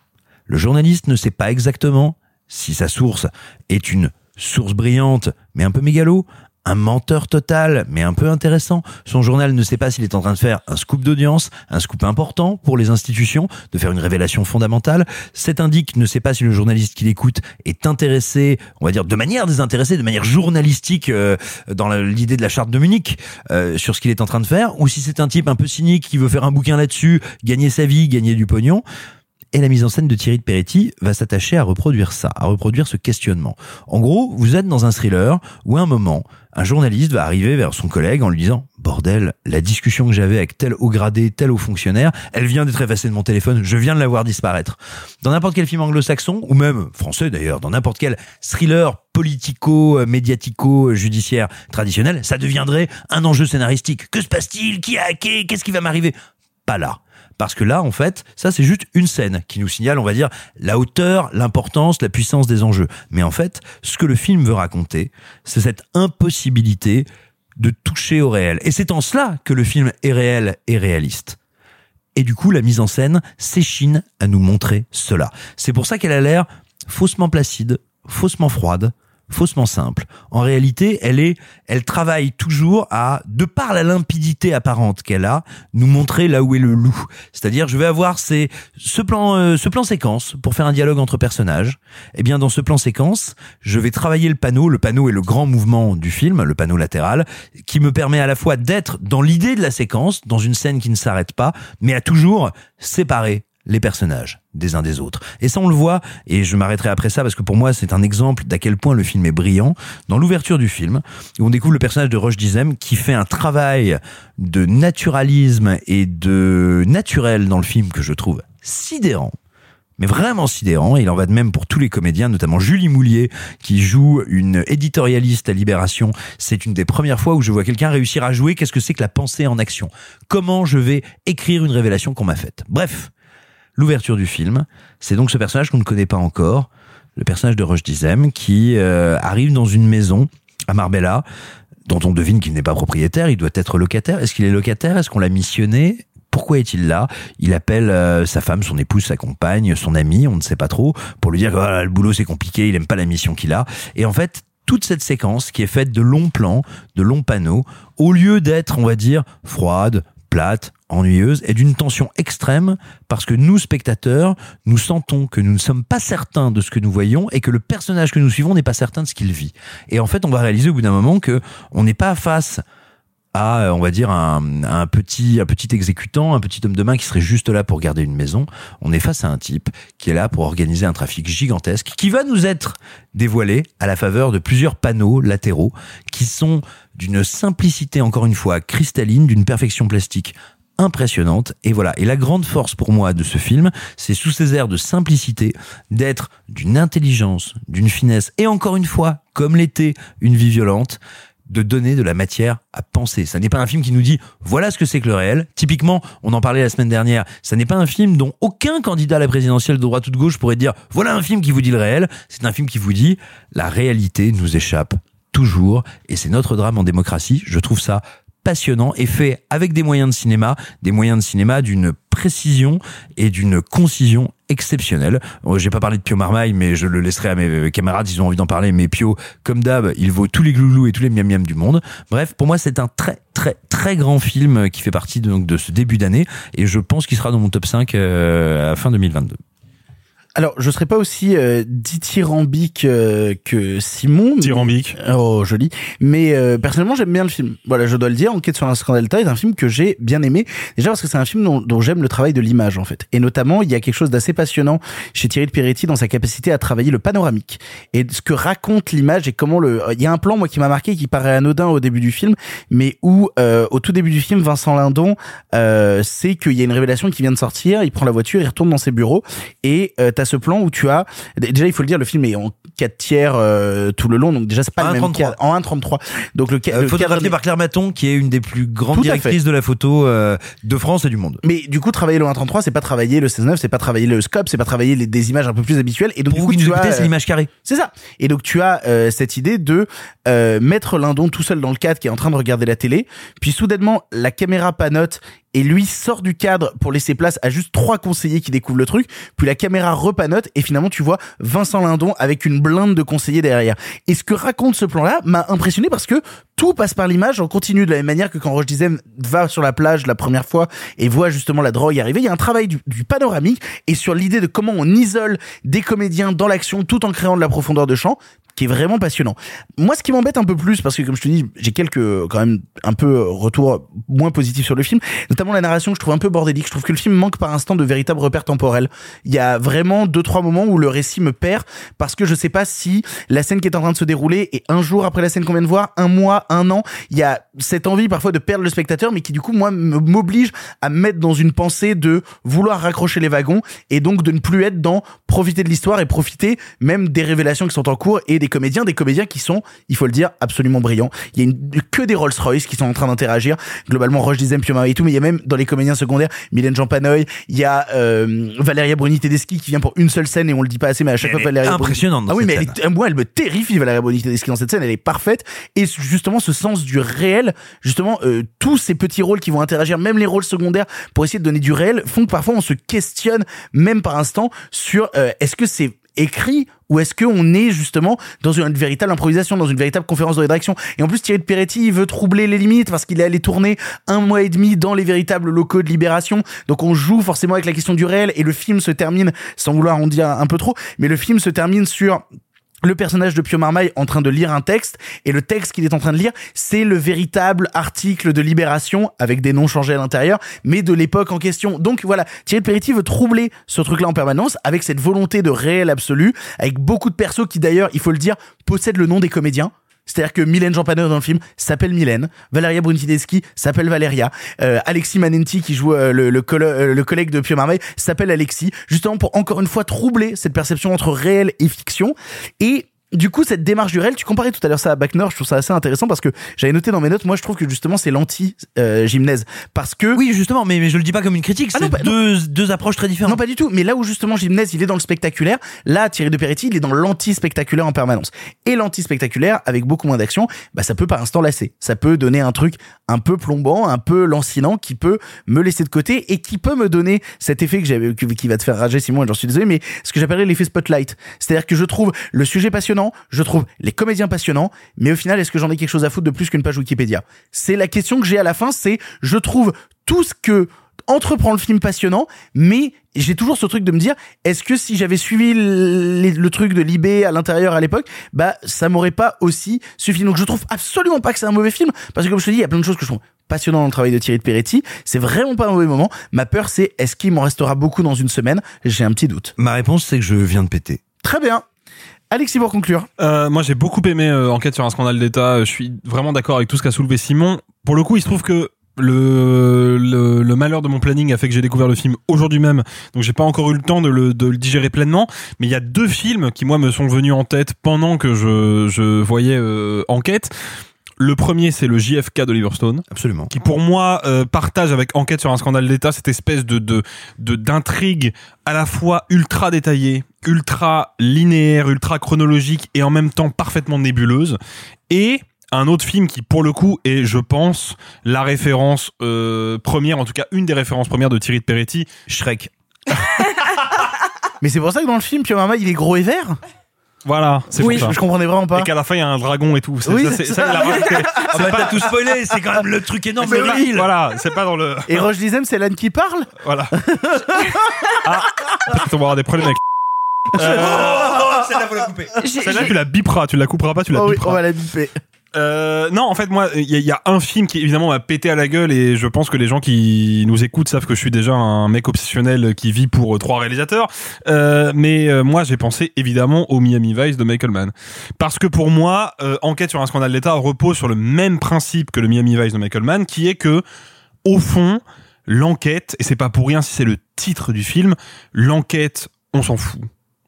Le journaliste ne sait pas exactement si sa source est une source brillante, mais un peu mégalo, un menteur total, mais un peu intéressant. Son journal ne sait pas s'il est en train de faire un scoop d'audience, un scoop important pour les institutions, de faire une révélation fondamentale. Cet indique ne sait pas si le journaliste qui l'écoute est intéressé, on va dire de manière désintéressée, de manière journalistique euh, dans l'idée de la charte de Munich, euh, sur ce qu'il est en train de faire, ou si c'est un type un peu cynique qui veut faire un bouquin là-dessus, gagner sa vie, gagner du pognon. Et la mise en scène de Thierry de Peretti va s'attacher à reproduire ça, à reproduire ce questionnement. En gros, vous êtes dans un thriller où à un moment, un journaliste va arriver vers son collègue en lui disant Bordel, la discussion que j'avais avec tel haut gradé, tel haut fonctionnaire, elle vient d'être effacée de mon téléphone, je viens de la voir disparaître. Dans n'importe quel film anglo-saxon, ou même français d'ailleurs, dans n'importe quel thriller politico, médiatico, judiciaire traditionnel, ça deviendrait un enjeu scénaristique. Que se passe-t-il? Qui a hacké? Qu'est-ce qui va m'arriver? Pas là. Parce que là, en fait, ça c'est juste une scène qui nous signale, on va dire, la hauteur, l'importance, la puissance des enjeux. Mais en fait, ce que le film veut raconter, c'est cette impossibilité de toucher au réel. Et c'est en cela que le film est réel et réaliste. Et du coup, la mise en scène s'échine à nous montrer cela. C'est pour ça qu'elle a l'air faussement placide, faussement froide, faussement simple. En réalité, elle est, elle travaille toujours à, de par la limpidité apparente qu'elle a, nous montrer là où est le loup. C'est-à-dire, je vais avoir ces, ce plan, euh, ce plan séquence pour faire un dialogue entre personnages. Eh bien, dans ce plan séquence, je vais travailler le panneau. Le panneau est le grand mouvement du film, le panneau latéral, qui me permet à la fois d'être dans l'idée de la séquence, dans une scène qui ne s'arrête pas, mais à toujours séparer les personnages des uns des autres. Et ça, on le voit, et je m'arrêterai après ça parce que pour moi, c'est un exemple d'à quel point le film est brillant. Dans l'ouverture du film, on découvre le personnage de Roche Dizem qui fait un travail de naturalisme et de naturel dans le film que je trouve sidérant mais vraiment sidérant. Et il en va de même pour tous les comédiens, notamment Julie Moulier, qui joue une éditorialiste à Libération. C'est une des premières fois où je vois quelqu'un réussir à jouer qu'est-ce que c'est que la pensée en action? Comment je vais écrire une révélation qu'on m'a faite? Bref, l'ouverture du film, c'est donc ce personnage qu'on ne connaît pas encore, le personnage de Roche Dizem, qui euh, arrive dans une maison à Marbella, dont on devine qu'il n'est pas propriétaire, il doit être locataire. Est-ce qu'il est locataire? Est-ce qu'on l'a missionné? Pourquoi est-il là? Il appelle euh, sa femme, son épouse, sa compagne, son ami, on ne sait pas trop, pour lui dire que voilà, le boulot c'est compliqué, il aime pas la mission qu'il a. Et en fait, toute cette séquence qui est faite de longs plans, de longs panneaux, au lieu d'être, on va dire, froide, plate, ennuyeuse, est d'une tension extrême parce que nous, spectateurs, nous sentons que nous ne sommes pas certains de ce que nous voyons et que le personnage que nous suivons n'est pas certain de ce qu'il vit. Et en fait, on va réaliser au bout d'un moment que on n'est pas face à, on va dire, un, petit, un petit exécutant, un petit homme de main qui serait juste là pour garder une maison. On est face à un type qui est là pour organiser un trafic gigantesque qui va nous être dévoilé à la faveur de plusieurs panneaux latéraux qui sont d'une simplicité, encore une fois, cristalline, d'une perfection plastique impressionnante. Et voilà. Et la grande force pour moi de ce film, c'est sous ces airs de simplicité, d'être d'une intelligence, d'une finesse, et encore une fois, comme l'était une vie violente, de donner de la matière à penser. Ça n'est pas un film qui nous dit voilà ce que c'est que le réel. Typiquement, on en parlait la semaine dernière, ça n'est pas un film dont aucun candidat à la présidentielle de droite ou de gauche pourrait dire voilà un film qui vous dit le réel. C'est un film qui vous dit la réalité nous échappe toujours et c'est notre drame en démocratie. Je trouve ça passionnant et fait avec des moyens de cinéma, des moyens de cinéma d'une précision et d'une concision exceptionnelle. J'ai pas parlé de Pio Marmaille, mais je le laisserai à mes camarades s'ils ont envie d'en parler. Mais Pio, comme d'hab, il vaut tous les gloulous et tous les miam miam du monde. Bref, pour moi, c'est un très très très grand film qui fait partie de, donc, de ce début d'année et je pense qu'il sera dans mon top 5 euh, à fin 2022. Alors, je serais pas aussi euh, dithyrambique euh, que Simon. Dithyrambique. Oh, joli. Mais euh, personnellement, j'aime bien le film. Voilà, je dois le dire. Enquête sur un scandale est un film que j'ai bien aimé. Déjà parce que c'est un film dont, dont j'aime le travail de l'image, en fait. Et notamment, il y a quelque chose d'assez passionnant chez Thierry de Peretti dans sa capacité à travailler le panoramique et ce que raconte l'image et comment le. Il y a un plan moi qui m'a marqué, qui paraît anodin au début du film, mais où euh, au tout début du film, Vincent Lindon euh, sait qu'il y a une révélation qui vient de sortir. Il prend la voiture, il retourne dans ses bureaux et euh, ce plan où tu as déjà il faut le dire le film est en 4 tiers euh, tout le long donc déjà c'est pas le même cadre, en 1.33 donc le, euh, le photographié par Claire Maton qui est une des plus grandes directrices de la photo euh, de France et du monde. Mais du coup travailler le 1.33 c'est pas travailler le 16.9 c'est pas travailler le scope c'est pas travailler les, des images un peu plus habituelles. Et donc Pour du coup vous tu as, c'est l'image carrée. c'est ça. Et donc tu as euh, cette idée de euh, mettre Lindon tout seul dans le cadre qui est en train de regarder la télé puis soudainement la caméra panote et lui sort du cadre pour laisser place à juste trois conseillers qui découvrent le truc, puis la caméra repanote et finalement tu vois Vincent Lindon avec une blinde de conseillers derrière. Et ce que raconte ce plan-là m'a impressionné parce que tout passe par l'image, on continue de la même manière que quand Roche Dizem va sur la plage la première fois et voit justement la drogue arriver, il y a un travail du, du panoramique et sur l'idée de comment on isole des comédiens dans l'action tout en créant de la profondeur de champ qui est vraiment passionnant. Moi, ce qui m'embête un peu plus, parce que comme je te dis, j'ai quelques quand même un peu retours moins positifs sur le film, notamment la narration que je trouve un peu bordélique. Je trouve que le film manque par instant de véritables repères temporels. Il y a vraiment deux trois moments où le récit me perd parce que je sais pas si la scène qui est en train de se dérouler est un jour après la scène qu'on vient de voir, un mois, un an. Il y a cette envie parfois de perdre le spectateur, mais qui du coup moi m'oblige à me mettre dans une pensée de vouloir raccrocher les wagons et donc de ne plus être dans profiter de l'histoire et profiter même des révélations qui sont en cours et des comédiens, des comédiens qui sont, il faut le dire, absolument brillants. Il y a une, que des Rolls-Royce qui sont en train d'interagir. Globalement, Roche Dizem, Pio et tout, mais il y a même dans les comédiens secondaires, Mylène Jean Panoy, il y a euh, Valéria Bruni Tedeschi qui vient pour une seule scène et on le dit pas assez, mais à chaque Elle fois est Valéria impressionnante Bruni... dans Ah oui, mais elle est- moi, elle me terrifie Valéria Bruni Tedeschi dans cette scène, elle est parfaite. Et justement, ce sens du réel, justement, euh, tous ces petits rôles qui vont interagir, même les rôles secondaires, pour essayer de donner du réel, font que parfois on se questionne, même par instant, sur euh, est-ce que c'est écrit ou est-ce qu'on est justement dans une véritable improvisation, dans une véritable conférence de rédaction? Et en plus, Thierry de Peretti, veut troubler les limites parce qu'il est allé tourner un mois et demi dans les véritables locaux de Libération. Donc on joue forcément avec la question du réel et le film se termine, sans vouloir en dire un peu trop, mais le film se termine sur le personnage de Pio Marmaille en train de lire un texte et le texte qu'il est en train de lire c'est le véritable article de Libération avec des noms changés à l'intérieur mais de l'époque en question. Donc voilà Thierry de Peretti veut troubler ce truc là en permanence avec cette volonté de réel absolu avec beaucoup de persos qui d'ailleurs il faut le dire possèdent le nom des comédiens c'est-à-dire que Mylène Jampaneur dans le film s'appelle Mylène, Valeria Brunfideschi s'appelle Valeria, euh, Alexis Manenti qui joue euh, le, euh, le collègue de Pio Marmaille s'appelle Alexis, justement pour encore une fois troubler cette perception entre réel et fiction. Et du coup, cette démarche du réel, tu comparais tout à l'heure ça à Bac Nord, je trouve ça assez intéressant parce que j'avais noté dans mes notes, moi je trouve que justement c'est l'anti-gymnase. parce que. Oui, justement, mais, mais je le dis pas comme une critique, Ah c'est deux, deux approches très différentes. Non, pas du tout. Mais là où justement Gymnase, il est dans le spectaculaire, là, Thierry de Peretti, il est dans l'anti-spectaculaire en permanence. Et l'anti-spectaculaire, avec beaucoup moins d'action, bah, ça peut par instant lasser. Ça peut donner un truc un peu plombant, un peu lancinant, qui peut me laisser de côté et qui peut me donner cet effet que j'avais, qui va te faire rager, Simon, et j'en suis désolé, mais ce que j'appellerais l'effet spotlight. C'est-à-dire que je trouve le sujet passionnant, je trouve les comédiens passionnants, mais au final, est-ce que j'en ai quelque chose à foutre de plus qu'une page Wikipédia? C'est la question que j'ai à la fin, c'est, je trouve tout ce que entreprend le film passionnant, mais j'ai toujours ce truc de me dire, est-ce que si j'avais suivi le, le truc de Libé à l'intérieur à l'époque, bah ça m'aurait pas aussi suffi. Donc je trouve absolument pas que c'est un mauvais film, parce que comme je te dis, il y a plein de choses que je trouve passionnantes dans le travail de Thierry de Peretti. C'est vraiment pas un mauvais moment. Ma peur, c'est est-ce qu'il m'en restera beaucoup dans une semaine? J'ai un petit doute. Ma réponse, c'est que je viens de péter. Très bien. Alexis, pour conclure. Euh, moi, j'ai beaucoup aimé euh, Enquête sur un scandale d'État. Je suis vraiment d'accord avec tout ce qu'a soulevé Simon. Pour le coup, il se trouve que le, le, malheur de mon planning a fait que j'ai découvert le film aujourd'hui même, donc j'ai pas encore eu le temps de le, digérer pleinement. Mais il y a deux films qui moi me sont venus en tête pendant que je, je voyais euh, Enquête. Le premier, c'est le JFK d'Oliver Stone. Absolument. Qui pour moi euh, partage avec Enquête sur un scandale d'État cette espèce de de de- d'intrigue à la fois ultra détaillée, ultra linéaire, ultra chronologique et en même temps parfaitement nébuleuse. Et un autre film qui pour le coup est, je pense, la référence euh, première, en tout cas une des références premières de Thierry de Peretti, Shrek. Mais c'est pour ça que dans le film, Pio Mama, il est gros et vert? Voilà, c'est Oui, pour ça. je comprenais vraiment pas. Et qu'à la fin il y a un dragon et tout. C'est- Oui, ça, c'est ça. ça, il a rajouté. Ah bah pas- t'as tout spoilé, c'est quand même le truc énorme, c'est le pas-. Voilà, c'est pas dans le. Et Roche Dizem, c'est l'âne qui parle Voilà. ah, peut-être on va avoir des problèmes avec. Euh, Oh, celle-là, faut la couper. J'ai- Celle-là, tu la biperas, tu la couperas pas, tu la Oh oui, biperas. on va la biper. Euh, non, en fait, moi, il y, a- un film qui évidemment m'a pété à la gueule et je pense que les gens qui nous écoutent savent que je suis déjà un mec obsessionnel qui vit pour euh, trois réalisateurs. Euh, mais euh, moi, j'ai pensé évidemment au Miami Vice de Michael Mann parce que pour moi, Enquête sur un scandale d'État repose sur le même principe que le Miami Vice de Michael Mann, qui est que au fond, l'enquête, et c'est pas pour rien si c'est le titre du film, l'enquête, on s'en fout.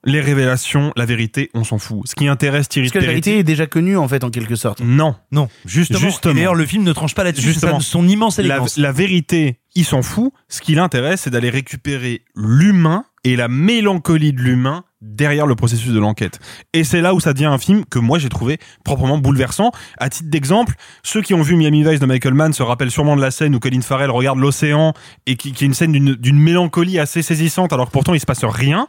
Les révélations, la vérité, on s'en fout. Ce qui intéresse Thierry Parce que la vérité est déjà connue, en fait, en quelque sorte. Non. Non, justement. Justement. Et d'ailleurs, le film ne tranche pas là-dessus. Justement. son immense la, élégance. la vérité, il s'en fout. Ce qui l'intéresse, c'est d'aller récupérer l'humain et la mélancolie de l'humain derrière le processus de l'enquête. Et c'est là où ça devient un film que moi j'ai trouvé proprement bouleversant. À titre d'exemple, ceux qui ont vu Miami Vice de Michael Mann se rappellent sûrement de la scène où Colin Farrell regarde l'océan et qui, qui est une scène d'une d'une mélancolie assez saisissante alors que pourtant il se passe rien.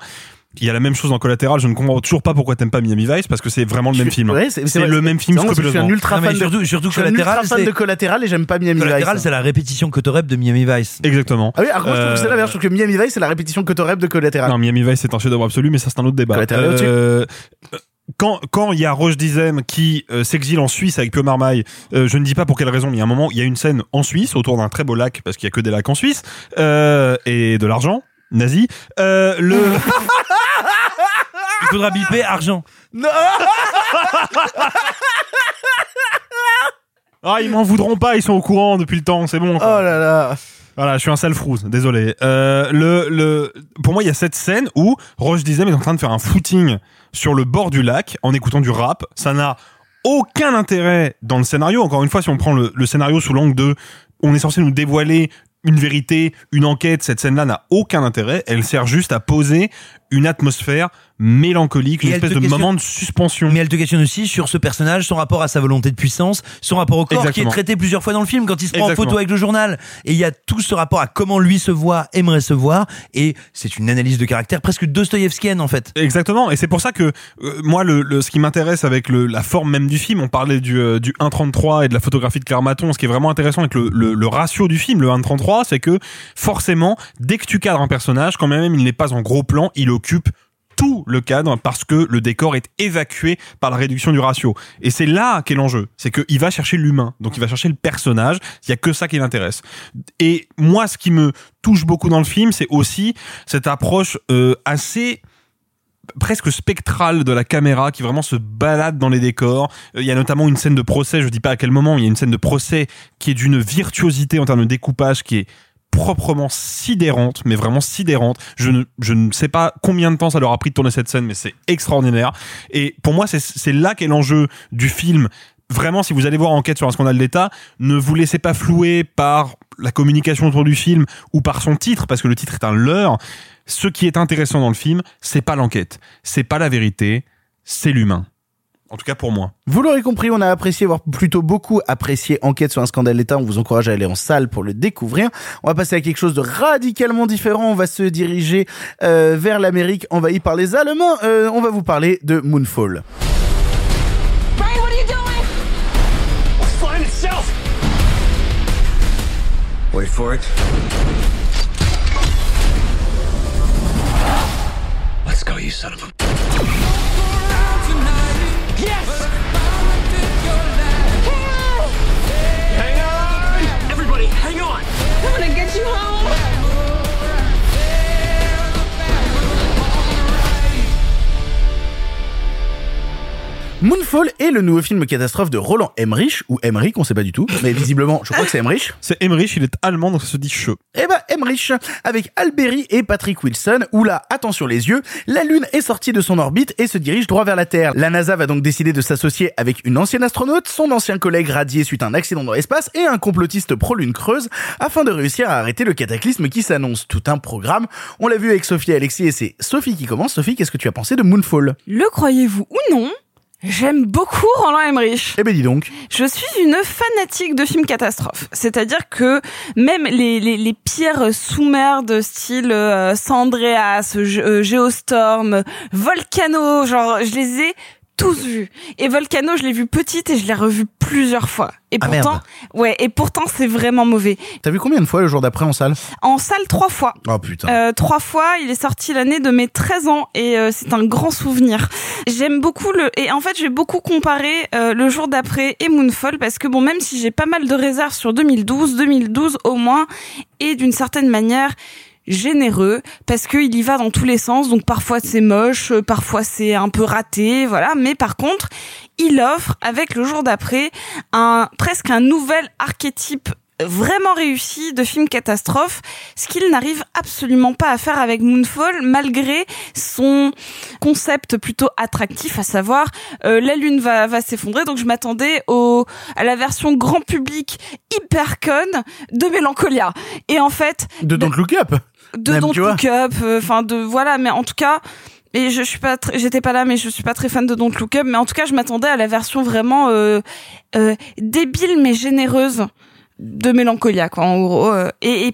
Il y a la même chose en collatéral. Je ne comprends toujours pas pourquoi t'aimes pas Miami Vice parce que c'est vraiment le même film. Ouais, c'est le même film que Je suis un ultra fan de surtout- surtout je suis un ultra Collatéral, fan c'est- de Collatéral et j'aime pas Miami Collatéral, Vice. c'est la répétition Cotorep de Miami Vice. Exactement. Ah oui, alors que moi, je trouve que c'est Euh, l'inverse. Je trouve que Miami Vice, c'est la répétition Cotorep de Collatéral. Non, Miami Vice c'est un chef-d'œuvre absolu, mais ça c'est un autre débat. Collatéral au-dessus. Euh, quand quand il y a Roche Dizem qui euh, s'exile en Suisse avec Pio Marmaille, euh, je ne dis pas pour quelle raison, mais il y a un moment, il y a une scène en Suisse autour d'un très beau lac parce qu'il y a que des lacs en Suisse euh, et de l'argent nazi. Euh, le Il faudra biper argent. Non ah ils m'en voudront pas, ils sont au courant depuis le temps, c'est bon. Oh là là. Voilà, je suis un sale frousse, désolé. Euh, le, le, pour moi, il y a cette scène où Roche Dizem est en train de faire un footing sur le bord du lac en écoutant du rap. Ça n'a aucun intérêt dans le scénario. Encore une fois, si on prend le, le scénario sous l'angle de on est censé nous dévoiler une vérité, une enquête, cette scène-là n'a aucun intérêt. Elle sert juste à poser une atmosphère mélancolique, une Et espèce de moment de suspension. Mais elle te questionne aussi sur ce personnage, son rapport à sa volonté de puissance, son rapport au corps qui Exactement. est traité plusieurs fois dans le film quand il se prend en photo avec le journal. Et il y a tout ce rapport à comment lui se voit, aimerait se voir. Et c'est une analyse de caractère presque dostoïevskienne en fait. Exactement, et c'est pour ça que euh, moi, le, le- ce qui m'intéresse avec le, la forme même du film, on parlait du, euh, du 1.33 et de la photographie de Claire Maton, ce qui est vraiment intéressant avec le, le, le ratio du film, le 1.33, c'est que forcément, dès que tu cadres un personnage, quand même il n'est pas en gros plan, il occupe tout le cadre parce que le décor est évacué par la réduction du ratio. Et c'est là qu'est l'enjeu. C'est qu'il va chercher l'humain. Donc il va chercher le personnage. Il y a que ça qui l'intéresse. Et moi, ce qui me touche beaucoup dans le film, c'est aussi cette approche euh, assez presque spectrale de la caméra qui vraiment se balade dans les décors. Euh, Il y a notamment une scène de procès, je dis pas à quel moment, il y a une scène de procès qui est d'une virtuosité en termes de découpage qui est proprement sidérante, mais vraiment sidérante. Je ne, je ne sais pas combien de temps ça leur a pris de tourner cette scène, mais c'est extraordinaire. Et pour moi, c'est- là qu'est l'enjeu du film. Vraiment, si vous allez voir Enquête sur un scandale d'État, ne vous laissez pas flouer par la communication autour du film ou par son titre, parce que le titre est un leurre. Ce qui est intéressant dans le film, c'est pas l'enquête, c'est pas la vérité, c'est l'humain. En tout cas pour moi. Vous l'aurez compris, on a apprécié, voire plutôt beaucoup apprécié Enquête sur un scandale d'État. On vous encourage à aller en salle pour le découvrir. On va passer à quelque chose de radicalement différent. On va se diriger euh, vers l'Amérique envahie par les Allemands. Euh, on va vous parler de Moonfall. Wait for it. Let's go, you son of a. Yes! Moonfall est le nouveau film catastrophe de Roland Emmerich, ou Emmerich, on sait pas du tout, mais visiblement, je crois que c'est Emmerich. C'est Emmerich, il est allemand, donc ça se dit che. Eh ben, Emmerich, avec Alberi et Patrick Wilson, où là, attention les yeux, la Lune est sortie de son orbite et se dirige droit vers la Terre. La NASA va donc décider de s'associer avec une ancienne astronaute, son ancien collègue radié suite à un accident dans l'espace et un complotiste pro-Lune creuse, afin de réussir à arrêter le cataclysme qui s'annonce. Tout un programme. On l'a vu avec Sophie et Alexis et c'est Sophie qui commence. Sophie, qu'est-ce que tu as pensé de Moonfall? Le croyez-vous ou non J'aime beaucoup Roland Emmerich. Eh ben dis donc. Je suis une fanatique de films catastrophes. C'est-à-dire que même les, les, les pires sous-mers de style euh, San Andreas, Ge- euh, Geostorm, Volcano, genre je les ai tous vus. Et Volcano, je l'ai vu petite et je l'ai revu plusieurs fois. Et Ah, pourtant, merde. ouais, et pourtant c'est vraiment mauvais. T'as vu combien de fois le jour d'après en salle? En salle trois fois. Oh putain. Euh, trois fois, il est sorti l'année de mes 13 ans et euh, c'est un grand souvenir. J'aime beaucoup le et en fait j'ai beaucoup comparé euh, le jour d'après et Moonfall parce que bon même si j'ai pas mal de réserves sur 2012, 2012 au moins est d'une certaine manière généreux parce qu'il y va dans tous les sens donc parfois c'est moche euh, parfois c'est un peu raté voilà mais par contre il offre avec le jour d'après un presque un nouvel archétype vraiment réussi de film catastrophe, ce qu'il n'arrive absolument pas à faire avec Moonfall, malgré son concept plutôt attractif, à savoir euh, la lune va, va s'effondrer. Donc je m'attendais au à la version grand public hyper conne de Mélancolia. Et en fait, De Don't Look Up de Même, Don't. Look Up, euh, enfin de voilà, mais en tout cas. Et je suis pas, j'étais pas là, mais je suis pas très fan de Don't Look Up. Mais en tout cas, je m'attendais à la version vraiment euh, euh, débile mais généreuse de Mélancolia, quoi, en gros. euh. et, et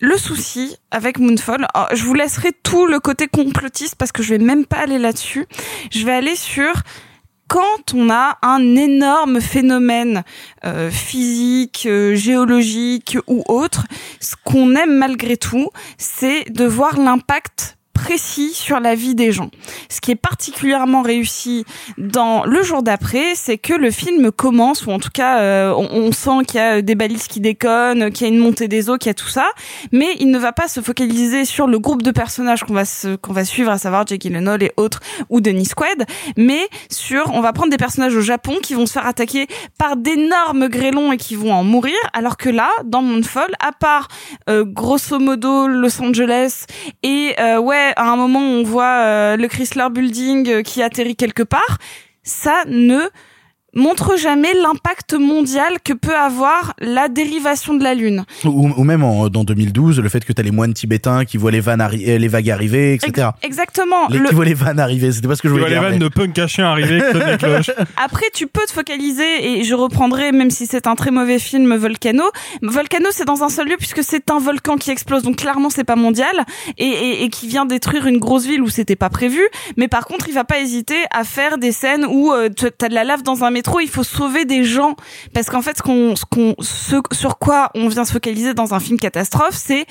le souci avec Moonfall, alors, je vous laisserai tout le côté complotiste parce que je vais même pas aller là-dessus. Je vais aller sur quand on a un énorme phénomène euh, physique, euh, géologique ou autre, ce qu'on aime malgré tout, c'est de voir l'impact précis sur la vie des gens. Ce qui est particulièrement réussi dans Le jour d'après, c'est que le film commence, ou en tout cas euh, on, sent qu'il y a des balises qui déconnent, qu'il y a une montée des eaux, qu'il y a tout ça, mais il ne va pas se focaliser sur le groupe de personnages qu'on va qu'on va suivre, à savoir Jake Gyllenhaal et autres, ou Denis Squad, mais sur, on va prendre des personnages au Japon qui vont se faire attaquer par d'énormes grêlons et qui vont en mourir, alors que là, dans Moonfall, à part euh, grosso modo Los Angeles et euh, ouais, à un moment on voit euh, le Chrysler Building euh, qui atterrit quelque part, ça ne montre jamais l'impact mondial que peut avoir la dérivation de la Lune. Ou, ou même en- dans 2012, le fait que t'as les moines tibétains qui voient les, vannes arri- euh, les vagues arriver, etc. Exactement. Les, Le- qui voient les vannes arriver, c'était pas ce que je Tu voulais vois les dire. vannes mais- de punk à chien arriver. Après, tu peux te focaliser, et je reprendrai, même si c'est un très mauvais film, Volcano. Volcano, c'est dans un seul lieu puisque c'est un volcan qui explose, donc clairement c'est pas mondial, et, et, et qui vient détruire une grosse ville où c'était pas prévu. Mais par contre, il va pas hésiter à faire des scènes où euh, tu- t'as de la lave dans un métro trop il faut sauver des gens. Parce qu'en fait ce qu'on ce qu'on ce sur quoi on vient se focaliser dans un film catastrophe c'est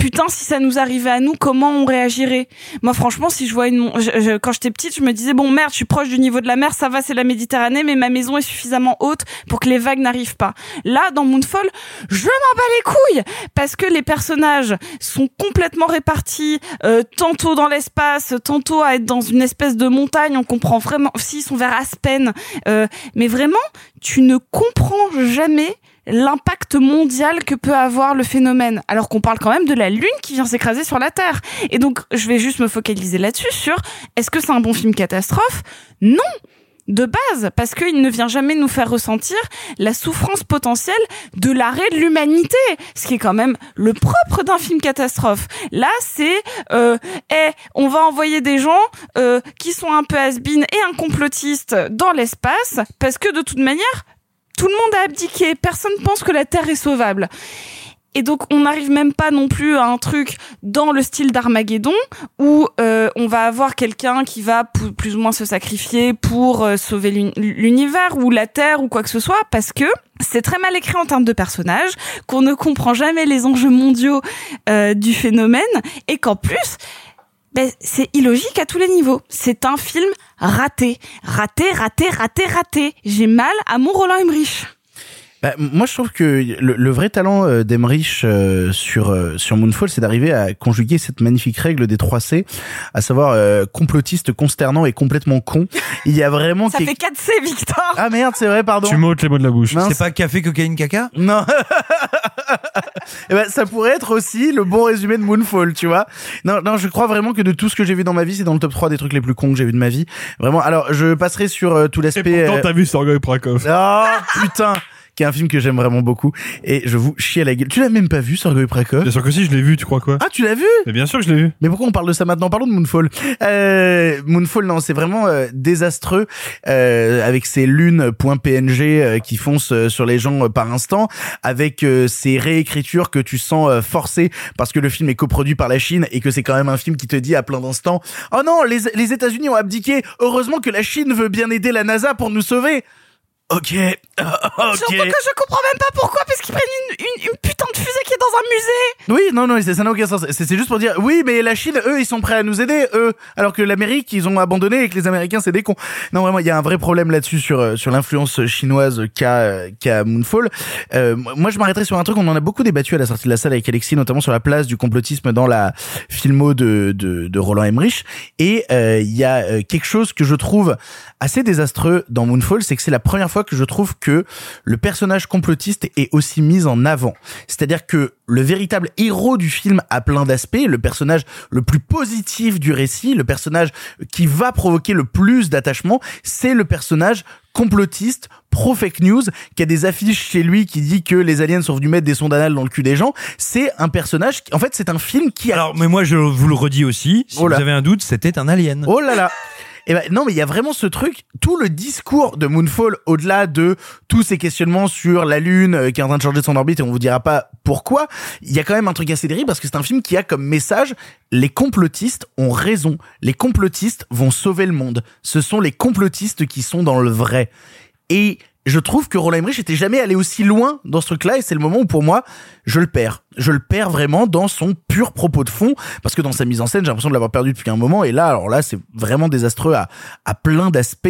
putain si ça nous arrivait à nous comment on réagirait? Moi franchement si je vois une je- quand j'étais petite je me disais bon merde je suis proche du niveau de la mer ça va c'est la Méditerranée mais ma maison est suffisamment haute pour que les vagues n'arrivent pas. Là dans Moonfall je m'en bats les couilles parce que les personnages sont complètement répartis euh, tantôt dans l'espace tantôt à être dans une espèce de montagne. On comprend vraiment s'ils sont vers Aspen euh, mais vraiment tu ne comprends jamais l'impact mondial que peut avoir le phénomène alors qu'on parle quand même de la lune qui vient s'écraser sur la terre. Et donc je vais juste me focaliser là-dessus sur est-ce que c'est un bon film catastrophe? Non de base, parce qu'il ne vient jamais nous faire ressentir la souffrance potentielle de l'arrêt de l'humanité, ce qui est quand même le propre d'un film catastrophe. Là, c'est, euh, on va envoyer des gens euh, qui sont un peu has et un complotiste dans l'espace, parce que de toute manière, tout le monde a abdiqué, personne pense que la Terre est sauvable. Et donc on n'arrive même pas non plus à un truc dans le style d'Armageddon où euh, on va avoir quelqu'un qui va plus ou moins se sacrifier pour euh, sauver l'uni- l'univers ou la Terre ou quoi que ce soit parce que c'est très mal écrit en termes de personnages, qu'on ne comprend jamais les enjeux mondiaux euh, du phénomène et qu'en plus ben, c'est illogique à tous les niveaux. C'est un film raté, raté, raté, raté, raté. J'ai mal à mon Roland Emmerich. Bah, moi, je trouve que le, le vrai talent euh, d'Emmerich euh, sur euh, sur Moonfall, c'est d'arriver à conjuguer cette magnifique règle des 3 C, à savoir euh, complotiste, consternant et complètement con. Il y a vraiment Ça fait 4 C, Victor. Ah merde, c'est vrai, pardon. Tu m'ôtes les mots de la bouche. C'est pas café, cocaïne, caca? Non. Eh ben, ça pourrait être aussi le bon résumé de Moonfall, tu vois. Non, non, je crois vraiment que de tout ce que j'ai vu dans ma vie, c'est dans le top 3 des trucs les plus cons que j'ai vu de ma vie. Vraiment. Alors, je passerai sur euh, tout Et l'aspect. pourtant, euh, t'as vu Sergei Prakov. Ah putain qui est un film que j'aime vraiment beaucoup et je vous chie à la gueule. Tu l'as même pas vu, Sergei Prakov Bien sûr que si, je l'ai vu, tu crois quoi? Ah, tu l'as vu? Mais bien sûr que je l'ai vu. Mais pourquoi on parle de ça maintenant? Parlons de Moonfall. Euh, Moonfall, non, c'est vraiment euh, désastreux euh, avec ces lunes .png euh, qui foncent euh, sur les gens par instant, avec ces réécritures que tu sens forcées parce que le film est coproduit par la Chine et que c'est quand même un film qui te dit à plein d'instants Oh non, les, les États-Unis ont abdiqué. Heureusement que la Chine veut bien aider la NASA pour nous sauver. Ok, ok. Surtout que je comprends même pas pourquoi, parce qu'ils prennent une, une, une putain de fusée qui est dans un musée. Oui, non, non, ça n'a aucun sens. C'est juste pour dire, oui, mais la Chine, eux, ils sont prêts à nous aider, eux, alors que l'Amérique, ils ont abandonné et que les Américains, c'est des cons. Non, vraiment, il y a un vrai problème là-dessus sur euh, sur l'influence chinoise qu'a euh, qu'a Moonfall. Euh, moi, je m'arrêterai sur un truc, on en a beaucoup débattu à la sortie de la salle avec Alexis, notamment sur la place du complotisme dans la filmo de de, de Roland Emmerich. Et euh, il y a euh, quelque chose que je trouve assez désastreux dans Moonfall, c'est que c'est la première fois que je trouve que le personnage complotiste est aussi mis en avant. C'est-à-dire que le véritable héros du film a plein d'aspects, le personnage le plus positif du récit, le personnage qui va provoquer le plus d'attachement, c'est le personnage complotiste, pro-fake news, qui a des affiches chez lui qui dit que les aliens sont venus mettre des sondes anales dans le cul des gens. C'est un personnage, qui- en fait, c'est un film qui a... Alors, mais moi, je vous le redis aussi, si Oh vous avez un doute, c'était un alien. Oh là là et ben non mais il y a vraiment ce truc, tout le discours de Moonfall au-delà de tous ces questionnements sur la lune euh, qui est en train de changer son orbite et on vous dira pas pourquoi, il y a quand même un truc assez terrible parce que c'est un film qui a comme message les complotistes ont raison, les complotistes vont sauver le monde. Ce sont les complotistes qui sont dans le vrai. Et je trouve que Roland Emmerich était jamais allé aussi loin dans ce truc-là et c'est le moment où pour moi je le perds. Je le perds vraiment dans son pur propos de fond parce que dans sa mise en scène j'ai l'impression de l'avoir perdu depuis un moment et là alors là c'est vraiment désastreux à, à plein d'aspects.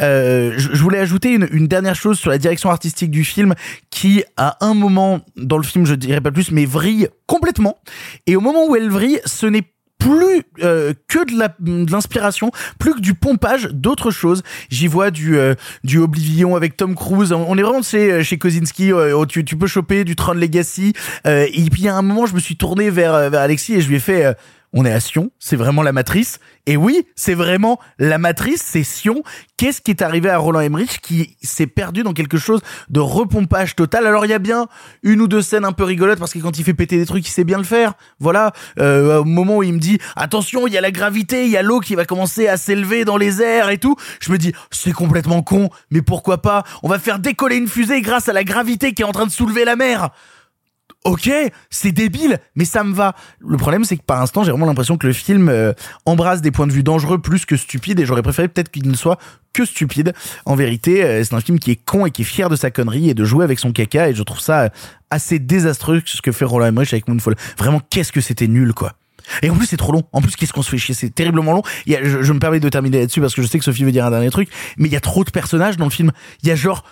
Euh, je, je voulais ajouter une, une dernière chose sur la direction artistique du film qui à un moment dans le film je dirais pas plus mais vrille complètement et au moment où elle vrille ce n'est plus euh, que de l'inspiration, plus que du pompage, d'autres choses. J'y vois du euh, du Oblivion avec Tom Cruise. On est vraiment chez euh, chez Kozinski. euh, où tu peux choper du Tron Legacy. Euh, et puis il y a un moment, je me suis tourné vers vers Alexis et je lui ai fait. On est à Sion, c'est vraiment la matrice. Et oui, c'est vraiment la matrice, c'est Sion. Qu'est-ce qui est arrivé à Roland Emmerich qui s'est perdu dans quelque chose de repompage total? Alors il y a bien une ou deux scènes un peu rigolotes parce que quand il fait péter des trucs, il sait bien le faire. Voilà, euh, au moment où il me dit attention, il y a la gravité, il y a l'eau qui va commencer à s'élever dans les airs et tout, je me dis c'est complètement con, mais pourquoi pas? On va faire décoller une fusée grâce à la gravité qui est en train de soulever la mer. Ok, c'est débile, mais ça me va. Le problème, c'est que par instant, j'ai vraiment l'impression que le film euh, embrasse des points de vue dangereux plus que stupides, et j'aurais préféré peut-être qu'il ne soit que stupide. En vérité, euh, c'est un film qui est con et qui est fier de sa connerie et de jouer avec son caca, et je trouve ça euh, assez désastreux ce que fait Roland Emmerich avec Moonfall. Vraiment, qu'est-ce que c'était nul, quoi. Et en plus, c'est trop long. En plus, qu'est-ce qu'on se fait chier? C'est terriblement long. Y a, je, je me permets de terminer là-dessus parce que je sais que Sophie veut dire un dernier truc, mais il y a trop de personnages dans le film. Il y a genre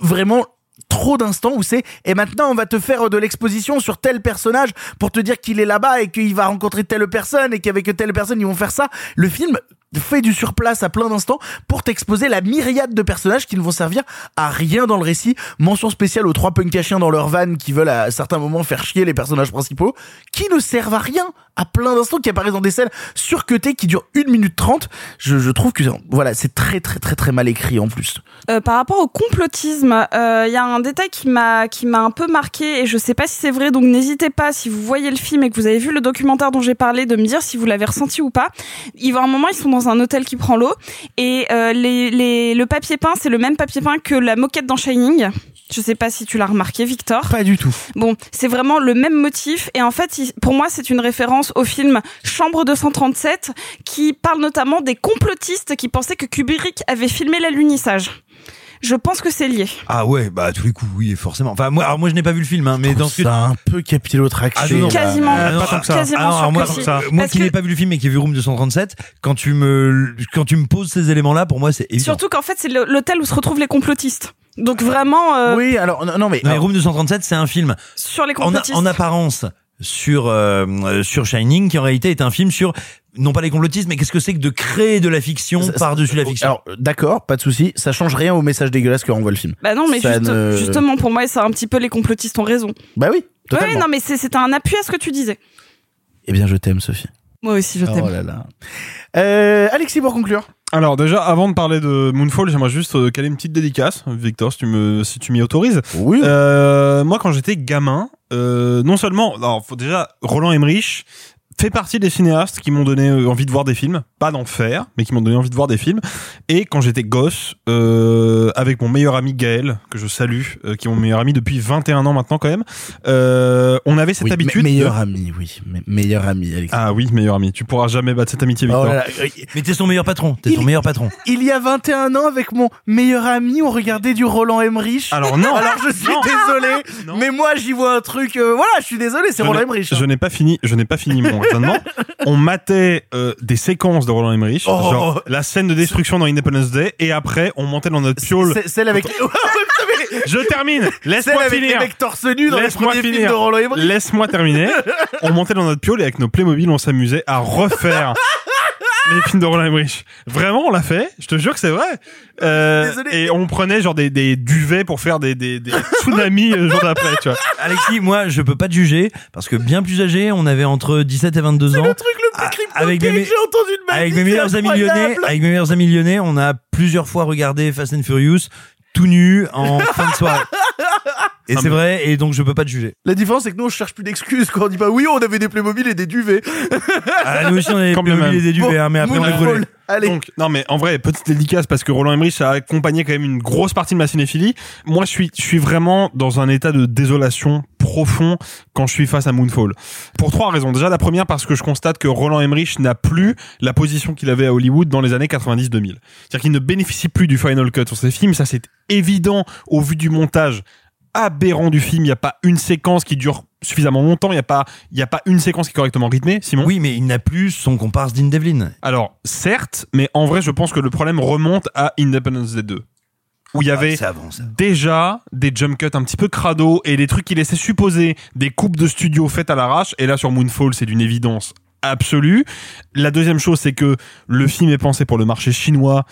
vraiment trop d'instants où c'est et maintenant on va te faire de l'exposition sur tel personnage pour te dire qu'il est là-bas et qu'il va rencontrer telle personne et qu'avec telle personne ils vont faire ça. Le film fait du surplace à plein d'instants pour t'exposer la myriade de personnages qui ne vont servir à rien dans le récit. Mention spéciale aux trois punks à chiens dans leur van qui veulent à certains moments faire chier les personnages principaux, qui ne servent à rien à plein d'instants, qui apparaissent dans des scènes surcutées qui durent 1 minute 30. Je, trouve que voilà, c'est très très très très mal écrit en plus. Euh, par rapport au complotisme, euh, il y a un détail qui m'a un peu marqué et je sais pas si c'est vrai, donc n'hésitez pas si vous voyez le film et que vous avez vu le documentaire dont j'ai parlé de me dire si vous l'avez ressenti ou pas. Il va un moment ils sont dans un hôtel qui prend l'eau et euh, les, les le papier peint c'est le même papier peint que la moquette dans Shining. Je sais pas si tu l'as remarqué, Victor. Pas du tout. Bon, c'est vraiment le même motif et en fait, pour moi, c'est une référence au film Chambre 237 qui parle notamment des complotistes qui pensaient que Kubrick avait filmé l'alunissage. Je pense que c'est lié. Ah ouais, bah à tous les coups, oui, forcément. Enfin, moi, alors moi, je n'ai pas vu le film, hein, mais dans ce Ça a un peu capillotracté. Ah, non, non. Quasiment. Ah, non, Pas tant que ça. Quasiment Ah, non, moi, que si. ça- moi Parce qui que- n'ai pas vu le film et qui ai vu Room 237, quand tu me, quand tu me poses ces éléments-là, pour moi, c'est évident. Surtout qu'en fait, c'est l'hôtel où se retrouvent les complotistes. Donc vraiment, euh, Oui, alors non, non, mais, Non, mais alors, Room 237, c'est un film sur les en, complotistes. en apparence sur euh, sur Shining, qui en réalité est un film sur non pas les complotistes, mais qu'est-ce que c'est que de créer de la fiction par-dessus la fiction? alors d'accord, pas de souci, ça change rien au message dégueulasse que renvoie le film. Bah non, mais Ça juste- ne- justement, pour moi, c'est un petit peu les complotistes ont raison. Bah oui, Oui, totalement. non, mais c'est- c'était un appui à ce que tu disais. Eh bien, je t'aime, Sophie. Moi aussi, je t'aime. Oh là là. Euh, Alexis, pour conclure. Alors déjà, avant de parler de Moonfall, j'aimerais juste euh, caler une petite dédicace, Victor, si tu me, si tu m'y autorises. Oui. Euh, moi, quand j'étais gamin, euh, non seulement, alors faut déjà Roland Emmerich fait partie des cinéastes qui m'ont donné euh, envie de voir des films, pas d'en faire, mais qui m'ont donné envie de voir des films. Et quand j'étais gosse, euh, avec mon meilleur ami Gaël, que je salue, euh, qui est mon meilleur ami depuis 21 ans maintenant quand même, euh, on avait cette Oui, habitude. me- meilleur de- ami, oui. Me- meilleur ami, Alexis. Ah oui, meilleur ami. Tu pourras jamais battre cette amitié, Victor. Oh là là. Mais t'es son meilleur patron, t'es son meilleur patron. Il y a 21 ans, avec mon meilleur ami, on regardait du Roland Emmerich. Alors non. Alors je suis Non. désolé, Non. mais moi j'y vois un truc. euh, voilà, je suis désolé, c'est Roland Emmerich. hein. Je n'ai pas fini, je n'ai pas fini mon On matait euh, des séquences de Roland Emmerich, Oh. genre la scène de destruction dans Independence Day, et après on montait dans notre piole. C'est- Celle avec. Je termine. Laisse-moi finir. mecs torse nu dans les Laisse-moi finir. Laisse-moi terminer. On montait dans notre piole et avec nos Playmobil, on s'amusait à refaire les films de Roland Emmerich. Vraiment, on l'a fait. Je te jure que c'est vrai. Euh, Désolé. et on prenait genre des, des duvets pour faire des, des, des tsunamis le jour d'après, tu vois. Alexis, moi, je peux pas te juger parce que bien plus âgé, on avait entre 17 et 22 ans. Le truc le plus Ah, crypto avec que mes- j'ai entendu de ma Avec vie, mes meilleurs amis lyonnais, avec mes meilleurs amis lyonnais, on a plusieurs fois regardé Fast and Furious tout nu en fin de soirée. Et Ah, c'est vrai, et donc je peux pas te juger. La différence, c'est que nous, on cherche plus d'excuses quand on dit pas oui, on avait des Playmobil et des duvets. Ah, nous aussi, on avait Quand bien Playmobil même. et des duvets, hein, mais après on les Moonfall. brûlait. Allez. Donc, non, mais en vrai, petite dédicace parce que Roland Emmerich a accompagné quand même une grosse partie de ma cinéphilie. Moi, je suis, je suis vraiment dans un état de désolation profond quand je suis face à Moonfall. Pour trois raisons. Déjà, la première parce que je constate que Roland Emmerich n'a plus la position qu'il avait à Hollywood dans les années 90-2000. C'est-à-dire qu'il ne bénéficie plus du final cut sur ses films. Ça, c'est évident au vu du montage aberrant du film. Il n'y a pas une séquence qui dure suffisamment longtemps. Il n'y a pas, y a pas une séquence qui est correctement rythmée. Simon. Oui, mais il n'a plus son comparse Dean Devlin. Alors, certes, mais en vrai, je pense que le problème remonte à Independence Day 2. Où il y avait avant, ça. déjà des jump cuts un petit peu crado et des trucs qui laissaient supposer des coupes de studio faites à l'arrache. Et là, sur Moonfall, c'est d'une évidence absolue. La deuxième chose, c'est que le film est pensé pour le marché chinois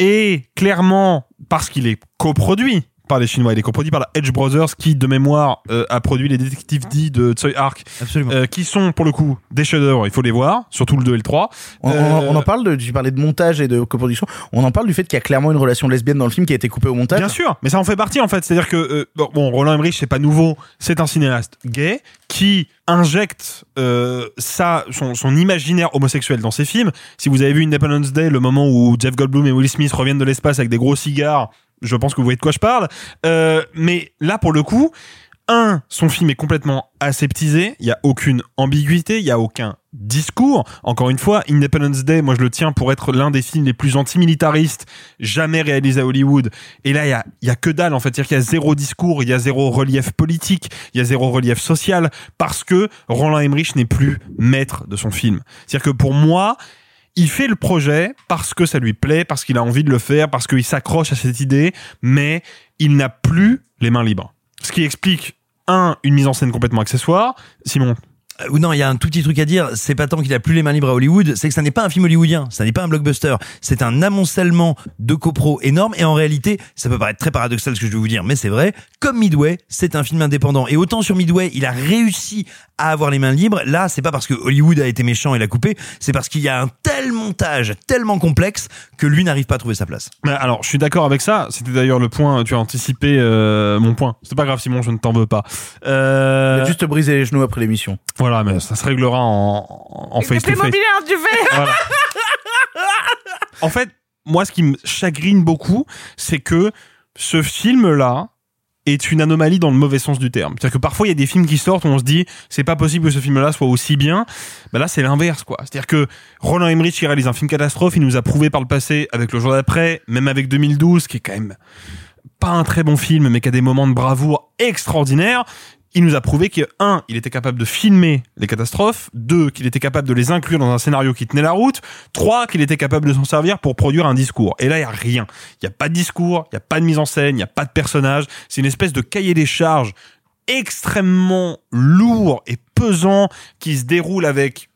et clairement, parce qu'il est coproduit par les Chinois, il est coproduit par la Edge Brothers qui, de mémoire, euh, a produit les détectives D de Tsui Hark, Absolument. euh, qui sont pour le coup des chefs-d'œuvre, il faut les voir, surtout le 2 et le 3. On, on- Euh, on en parle de, tu parlais de montage et de coproduction. On en parle du fait qu'il y a clairement une relation lesbienne dans le film qui a été coupée au montage. Bien sûr, mais ça en fait partie en fait. C'est-à-dire que euh, bon, bon, Roland Emmerich c'est pas nouveau, c'est un cinéaste gay qui injecte euh, ça, son, son imaginaire homosexuel dans ses films. Si vous avez vu Independence Day, le moment où Jeff Goldblum et Will Smith reviennent de l'espace avec des gros cigares, je pense que vous voyez de quoi je parle. Euh, mais là, pour le coup, un, son film est complètement aseptisé, il y a aucune ambiguïté, il y a aucun discours. Encore une fois, Independence Day, moi je le tiens pour être l'un des films les plus antimilitaristes jamais réalisés à Hollywood. Et là, il y a, a que dalle en fait, c'est-à-dire qu'il y a zéro discours, il y a zéro relief politique, il y a zéro relief social, parce que Roland Emmerich n'est plus maître de son film. C'est-à-dire que pour moi, il fait le projet parce que ça lui plaît, parce qu'il a envie de le faire, parce qu'il s'accroche à cette idée, mais il n'a plus les mains libres. Ce qui explique un, une mise en scène complètement accessoire. Simon ou non, il y a un tout petit truc à dire. C'est pas tant qu'il a plus les mains libres à Hollywood, c'est que ça n'est pas un film hollywoodien, ça n'est pas un blockbuster. C'est un amoncellement de copro énorme. Et en réalité, ça peut paraître très paradoxal ce que je vais vous dire, mais c'est vrai. Comme Midway, c'est un film indépendant. Et autant sur Midway, il a réussi à avoir les mains libres. Là, c'est pas parce que Hollywood a été méchant et l'a coupé, c'est parce qu'il y a un tel montage tellement complexe que lui n'arrive pas à trouver sa place. Alors, je suis d'accord avec ça. C'était d'ailleurs le point. Tu as anticipé euh, mon point. C'est pas grave, Simon, je ne t'en veux pas. Euh... Il a juste brisé les genoux après l'émission. Voilà, mais ça se réglera en, en face to face. du voilà. En fait, moi, ce qui me chagrine beaucoup, c'est que ce film-là est une anomalie dans le mauvais sens du terme. C'est-à-dire que parfois, il y a des films qui sortent où on se dit, c'est pas possible que ce film-là soit aussi bien. Bah là, c'est l'inverse, quoi. C'est-à-dire que Roland Emmerich, qui réalise un film catastrophe, il nous a prouvé par le passé, avec le jour d'après, même avec 2012, qui est quand même pas un très bon film, mais qui a des moments de bravoure extraordinaires, il nous a prouvé que un, il était capable de filmer les catastrophes, deux, qu'il était capable de les inclure dans un scénario qui tenait la route, trois, qu'il était capable de s'en servir pour produire un discours. Et là, il y a rien. Il y a pas de discours, il y a pas de mise en scène, il y a pas de personnage. C'est une espèce de cahier des charges extrêmement lourd et pesant qui se déroule avec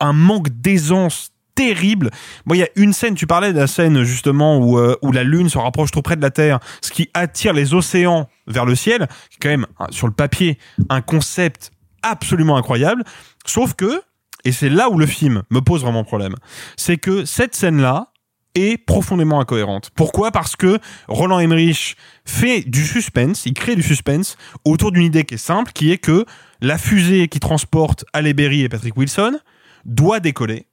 un manque d'aisance terrible. Moi, il y a une scène, tu parlais de la scène justement où, euh, où la Lune se rapproche trop près de la Terre, ce qui attire les océans vers le ciel, qui est quand même, hein, sur le papier, un concept absolument incroyable. Sauf que, et c'est là où le film me pose vraiment problème, c'est que cette scène-là est profondément incohérente. Pourquoi? Parce que Roland Emmerich fait du suspense, il crée du suspense autour d'une idée qui est simple, qui est que la fusée qui transporte Halle Berry et Patrick Wilson doit décoller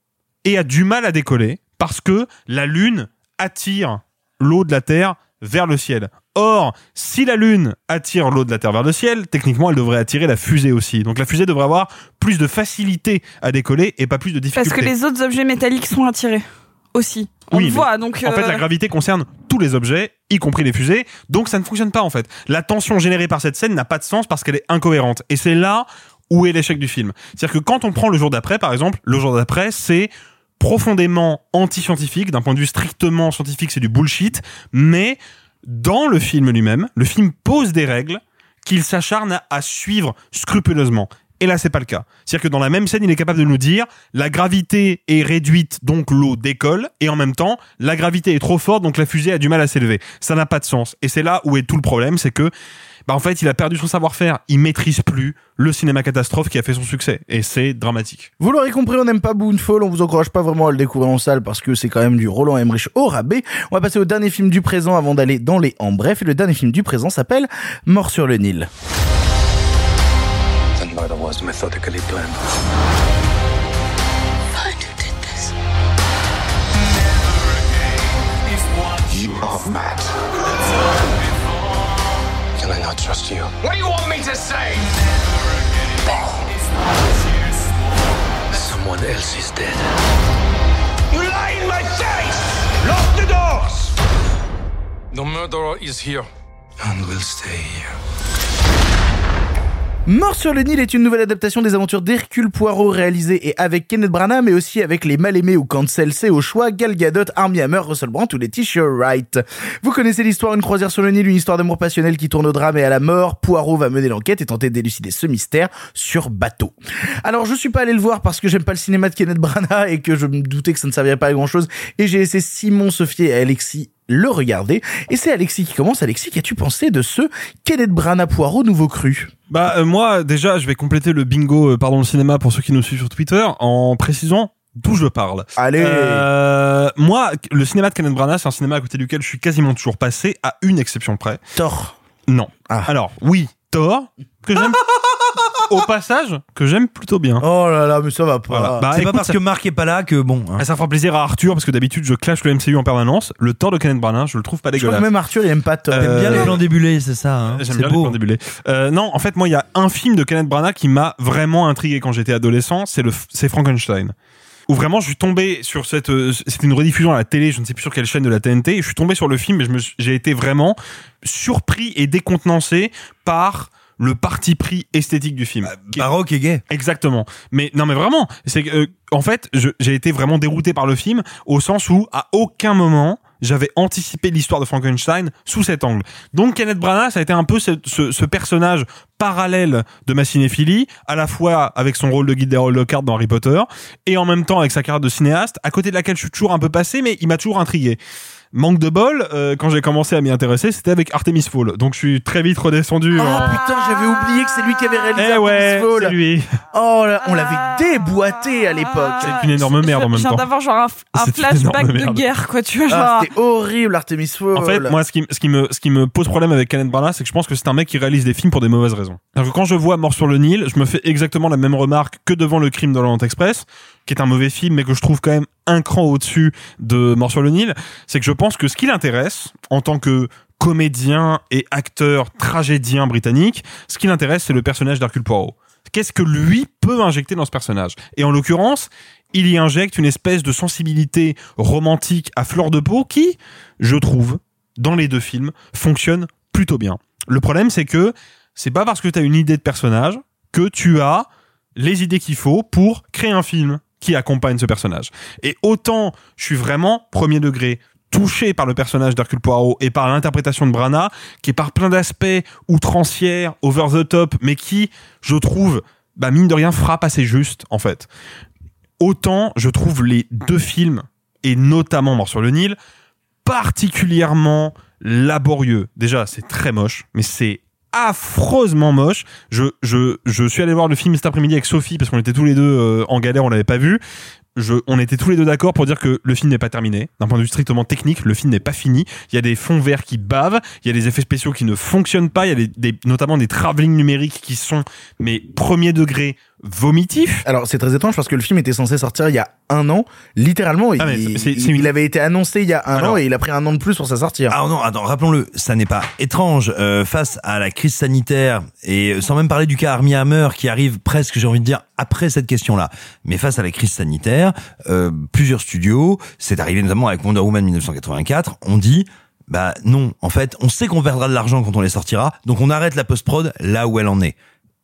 et a du mal à décoller parce que la Lune attire l'eau de la Terre vers le ciel. Or, si la Lune attire l'eau de la Terre vers le ciel, techniquement, elle devrait attirer la fusée aussi. Donc la fusée devrait avoir plus de facilité à décoller et pas plus de difficulté. Parce que les autres objets métalliques sont attirés aussi. On oui, le voit, donc... En fait, la euh, gravité concerne tous les objets, y compris les fusées, donc ça ne fonctionne pas en fait. La tension générée par cette scène n'a pas de sens parce qu'elle est incohérente. Et c'est là où est l'échec du film. C'est-à-dire que quand on prend le jour d'après, par exemple, le jour d'après, c'est profondément anti-scientifique, d'un point de vue strictement scientifique, c'est du bullshit, mais dans le film lui-même, le film pose des règles qu'il s'acharne à suivre scrupuleusement. Et là, c'est pas le cas. C'est-à-dire que dans la même scène, il est capable de nous dire la gravité est réduite, donc l'eau décolle, et en même temps, la gravité est trop forte, donc la fusée a du mal à s'élever. Ça n'a pas de sens. Et c'est là où est tout le problème, c'est que bah en fait, il a perdu son savoir-faire. Il maîtrise plus le cinéma catastrophe qui a fait son succès. Et c'est dramatique. Vous l'aurez compris, on n'aime pas Boonfall, on vous encourage pas vraiment à le découvrir en salle parce que c'est quand même du Roland Emmerich au rabais. On va passer au dernier film du présent avant d'aller dans les en bref. Et le dernier film du présent s'appelle Mort sur le Nil. You are mad. Can I not trust you? What do you want me to say? Someone else is dead. You lie in my face! Lock the doors! The murderer is here. And will stay here. Mort sur le Nil est une nouvelle adaptation des aventures d'Hercule Poirot réalisée et avec Kenneth Branagh mais aussi avec les mal-aimés ou Cancel C au choix, Gal Gadot, Armie Hammer, Russell Brand ou Letitia Wright. Vous connaissez l'histoire, une croisière sur le Nil, une histoire d'amour passionnel qui tourne au drame et à la mort. Poirot va mener l'enquête et tenter d'élucider ce mystère sur bateau. Alors je suis pas allé le voir parce que j'aime pas le cinéma de Kenneth Branagh et que je me doutais que ça ne servirait pas à grand chose et j'ai laissé Simon, Sophie et Alexis le regarder. Et c'est Alexis qui commence. Alexis, qu'as-tu pensé de ce Kenneth Branagh Poirot nouveau cru? Bah euh, moi déjà je vais compléter le bingo euh, pardon le cinéma pour ceux qui nous suivent sur Twitter en précisant d'où je parle. Allez. Euh, moi le cinéma de Kenneth Branagh c'est un cinéma à côté duquel je suis quasiment toujours passé à une exception près. Thor. Non. Alors oui Thor que j'aime au passage que j'aime plutôt bien. Oh là là, mais ça va pas. Voilà. Bah, c'est pas parce ça- que Marc est pas là que bon. hein. Ah, Ça fera plaisir à Arthur parce que d'habitude je clash le MCU en permanence. Le Thor de Kenneth Branagh, je le trouve pas Je crois dégueulasse. que même Arthur, il aime pas Thor. Euh, T'aimes bien les plans débulés, c'est ça. hein J'aime bien les beau. plans débulés. Euh, non, en fait, moi, il y a un film de Kenneth Branagh qui m'a vraiment intrigué quand j'étais adolescent. C'est le, c'est Frankenstein. Où vraiment, je suis tombé sur cette, euh, c'était une rediffusion à la télé, je ne sais plus sur quelle chaîne de la TNT, et je suis tombé sur le film et je me, suis- j'ai été vraiment surpris et décontenancé par le parti pris esthétique du film. Est- Baroque et gay. Exactement. Mais non, mais vraiment, c'est que, euh, en fait, j'ai été vraiment dérouté par le film au sens où à aucun moment j'avais anticipé l'histoire de Frankenstein sous cet angle. Donc Kenneth Branagh, ça a été un peu ce, ce- ce personnage parallèle de ma cinéphilie, à la fois avec son rôle de guide Harold Lockhart dans Harry Potter, et en même temps avec sa carrière de cinéaste, à côté de laquelle je suis toujours un peu passé, mais il m'a toujours intrigué. Manque de bol, euh, quand j'ai commencé à m'y intéresser, c'était avec Artemis Fowl. Donc je suis très vite redescendu. Oh putain, j'avais oublié que c'est lui qui avait réalisé Eh Artemis ouais, Fowl. c'est lui. Oh là, on l'avait déboîté à l'époque. C'est une énorme merde en même Je viens temps. d'avoir genre un, un C'est une flashback énorme de merde. guerre, quoi, tu vois, genre. Ah, c'était horrible Artemis Fowl. En fait, moi, ce qui, ce qui me, ce qui me pose problème avec Kenneth Branagh, c'est que je pense que c'est un mec qui réalise des films pour des mauvaises raisons. Alors que quand je vois Mort sur le Nil, je me fais exactement la même remarque que devant Le Crime de l'Orient Express, qui est un mauvais film, mais que je trouve quand même un cran au-dessus de Mort sur le Nil. C'est que je pense que ce qui l'intéresse, en tant que comédien et acteur tragédien britannique, ce qui l'intéresse, c'est le personnage d'Hercule Poirot. Qu'est-ce que lui peut injecter dans ce personnage? Et en l'occurrence, il y injecte une espèce de sensibilité romantique à fleur de peau qui, je trouve, dans les deux films, fonctionne plutôt bien. Le problème, c'est que c'est pas parce que tu as une idée de personnage que tu as les idées qu'il faut pour créer un film qui accompagne ce personnage. Et autant je suis vraiment premier degré touché par le personnage d'Hercule Poirot et par l'interprétation de Branagh, qui est par plein d'aspects outrancière, over the top, mais qui, je trouve, bah mine de rien, frappe assez juste, en fait. Autant je trouve les deux films, et notamment Mort sur le Nil, particulièrement laborieux. Déjà, c'est très moche, mais c'est affreusement moche. Je, je, je suis allé voir le film cet après-midi avec Sophie parce qu'on était tous les deux euh, en galère, on l'avait pas vu. Je, on était tous les deux d'accord pour dire que le film n'est pas terminé. D'un point de vue strictement technique, le film n'est pas fini. Il y a des fonds verts qui bavent, il y a des effets spéciaux qui ne fonctionnent pas, il y a des, des- notamment des travelling numériques qui sont, mais premier degré, vomitifs. Alors c'est très étrange parce que le film était censé sortir il y a un an, littéralement. Ah, mais il, avait été annoncé il y a un Alors- an et il a pris un an de plus pour sa sortie. Ah non, attends, rappelons-le, ça n'est pas étrange euh, face à la crise sanitaire et euh, sans même parler du cas Armie Hammer qui arrive presque, j'ai envie de dire, après cette question-là. Mais face à la crise sanitaire, euh, plusieurs studios, c'est arrivé notamment avec Wonder Woman 1984, on dit bah non, en fait, on sait qu'on perdra de l'argent quand on les sortira, donc on arrête la post-prod là où elle en est.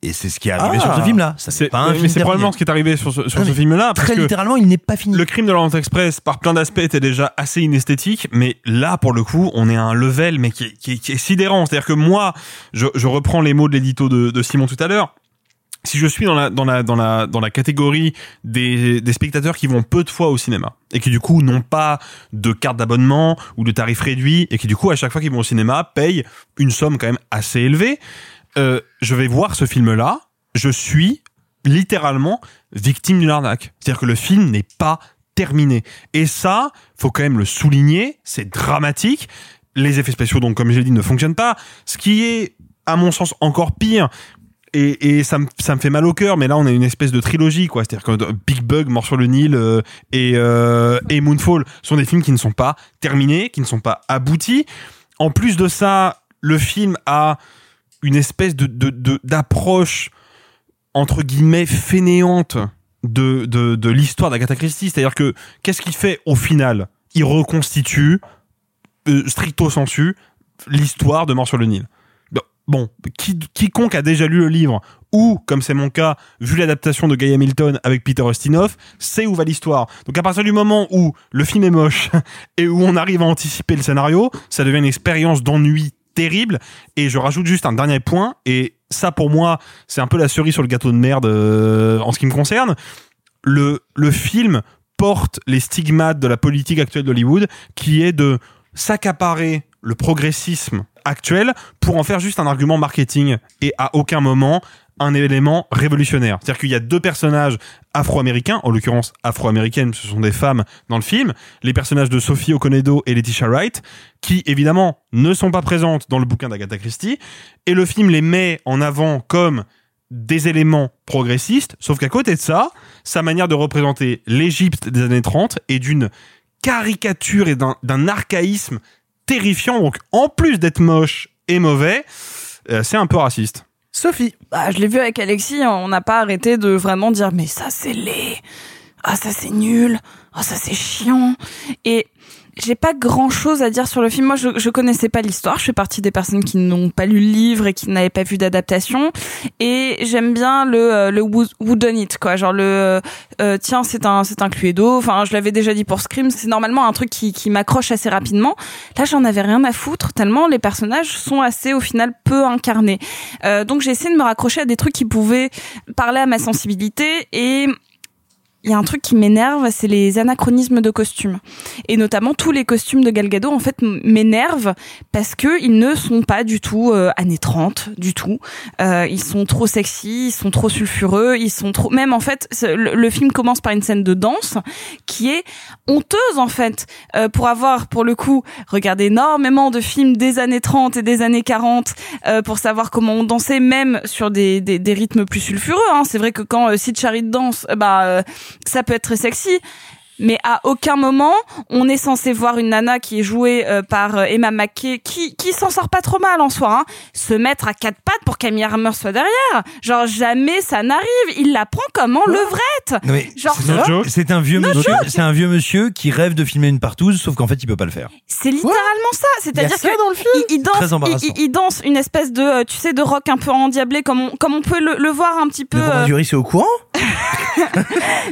Et c'est ce qui est arrivé Ah. sur ce film-là. C'est, pas un mais film c'est probablement ce qui est arrivé sur ce, sur ce film-là. parce Très que littéralement, il n'est pas fini. Le crime de l'Orient Express, par plein d'aspects, était déjà assez inesthétique, mais là, pour le coup, on est à un level, mais qui est, qui est, qui est sidérant. C'est-à-dire que moi, je, je reprends les mots de l'édito de, de Simon tout à l'heure. Si je suis dans la, dans la, dans la, dans la catégorie des, des spectateurs qui vont peu de fois au cinéma, et qui du coup n'ont pas de carte d'abonnement ou de tarif réduit, et qui du coup, à chaque fois qu'ils vont au cinéma, payent une somme quand même assez élevée, euh, je vais voir ce film-là, je suis littéralement victime d'une arnaque. C'est-à-dire que le film n'est pas terminé. Et ça, faut quand même le souligner, c'est dramatique. Les effets spéciaux, donc comme j'ai dit, ne fonctionnent pas. Ce qui est, à mon sens, encore pire. Et, ça, me, fait mal au cœur, mais là on a une espèce de trilogie, quoi. C'est-à-dire que Big Bug, Mort sur le Nil euh, et, euh, et Moonfall sont des films qui ne sont pas terminés, qui ne sont pas aboutis. En plus de ça, le film a une espèce d'approche entre guillemets fainéante de, de, de l'histoire d'Agatha. C'est-à-dire que qu'est-ce qu'il fait au final? Il reconstitue, euh, stricto sensu, l'histoire de Mort sur le Nil. Bon, qui- quiconque a déjà lu le livre, ou, comme c'est mon cas, vu l'adaptation de Guy Hamilton avec Peter Ustinov, sait où va l'histoire. Donc à partir du moment où le film est moche, et où on arrive à anticiper le scénario, ça devient une expérience d'ennui terrible. Et je rajoute juste un dernier point, et ça pour moi, c'est un peu la cerise sur le gâteau de merde euh, en ce qui me concerne. Le, le film porte les stigmates de la politique actuelle d'Hollywood, qui est de s'accaparer le progressisme actuel pour en faire juste un argument marketing et à aucun moment un élément révolutionnaire. C'est-à-dire qu'il y a deux personnages afro-américains, en l'occurrence afro-américaines, ce sont des femmes dans le film, les personnages de Sophie Okonedo et Letitia Wright, qui évidemment ne sont pas présentes dans le bouquin d'Agatha Christie, et le film les met en avant comme des éléments progressistes, sauf qu'à côté de ça, sa manière de représenter l'Égypte des années 30 est d'une caricature et d'un archaïsme terrifiant. Donc, en plus d'être moche et mauvais, euh, c'est un peu raciste. Sophie. Bah, je l'ai vu avec Alexis, on n'a pas arrêté de vraiment dire mais ça c'est laid, ah ça c'est nul, ah ça c'est chiant. Et j'ai pas grand chose à dire sur le film. Moi, je, je connaissais pas l'histoire. Je fais partie des personnes qui n'ont pas lu le livre et qui n'avaient pas vu d'adaptation. Et j'aime bien le euh, le who done it quoi. Genre le euh, euh, tiens c'est un c'est un Cluedo. Enfin, je l'avais déjà dit pour Scream. C'est normalement un truc qui qui m'accroche assez rapidement. Là, j'en avais rien à foutre tellement les personnages sont assez au final peu incarnés. Euh, donc j'ai essayé de me raccrocher à des trucs qui pouvaient parler à ma sensibilité et il y a un truc qui m'énerve, c'est les anachronismes de costumes. Et notamment tous les costumes de Gal Gadot, en fait, m'énervent parce que ils ne sont pas du tout euh, années 30, du tout. Euh, ils sont trop sexy, ils sont trop sulfureux, ils sont trop... Même, en fait, le film commence par une scène de danse qui est honteuse, en fait. Euh, pour avoir, pour le coup, regardé énormément de films des années 30 et des années 40 euh, pour savoir comment on dansait, même sur des, des, des rythmes plus sulfureux. Hein. C'est vrai que quand euh, Sid Charit danse, euh, bah... ça peut être très sexy. Mais à aucun moment, on est censé voir une nana qui est jouée euh, par euh, Emma McKay, qui, qui s'en sort pas trop mal en soi, hein, se mettre à quatre pattes pour qu'Amy Hammer soit derrière. Genre, jamais ça n'arrive. Il la prend comme en levrette. Non, mais Genre, c'est- c'est un vieux No monsieur, joke. c'est un vieux monsieur qui rêve de filmer une partouze, sauf qu'en fait il peut pas le faire. C'est littéralement ça. C'est-à-dire que dans le film il, il danse, Très il, embarrassant. il- il danse une espèce de, euh, tu sais, de rock un peu endiablé, comme on, comme on peut le, le voir un petit peu. Le euh, Duris est au courant?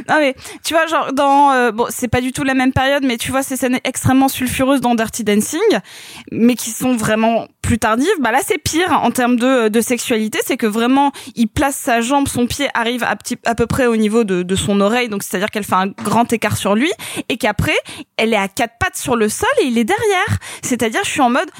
Non mais tu vois genre dans euh, bon c'est pas du tout la même période mais tu vois ces scènes extrêmement sulfureuses dans Dirty Dancing mais qui sont vraiment plus tardives bah là c'est pire en termes de, sexualité. C'est que vraiment il place sa jambe son pied arrive à, peu près au niveau de, de son oreille donc c'est à dire qu'elle fait un grand écart sur lui et qu'après elle est à quatre pattes sur le sol et il est derrière. C'est à dire je suis en mode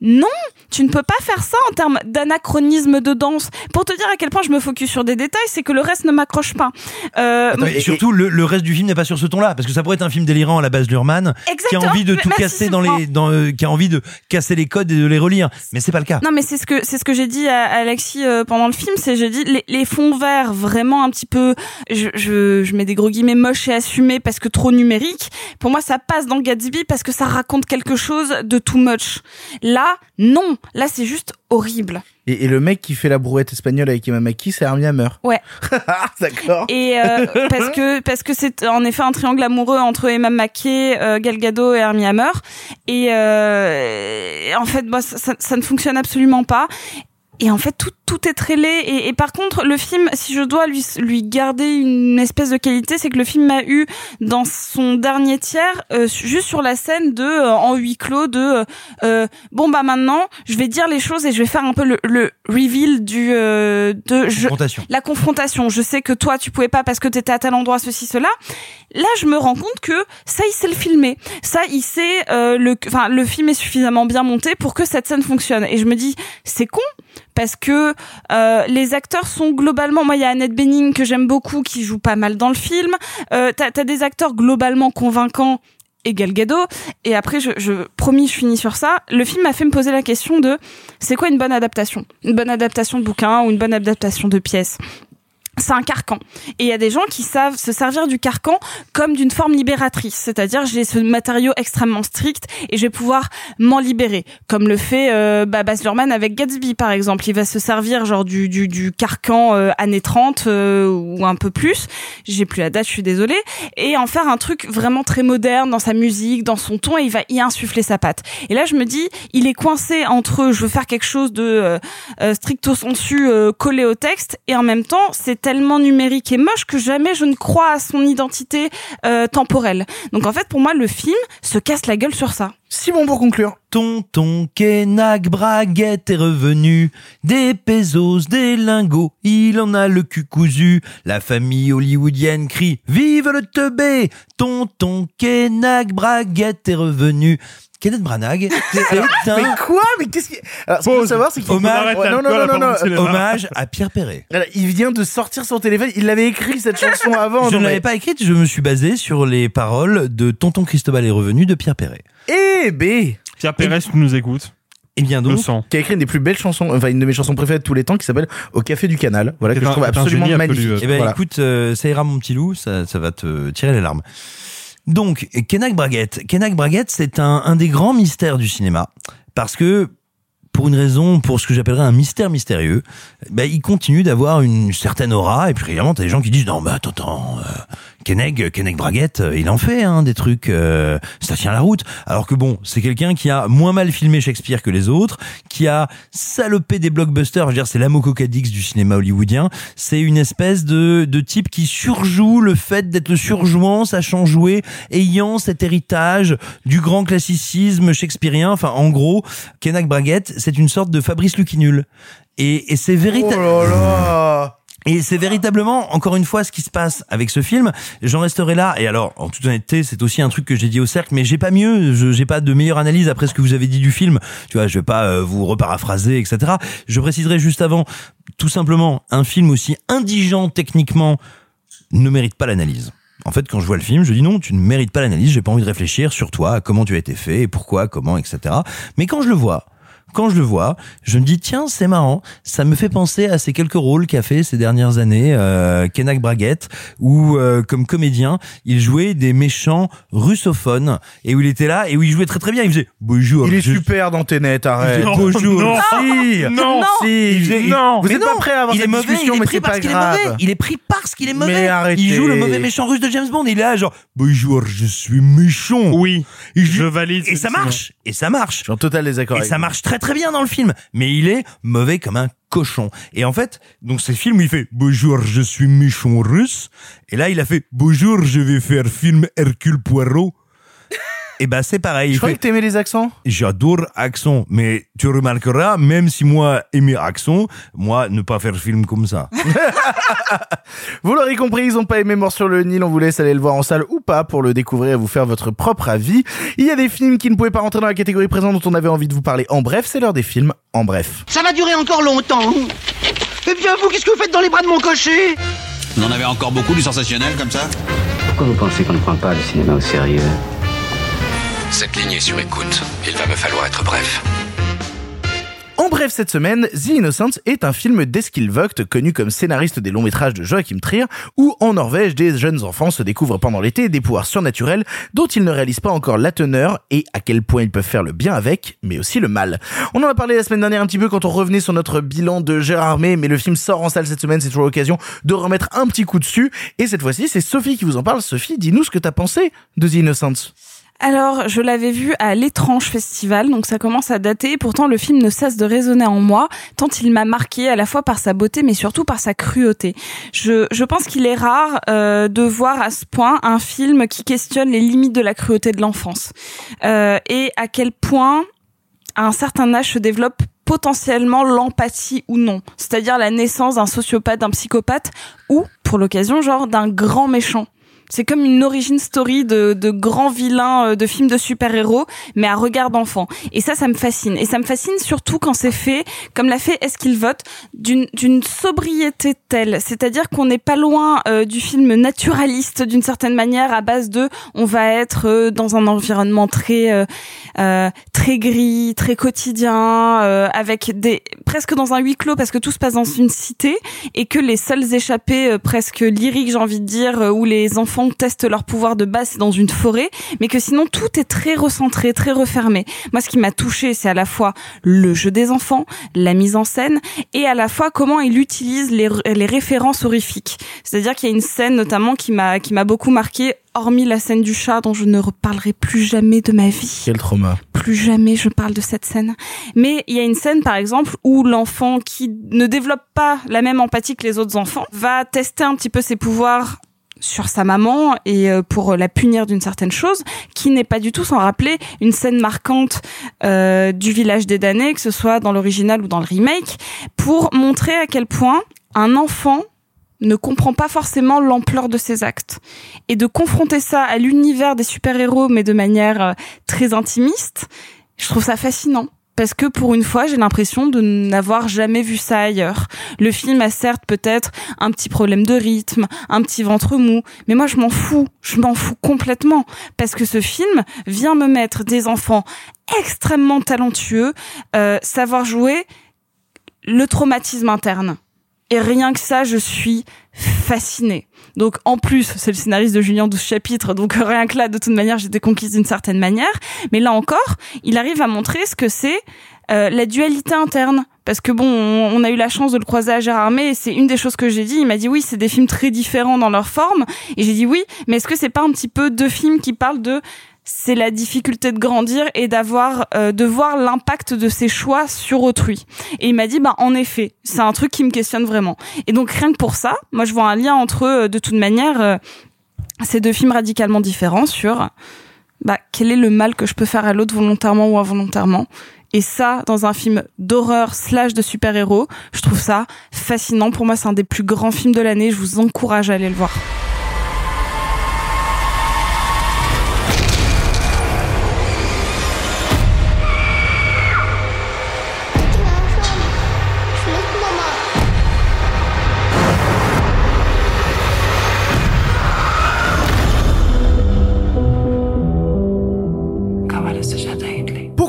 non, tu ne peux pas faire ça en termes d'anachronisme de danse. Pour te dire à quel point je me focus sur des détails, c'est que le reste ne m'accroche pas. Euh, Attends, et surtout, le, le reste du film n'est pas sur ce ton-là, parce que ça pourrait être un film délirant à la base Lurman, qui a envie de tout casser dans les, dans, euh, qui a envie de casser les codes et de les relire. Mais c'est pas le cas. Non, mais c'est ce que c'est ce que j'ai dit à Alexis euh, pendant le film, c'est j'ai dit les, les fonds verts vraiment un petit peu, je, je je mets des gros guillemets moches et assumés parce que trop numérique. Pour moi, ça passe dans Gatsby parce que ça raconte quelque chose de too much. Là, non, là c'est juste horrible. et, et le mec qui fait la brouette espagnole avec Emma Mackey, c'est Armie Hammer. Ouais. D'accord. Et euh, parce que parce que c'est en effet un triangle amoureux entre Emma Mackey, euh, Gal Gadot et Armie Hammer. Et, euh, et en fait, bah, ça, ça, ça ne fonctionne absolument pas. Et en fait, tout, tout est très laid. Et, et par contre, le film, si je dois lui, lui garder une espèce de qualité, c'est que le film m'a eu dans son dernier tiers, euh, juste sur la scène de euh, en huis clos de euh, euh, bon bah maintenant, je vais dire les choses et je vais faire un peu le, le reveal du euh, de je, Confrontation. la confrontation. Je sais que toi, tu pouvais pas parce que t'étais à tel endroit, ceci, cela. Là, je me rends compte que ça, il sait le filmer. Ça, il sait euh, le, enfin, le film est suffisamment bien monté pour que cette scène fonctionne. Et je me dis, c'est con parce que euh, les acteurs sont globalement. Moi, il y a Annette Bening que j'aime beaucoup qui joue pas mal dans le film. Euh, T'as as des acteurs globalement convaincants et Gal Gadot. Et après, je, je promis, je finis sur ça. Le film m'a fait me poser la question de c'est quoi une bonne adaptation? Une bonne adaptation de bouquin ou une bonne adaptation de pièce? C'est un carcan. Et il y a des gens qui savent se servir du carcan comme d'une forme libératrice. C'est-à-dire, j'ai ce matériau extrêmement strict et je vais pouvoir m'en libérer. Comme le fait euh, bah, Baz Luhrmann avec Gatsby, par exemple. Il va se servir genre du, du, du carcan euh, années 30 euh, ou un peu plus. J'ai plus la date, je suis désolée. Et en faire un truc vraiment très moderne dans sa musique, dans son ton, et il va y insuffler sa patte. Et là, je me dis, il est coincé entre je veux faire quelque chose de euh, euh, stricto sensu euh, collé au texte, et en même temps, c'est tellement numérique et moche que jamais je ne crois à son identité euh, temporelle. Donc en fait, pour moi, le film se casse la gueule sur ça. Simon pour conclure. Tonton Kenak Braguette est revenu, des pesos, des lingots, il en a le cul cousu. La famille hollywoodienne crie Vive le teubé Tonton Kenak Braguette est revenu. Kenneth Branagh, c'est Mais quoi Mais qu'est-ce qui Alors, ce qu'il faut savoir, c'est qu'il hommage, Ouais, non, non, non, non, non. hommage à Pierre Perret. Voilà, Il vient de sortir son téléphone. Il l'avait écrit cette chanson avant. Je non, ne mais- l'avais pas écrite, je me suis basé sur les paroles de Tonton Cristobal est revenu de Pierre Perret. Eh B. Pierre Pérez, tu nous écoutes. Et bien donc, Le sang. qui a écrit une des plus belles chansons, enfin une de mes chansons préférées de tous les temps, qui s'appelle Au Café du Canal. Voilà, que je un- trouve c'est un absolument génie absolu, magnifique. Eh ben Voilà. écoute, euh, ça ira mon petit loup, ça, ça va te tirer les larmes. Donc, Kenak Braguette. Kenak Braguette, c'est un, un des grands mystères du cinéma. Parce que, pour une raison, pour ce que j'appellerais un mystère mystérieux, ben, il continue d'avoir une certaine aura. Et puis, régulièrement, t'as des gens qui disent, non, mais attends, attends, euh, Kenek, Kenek Braguette, euh, il en fait, hein, des trucs, euh, ça tient la route. Alors que bon, c'est quelqu'un qui a moins mal filmé Shakespeare que les autres, qui a salopé des blockbusters. Je veux dire, c'est Cadix du cinéma hollywoodien. C'est une espèce de, de type qui surjoue le fait d'être le surjouant, sachant jouer, ayant cet héritage du grand classicisme shakespearien. Enfin, en gros, Kenak Braguette, c'est une sorte de Fabrice Lucinul. Et, et c'est véritable. Oh là là Et c'est véritablement, encore une fois, ce qui se passe avec ce film. J'en resterai là. Et alors, en toute honnêteté, c'est aussi un truc que j'ai dit au cercle, mais j'ai pas mieux. J'ai pas de meilleure analyse après ce que vous avez dit du film. Tu vois, je vais pas euh, vous reparaphraser, etc. Je préciserai juste avant, tout simplement, un film aussi indigent techniquement ne mérite pas l'analyse. En fait, quand je vois le film, je dis non, tu ne mérites pas l'analyse. J'ai pas envie de réfléchir sur toi, comment tu as été fait, pourquoi, comment, etc. Mais quand je le vois, quand je le vois, je me dis tiens c'est marrant, ça me fait penser à ces quelques rôles qu'a fait ces dernières années euh, Kenak Braguette où euh, comme comédien il jouait des méchants russophones et où il était là et où il jouait très très bien. Il faisait bonjour. Il est je- super dans Ténet, arrête. Il faisait bonjour. Non. Si Non. Si Il faisait- il- Non Vous Mais êtes non, pas prêt à avoir il est cette mauvais, discussion, il est mais pris c'est pas parce qu'il est grave. mauvais. Il est pris parce qu'il est Mais mauvais. arrêtez. Il joue le mauvais méchant russe de James Bond. Il est là genre bonjour, je suis méchant. Oui, Et je valide. Et ça marche. Et ça marche. Je suis en total désaccord Et avec ça vous. marche très très bien dans le film, mais il est mauvais comme un cochon. Et en fait, donc c'est le film où il fait bonjour, je suis méchant russe. Et là, il a fait bonjour, je vais faire film Hercule Poirot. Et bah c'est pareil. Je croyais fait, que t'aimais les accents J'adore accent, mais tu remarqueras, même si moi aimer accent, moi ne pas faire film comme ça. Vous l'aurez compris, ils ont pas aimé Mort sur le Nil, on vous laisse aller le voir en salle ou pas pour le découvrir et vous faire votre propre avis. Il y a des films qui ne pouvaient pas rentrer dans la catégorie présente dont on avait envie de vous parler en bref, c'est l'heure des films en bref. Ça va durer encore longtemps. Eh bien, vous, qu'est-ce que vous faites dans les bras de mon cocher? On en avait encore beaucoup du sensationnel comme ça? Pourquoi vous pensez qu'on ne prend pas le cinéma au sérieux? Cette ligne est sur écoute. Il va me falloir être bref. En bref, cette semaine, The Innocents est un film d'Eskil Vogt, connu comme scénariste des longs métrages de Joachim Trier, où en Norvège, des jeunes enfants se découvrent pendant l'été des pouvoirs surnaturels dont ils ne réalisent pas encore la teneur et à quel point ils peuvent faire le bien avec, mais aussi le mal. On en a parlé la semaine dernière un petit peu quand on revenait sur notre bilan de Gérard Armé, mais le film sort en salle cette semaine, c'est toujours l'occasion de remettre un petit coup dessus. Et cette fois-ci, c'est Sophie qui vous en parle. Sophie, dis-nous ce que t'as pensé de The Innocents. Alors, je l'avais vu à l'étrange festival, donc ça commence à dater. Pourtant, le film ne cesse de résonner en moi, tant il m'a marqué à la fois par sa beauté, mais surtout par sa cruauté. Je, je pense qu'il est rare euh, de voir à ce point un film qui questionne les limites de la cruauté de l'enfance Euh, et à quel point, à un certain âge, se développe potentiellement l'empathie ou non, c'est-à-dire la naissance d'un sociopathe, d'un psychopathe ou, pour l'occasion, genre d'un grand méchant. C'est comme une origin story de, de grands vilains euh, de films de super-héros, mais à regard d'enfant. Et ça, ça me fascine. Et ça me fascine surtout quand c'est fait, comme l'a fait Est-ce vote, d'une sobriété telle. C'est-à-dire qu'on n'est pas loin euh, du film naturaliste d'une certaine manière, à base de on va être euh, dans un environnement très euh, euh, très gris, très quotidien, avec des presque dans un huis clos parce que tout se passe dans une cité et que les seuls échappés presque lyriques, j'ai envie de dire, où les enfants testent leur pouvoir de base, dans une forêt, mais que sinon tout est très recentré, très refermé. Moi, ce qui m'a touché, c'est à la fois le jeu des enfants, la mise en scène, et à la fois comment il utilise les, les références horrifiques. C'est-à-dire qu'il y a une scène notamment qui m'a qui m'a beaucoup marqué hormis la scène du chat dont je ne reparlerai plus jamais de ma vie Quel trauma. plus jamais je parle de cette scène. Mais il y a une scène, par exemple, où l'enfant qui ne développe pas la même empathie que les autres enfants va tester un petit peu ses pouvoirs sur sa maman et euh, pour la punir d'une certaine chose qui n'est pas du tout sans rappeler une scène marquante euh, du village des damnés que ce soit dans l'original ou dans le remake pour montrer à quel point un enfant ne comprend pas forcément l'ampleur de ses actes. Et de confronter ça à l'univers des super-héros, mais de manière euh, très intimiste, je trouve ça fascinant. Parce que pour une fois, j'ai l'impression de n'avoir jamais vu ça ailleurs. Le film a certes peut-être un petit problème de rythme, un petit ventre mou, mais moi je m'en fous, je m'en fous complètement parce que ce film vient me mettre des enfants extrêmement talentueux, euh, savoir jouer le traumatisme interne. Et rien que ça, je suis fascinée. Donc en plus, c'est le scénariste de Julien 12 chapitres, donc rien que là, de toute manière, j'étais conquise d'une certaine manière. Mais là encore, il arrive à montrer ce que c'est euh, la dualité interne. Parce que bon, on a eu la chance de le croiser à Gérard May, et c'est une des choses que j'ai dit. Il m'a dit oui, c'est des films très différents dans leur forme. Et j'ai dit oui, mais est-ce que c'est pas un petit peu deux films qui parlent de c'est la difficulté de grandir et d'avoir euh, de voir l'impact de ses choix sur autrui. Et il m'a dit bah en effet, c'est un truc qui me questionne vraiment. Et donc rien que pour ça, moi je vois un lien entre eux de toute manière euh, ces deux films radicalement différents sur bah quel est le mal que je peux faire à l'autre volontairement ou involontairement. Et ça, dans un film d'horreur slash de super-héros, je trouve ça fascinant. Pour moi, c'est un des plus grands films de l'année. Je vous encourage à aller le voir.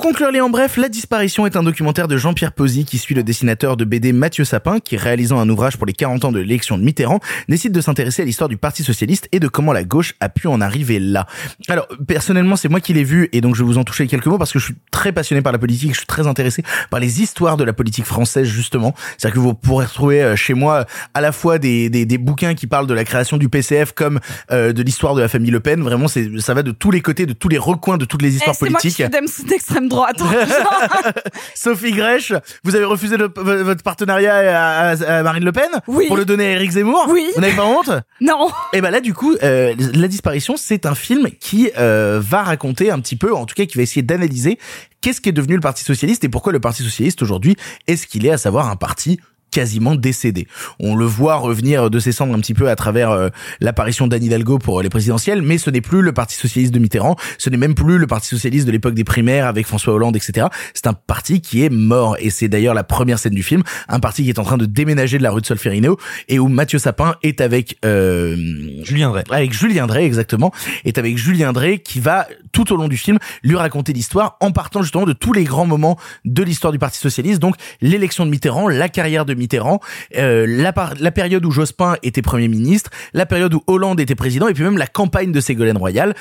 Conclure les en bref, La disparition est un documentaire de Jean-Pierre Posy qui suit le dessinateur de BD Mathieu Sapin qui, réalisant un ouvrage pour les 40 ans de l'élection de Mitterrand, décide de s'intéresser à l'histoire du Parti Socialiste et de comment la gauche a pu en arriver là. Alors, personnellement, c'est moi qui l'ai vu et donc je vais vous en toucher quelques mots parce que je suis très passionné par la politique, je suis très intéressé par les histoires de la politique française justement. C'est-à-dire que vous pourrez retrouver euh, chez moi à la fois des, des, des bouquins qui parlent de la création du PCF comme euh, de l'histoire de la famille Le Pen. Vraiment, c'est ça va de tous les côtés, de tous les recoins, de toutes les histoires Eh, moi politiques. qui suis d'extrême droite. Sophie Grèche, vous avez refusé le- votre partenariat à, à- à Marine Le Pen Oui. pour le donner à Éric Zemmour. Oui. Vous n'avez pas honte Non. Et ben là, du coup, euh, la disparition, c'est un film qui euh, va raconter un petit peu, en tout cas, qui va essayer d'analyser qu'est-ce qui est devenu le Parti socialiste et pourquoi le Parti socialiste aujourd'hui est ce qu'il est, à savoir un parti quasiment décédé. On le voit revenir de ses cendres un petit peu à travers euh, l'apparition d'Anne Hidalgo pour euh, les présidentielles, mais ce n'est plus le Parti socialiste de Mitterrand, ce n'est même plus le Parti socialiste de l'époque des primaires avec François Hollande, etc. C'est un parti qui est mort, et c'est d'ailleurs la première scène du film, un parti qui est en train de déménager de la rue de Solferino, et où Mathieu Sapin est avec euh, Julien Drey. avec Julien Drey exactement, est avec Julien Drey qui va tout au long du film lui raconter l'histoire en partant justement de tous les grands moments de l'histoire du Parti socialiste, donc l'élection de Mitterrand, la carrière de Mitterrand, euh, la, la période où Jospin était Premier ministre, la période où Hollande était président, et puis même la campagne de Ségolène Royal.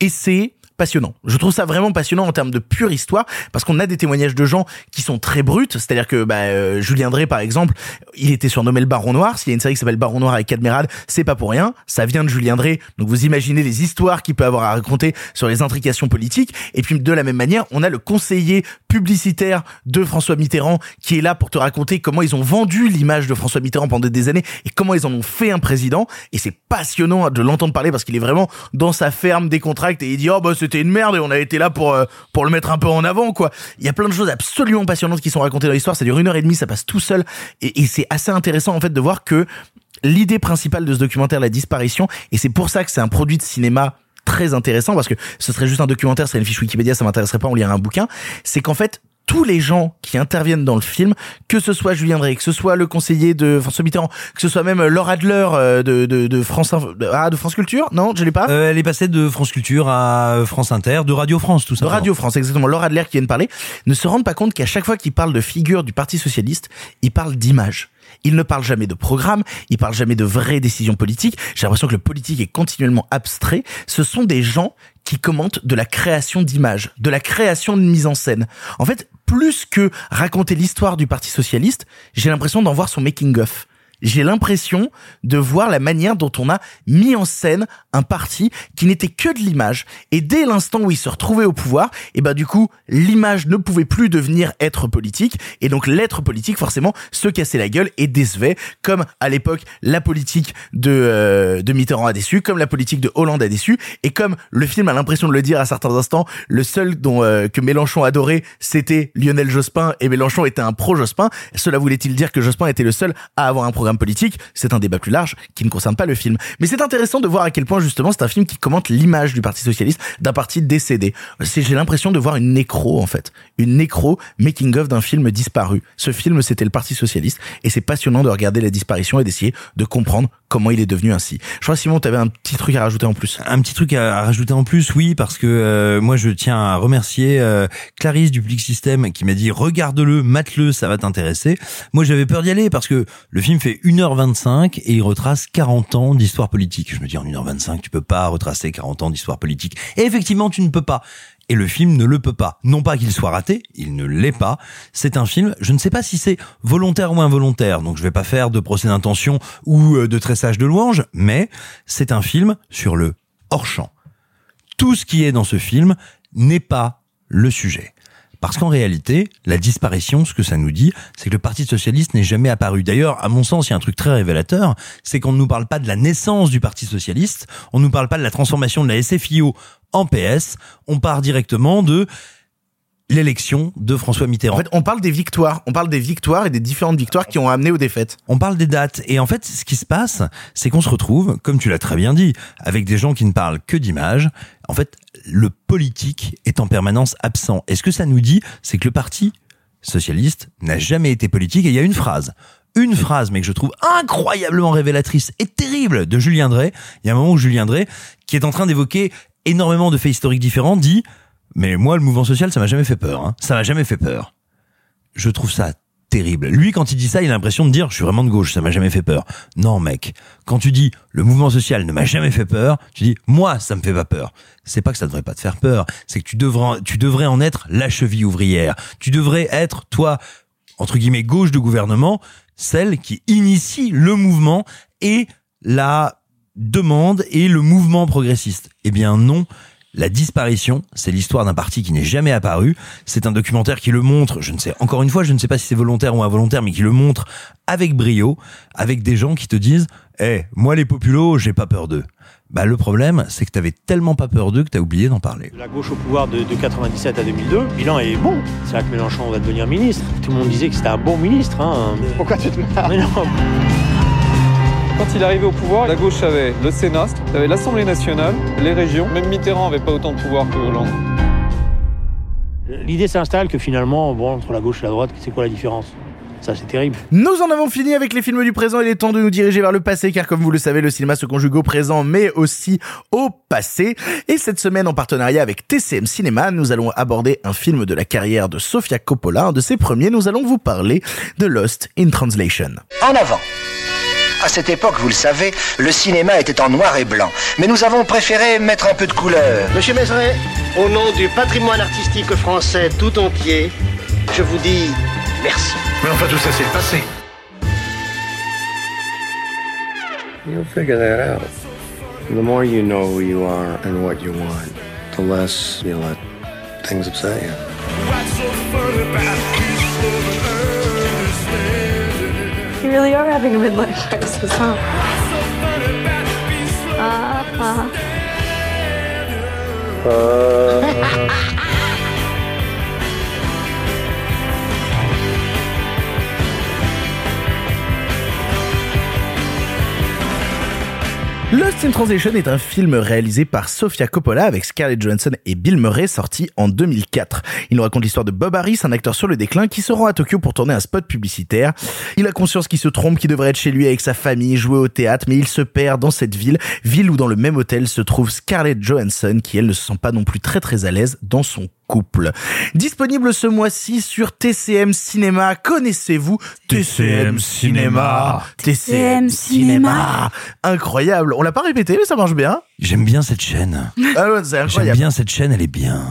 Et c'est passionnant. Je trouve ça vraiment passionnant en termes de pure histoire parce qu'on a des témoignages de gens qui sont très bruts, c'est-à-dire que bah, euh, Julien Drey par exemple, il était surnommé le Baron Noir, s'il y a une série qui s'appelle Baron Noir avec Cadmerade, c'est pas pour rien, ça vient de Julien Drey. Donc vous imaginez les histoires qu'il peut avoir à raconter sur les intrications politiques. Et puis de la même manière, on a le conseiller publicitaire de François Mitterrand qui est là pour te raconter comment ils ont vendu l'image de François Mitterrand pendant des années et comment ils en ont fait un président. Et c'est passionnant de l'entendre parler parce qu'il est vraiment dans sa ferme décontracte et il dit oh bah c'était une merde et on a été là pour euh, pour le mettre un peu en avant quoi. Il y a plein de choses absolument passionnantes qui sont racontées dans l'histoire, ça dure une heure et demie, ça passe tout seul et, c'est assez intéressant en fait de voir que l'idée principale de ce documentaire, la disparition, et c'est pour ça que c'est un produit de cinéma très intéressant parce que ce serait juste un documentaire, c'est une fiche Wikipédia, ça m'intéresserait pas, on lirait un bouquin. C'est qu'en fait, tous les gens qui interviennent dans le film, que ce soit Julien Drey, que ce soit le conseiller de François Mitterrand, que ce soit même Laura Adler euh, de, de, de France de, ah, de France Culture, non, je l'ai pas? Euh, elle est passée de France Culture à France Inter, de Radio France, tout de ça. Radio France, exactement. Laura Adler qui vient de parler, ne se rendent pas compte qu'à chaque fois qu'ils parlent de figure du Parti Socialiste, ils parlent d'image. Ils ne parlent jamais de programme, ils parlent jamais de vraies décisions politiques. J'ai l'impression que le politique est continuellement abstrait. Ce sont des gens qui commentent de la création d'images, de la création de mise en scène. En fait, plus que raconter l'histoire du Parti Socialiste, j'ai l'impression d'en voir son making-of j'ai l'impression de voir la manière dont on a mis en scène un parti qui n'était que de l'image. Et dès l'instant où il se retrouvait au pouvoir, et ben du coup, l'image ne pouvait plus devenir être politique. Et donc l'être politique, forcément, se cassait la gueule et décevait, comme à l'époque la politique de, euh, de Mitterrand a déçu, comme la politique de Hollande a déçu, et comme le film a l'impression de le dire à certains instants, le seul dont euh, que Mélenchon adorait, c'était Lionel Jospin, et Mélenchon était un pro-Jospin. Cela voulait-il dire que Jospin était le seul à avoir un programme politique, c'est un débat plus large qui ne concerne pas le film. Mais c'est intéressant de voir à quel point justement c'est un film qui commente l'image du Parti socialiste, d'un parti décédé. J'ai l'impression de voir une nécro en fait, une nécro making of d'un film disparu. Ce film c'était le Parti socialiste et c'est passionnant de regarder la disparition et d'essayer de comprendre comment il est devenu ainsi. Je crois Simon, tu avais un petit truc à rajouter en plus. Un petit truc à, rajouter en plus, oui, parce que euh, moi je tiens à remercier euh, Clarisse du Public System qui m'a dit regarde-le, mate-le, ça va t'intéresser. Moi j'avais peur d'y aller parce que le film fait 1h25 et il retrace 40 ans d'histoire politique. Je me dis en 1h25 tu peux pas retracer 40 ans d'histoire politique. Et effectivement tu ne peux pas. Et le film ne le peut pas. Non pas qu'il soit raté, il ne l'est pas. C'est un film, je ne sais pas si c'est volontaire ou involontaire, donc je vais pas faire de procès d'intention ou euh, de tressage de louange, mais c'est un film sur le hors-champ. Tout ce qui est dans ce film n'est pas le sujet. Parce qu'en réalité, la disparition, ce que ça nous dit, c'est que le Parti socialiste n'est jamais apparu. D'ailleurs, à mon sens, il y a un truc très révélateur, c'est qu'on ne nous parle pas de la naissance du Parti socialiste, on ne nous parle pas de la transformation de la SFIO en PS, on part directement de l'élection de François Mitterrand. En fait, on parle des victoires, on parle des victoires et des différentes victoires qui ont amené aux défaites. On parle des dates et en fait, ce qui se passe, c'est qu'on se retrouve, comme tu l'as très bien dit, avec des gens qui ne parlent que d'images. En fait, le politique est en permanence absent. Et ce que ça nous dit, c'est que le parti socialiste n'a jamais été politique et il y a une phrase une phrase, mais que je trouve incroyablement révélatrice et terrible de Julien Drey. Il y a un moment où Julien Drey, qui est en train d'évoquer énormément de faits historiques différents, dit mais moi, le mouvement social, ça m'a jamais fait peur. Hein. Ça m'a jamais fait peur. Je trouve ça terrible. Lui, quand il dit ça, il a l'impression de dire je suis vraiment de gauche, ça m'a jamais fait peur. Non, mec. Quand tu dis le mouvement social ne m'a jamais fait peur, tu dis moi, ça me fait pas peur. C'est pas que ça devrait pas te faire peur, c'est que tu devrais, tu devrais en être la cheville ouvrière. Tu devrais être toi, entre guillemets, gauche de gouvernement, celle qui initie le mouvement et la demande et le mouvement progressiste. Eh bien non, la disparition, c'est l'histoire d'un parti qui n'est jamais apparu. C'est un documentaire qui le montre, je ne sais, encore une fois, je ne sais pas si c'est volontaire ou involontaire, mais qui le montre avec brio, avec des gens qui te disent, eh, moi les populos, j'ai pas peur d'eux. Bah, le problème, c'est que t'avais tellement pas peur d'eux que t'as oublié d'en parler. La gauche au pouvoir de, de 97 à 2002, le bilan est bon. C'est là que Mélenchon va devenir ministre. Tout le monde disait que c'était un bon ministre. Hein. Pourquoi tu te marres? Mais non. Quand il est arrivé au pouvoir, la gauche avait le Sénat, avait l'Assemblée nationale, les régions. Même Mitterrand n'avait pas autant de pouvoir que Hollande. L'idée s'installe que finalement, bon, entre la gauche et la droite, c'est quoi la différence? Ça, c'est terrible. Nous en avons fini avec les films du présent. Il est temps de nous diriger vers le passé, car comme vous le savez, le cinéma se conjugue au présent, mais aussi au passé. Et cette semaine, en partenariat avec TCM Cinéma, nous allons aborder un film de la carrière de Sofia Coppola. Un de ses premiers, nous allons vous parler de Lost in Translation. En avant à cette époque, vous le savez, le cinéma était en noir et blanc. Mais nous avons préféré mettre un peu de couleur. Monsieur Mézeret, au nom du patrimoine artistique français tout entier, je vous dis merci. Mais enfin, tout ça, c'est le passé. You'll figure that out. The more you know who you are and what you want, the less you let things upset you. You really are having a midlife crisis, huh? Uh-huh. Lost in Translation est un film réalisé par Sofia Coppola avec Scarlett Johansson et Bill Murray sorti en 2004. Il nous raconte l'histoire de Bob Harris, un acteur sur le déclin qui se rend à Tokyo pour tourner un spot publicitaire. Il a conscience qu'il se trompe, qu'il devrait être chez lui avec sa famille, jouer au théâtre, mais il se perd dans cette ville, ville où dans le même hôtel se trouve Scarlett Johansson qui elle ne se sent pas non plus très très à l'aise dans son couple. Disponible ce mois-ci sur TCM Cinéma. Connaissez-vous TCM Cinéma? TCM Cinéma Incroyable. On l'a pas répété, mais ça marche bien. J'aime bien cette chaîne. Ah ouais, c'est J'aime bien cette chaîne, elle est bien.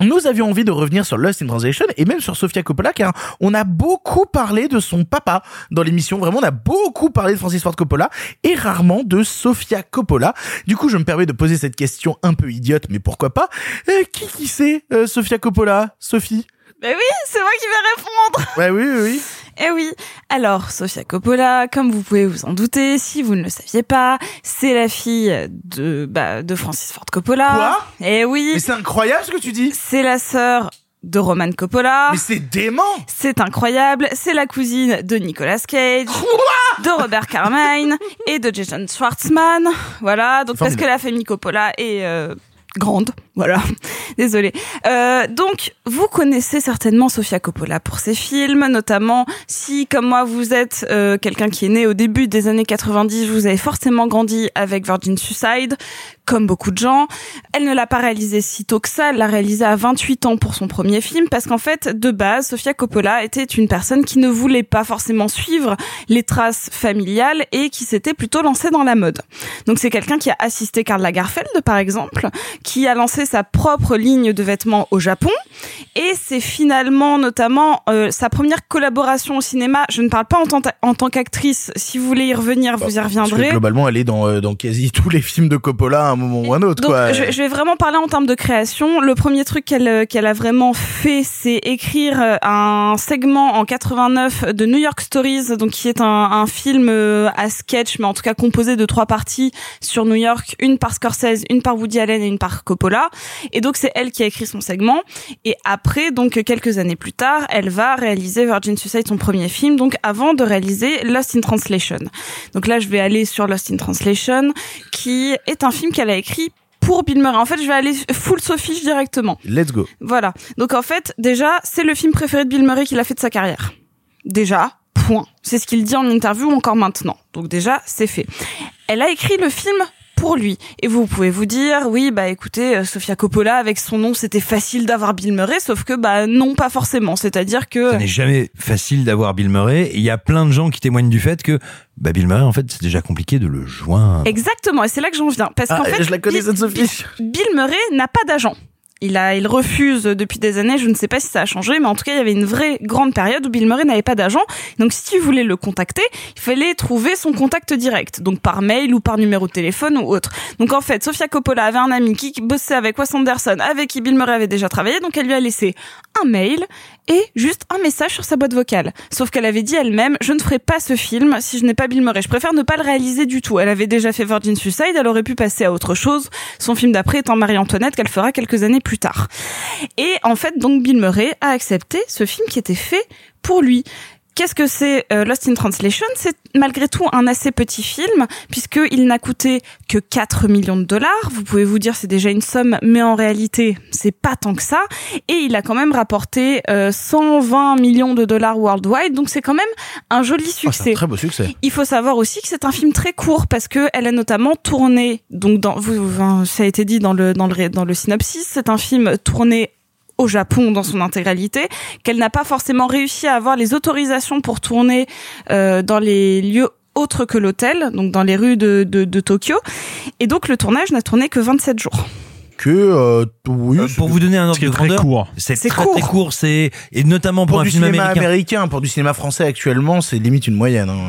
Nous avions envie de revenir sur Lost in Translation et même sur Sofia Coppola car on a beaucoup parlé de son papa dans l'émission. Vraiment, on a beaucoup parlé de Francis Ford Coppola et rarement de Sofia Coppola. Du coup, je me permets de poser cette question un peu idiote, mais pourquoi pas? Euh, Qui qui c'est euh, Sofia Coppola? Sophie? Ben oui, c'est moi qui vais répondre. Ouais, oui, oui, oui. Eh oui. Alors, Sofia Coppola, comme vous pouvez vous en douter, si vous ne le saviez pas, c'est la fille de, bah, de Francis Ford Coppola. Quoi? Eh oui. Mais c'est incroyable ce que tu dis. C'est la sœur de Roman Coppola. Mais c'est dément C'est incroyable. C'est la cousine de Nicolas Cage, de Robert Carmine et de Jason Schwartzman. Voilà. Donc parce que la famille Coppola est euh, grande. Voilà. Désolée. Euh, donc vous connaissez certainement Sofia Coppola pour ses films, notamment si comme moi vous êtes euh, quelqu'un qui est né au début des années 90, vous avez forcément grandi avec Virgin Suicide, comme beaucoup de gens. Elle ne l'a pas réalisé si tôt que ça, elle l'a réalisé à 28 ans pour son premier film, parce qu'en fait, de base, Sofia Coppola était une personne qui ne voulait pas forcément suivre les traces familiales et qui s'était plutôt lancée dans la mode. Donc c'est quelqu'un qui a assisté Karl Lagerfeld, par exemple, qui a lancé sa propre ligne de vêtements au Japon, et c'est finalement notamment euh, sa première collaboration au cinéma. Je ne parle pas en tant, en tant qu'actrice, si vous voulez y revenir, vous y Parce que reviendrez. globalement, elle est dans, euh, dans quasi tous les films de Coppola à un moment ou un autre. Donc, quoi. je, je vais vraiment parler en termes de création. Le premier truc qu'elle euh, qu'elle a vraiment fait, c'est écrire un segment en 89 de New York Stories, donc qui est un, un film à sketch, mais en tout cas composé de trois parties sur New York, une par Scorsese, une par Woody Allen et une par Coppola. Et donc c'est elle qui a écrit son segment. Et après, donc quelques années plus tard, elle va réaliser Virgin Suicide, son premier film, donc avant de réaliser Lost in Translation. Donc là, je vais aller sur Lost in Translation, qui est un film qu'elle a écrit pour Bill Murray. En fait, je vais aller full Sophie directement. Let's go. Voilà. Donc en fait, déjà, c'est le film préféré de Bill Murray qu'il a fait de sa carrière. Déjà, point. C'est ce qu'il dit en interview encore maintenant. Donc déjà, c'est fait. Elle a écrit le film pour lui. Et vous pouvez vous dire, oui, bah écoutez, euh, Sofia Coppola, avec son nom, c'était facile d'avoir Bill Murray, sauf que, bah non, pas forcément. C'est-à-dire que... Ça n'est jamais facile d'avoir Bill Murray. Et il y a plein de gens qui témoignent du fait que bah, Bill Murray, en fait, c'est déjà compliqué de le joindre. Exactement, et c'est là que j'en viens. Parce Ah, qu'en fait, je la connais, Bill- cette Sophie. Bill Murray n'a pas d'agent. Il a, il refuse depuis des années. Je ne sais pas si ça a changé, mais en tout cas, il y avait une vraie grande période où Bill Murray n'avait pas d'agent. Donc, si tu voulais le contacter, il fallait trouver son contact direct, donc par mail ou par numéro de téléphone ou autre. Donc, en fait, Sofia Coppola avait un ami qui bossait avec Wes Anderson, avec qui Bill Murray avait déjà travaillé, donc elle lui a laissé un mail et juste un message sur sa boîte vocale. Sauf qu'elle avait dit elle-même, je ne ferai pas ce film si je n'ai pas Bill Murray. Je préfère ne pas le réaliser du tout. Elle avait déjà fait Virgin Suicide, elle aurait pu passer à autre chose. Son film d'après étant Marie-Antoinette qu'elle fera quelques années plus tard. Et en fait, donc Bill Murray a accepté ce film qui était fait pour lui. Qu'est-ce que c'est euh, Lost in Translation? C'est malgré tout un assez petit film puisqu'il n'a coûté que 4 millions de dollars. Vous pouvez vous dire c'est déjà une somme, mais en réalité c'est pas tant que ça. Et il a quand même rapporté euh, 120 millions de dollars worldwide, donc c'est quand même un joli Oh, c'est succès. un très beau succès. Il faut savoir aussi que c'est un film très court parce que elle a notamment tourné donc dans vous, ça a été dit dans le dans le dans le synopsis, c'est un film tourné au Japon dans son intégralité, qu'elle n'a pas forcément réussi à avoir les autorisations pour tourner euh, dans les lieux autres que l'hôtel, donc dans les rues de, de, de Tokyo. Et donc le tournage n'a tourné que 27 jours. Que, euh, oui, Euh, pour vous donner un ordre de très grandeur, court. c'est très court. très court, c'est et notamment pour, pour un du film cinéma américain. américain. pour du cinéma français actuellement, c'est limite une moyenne. hein.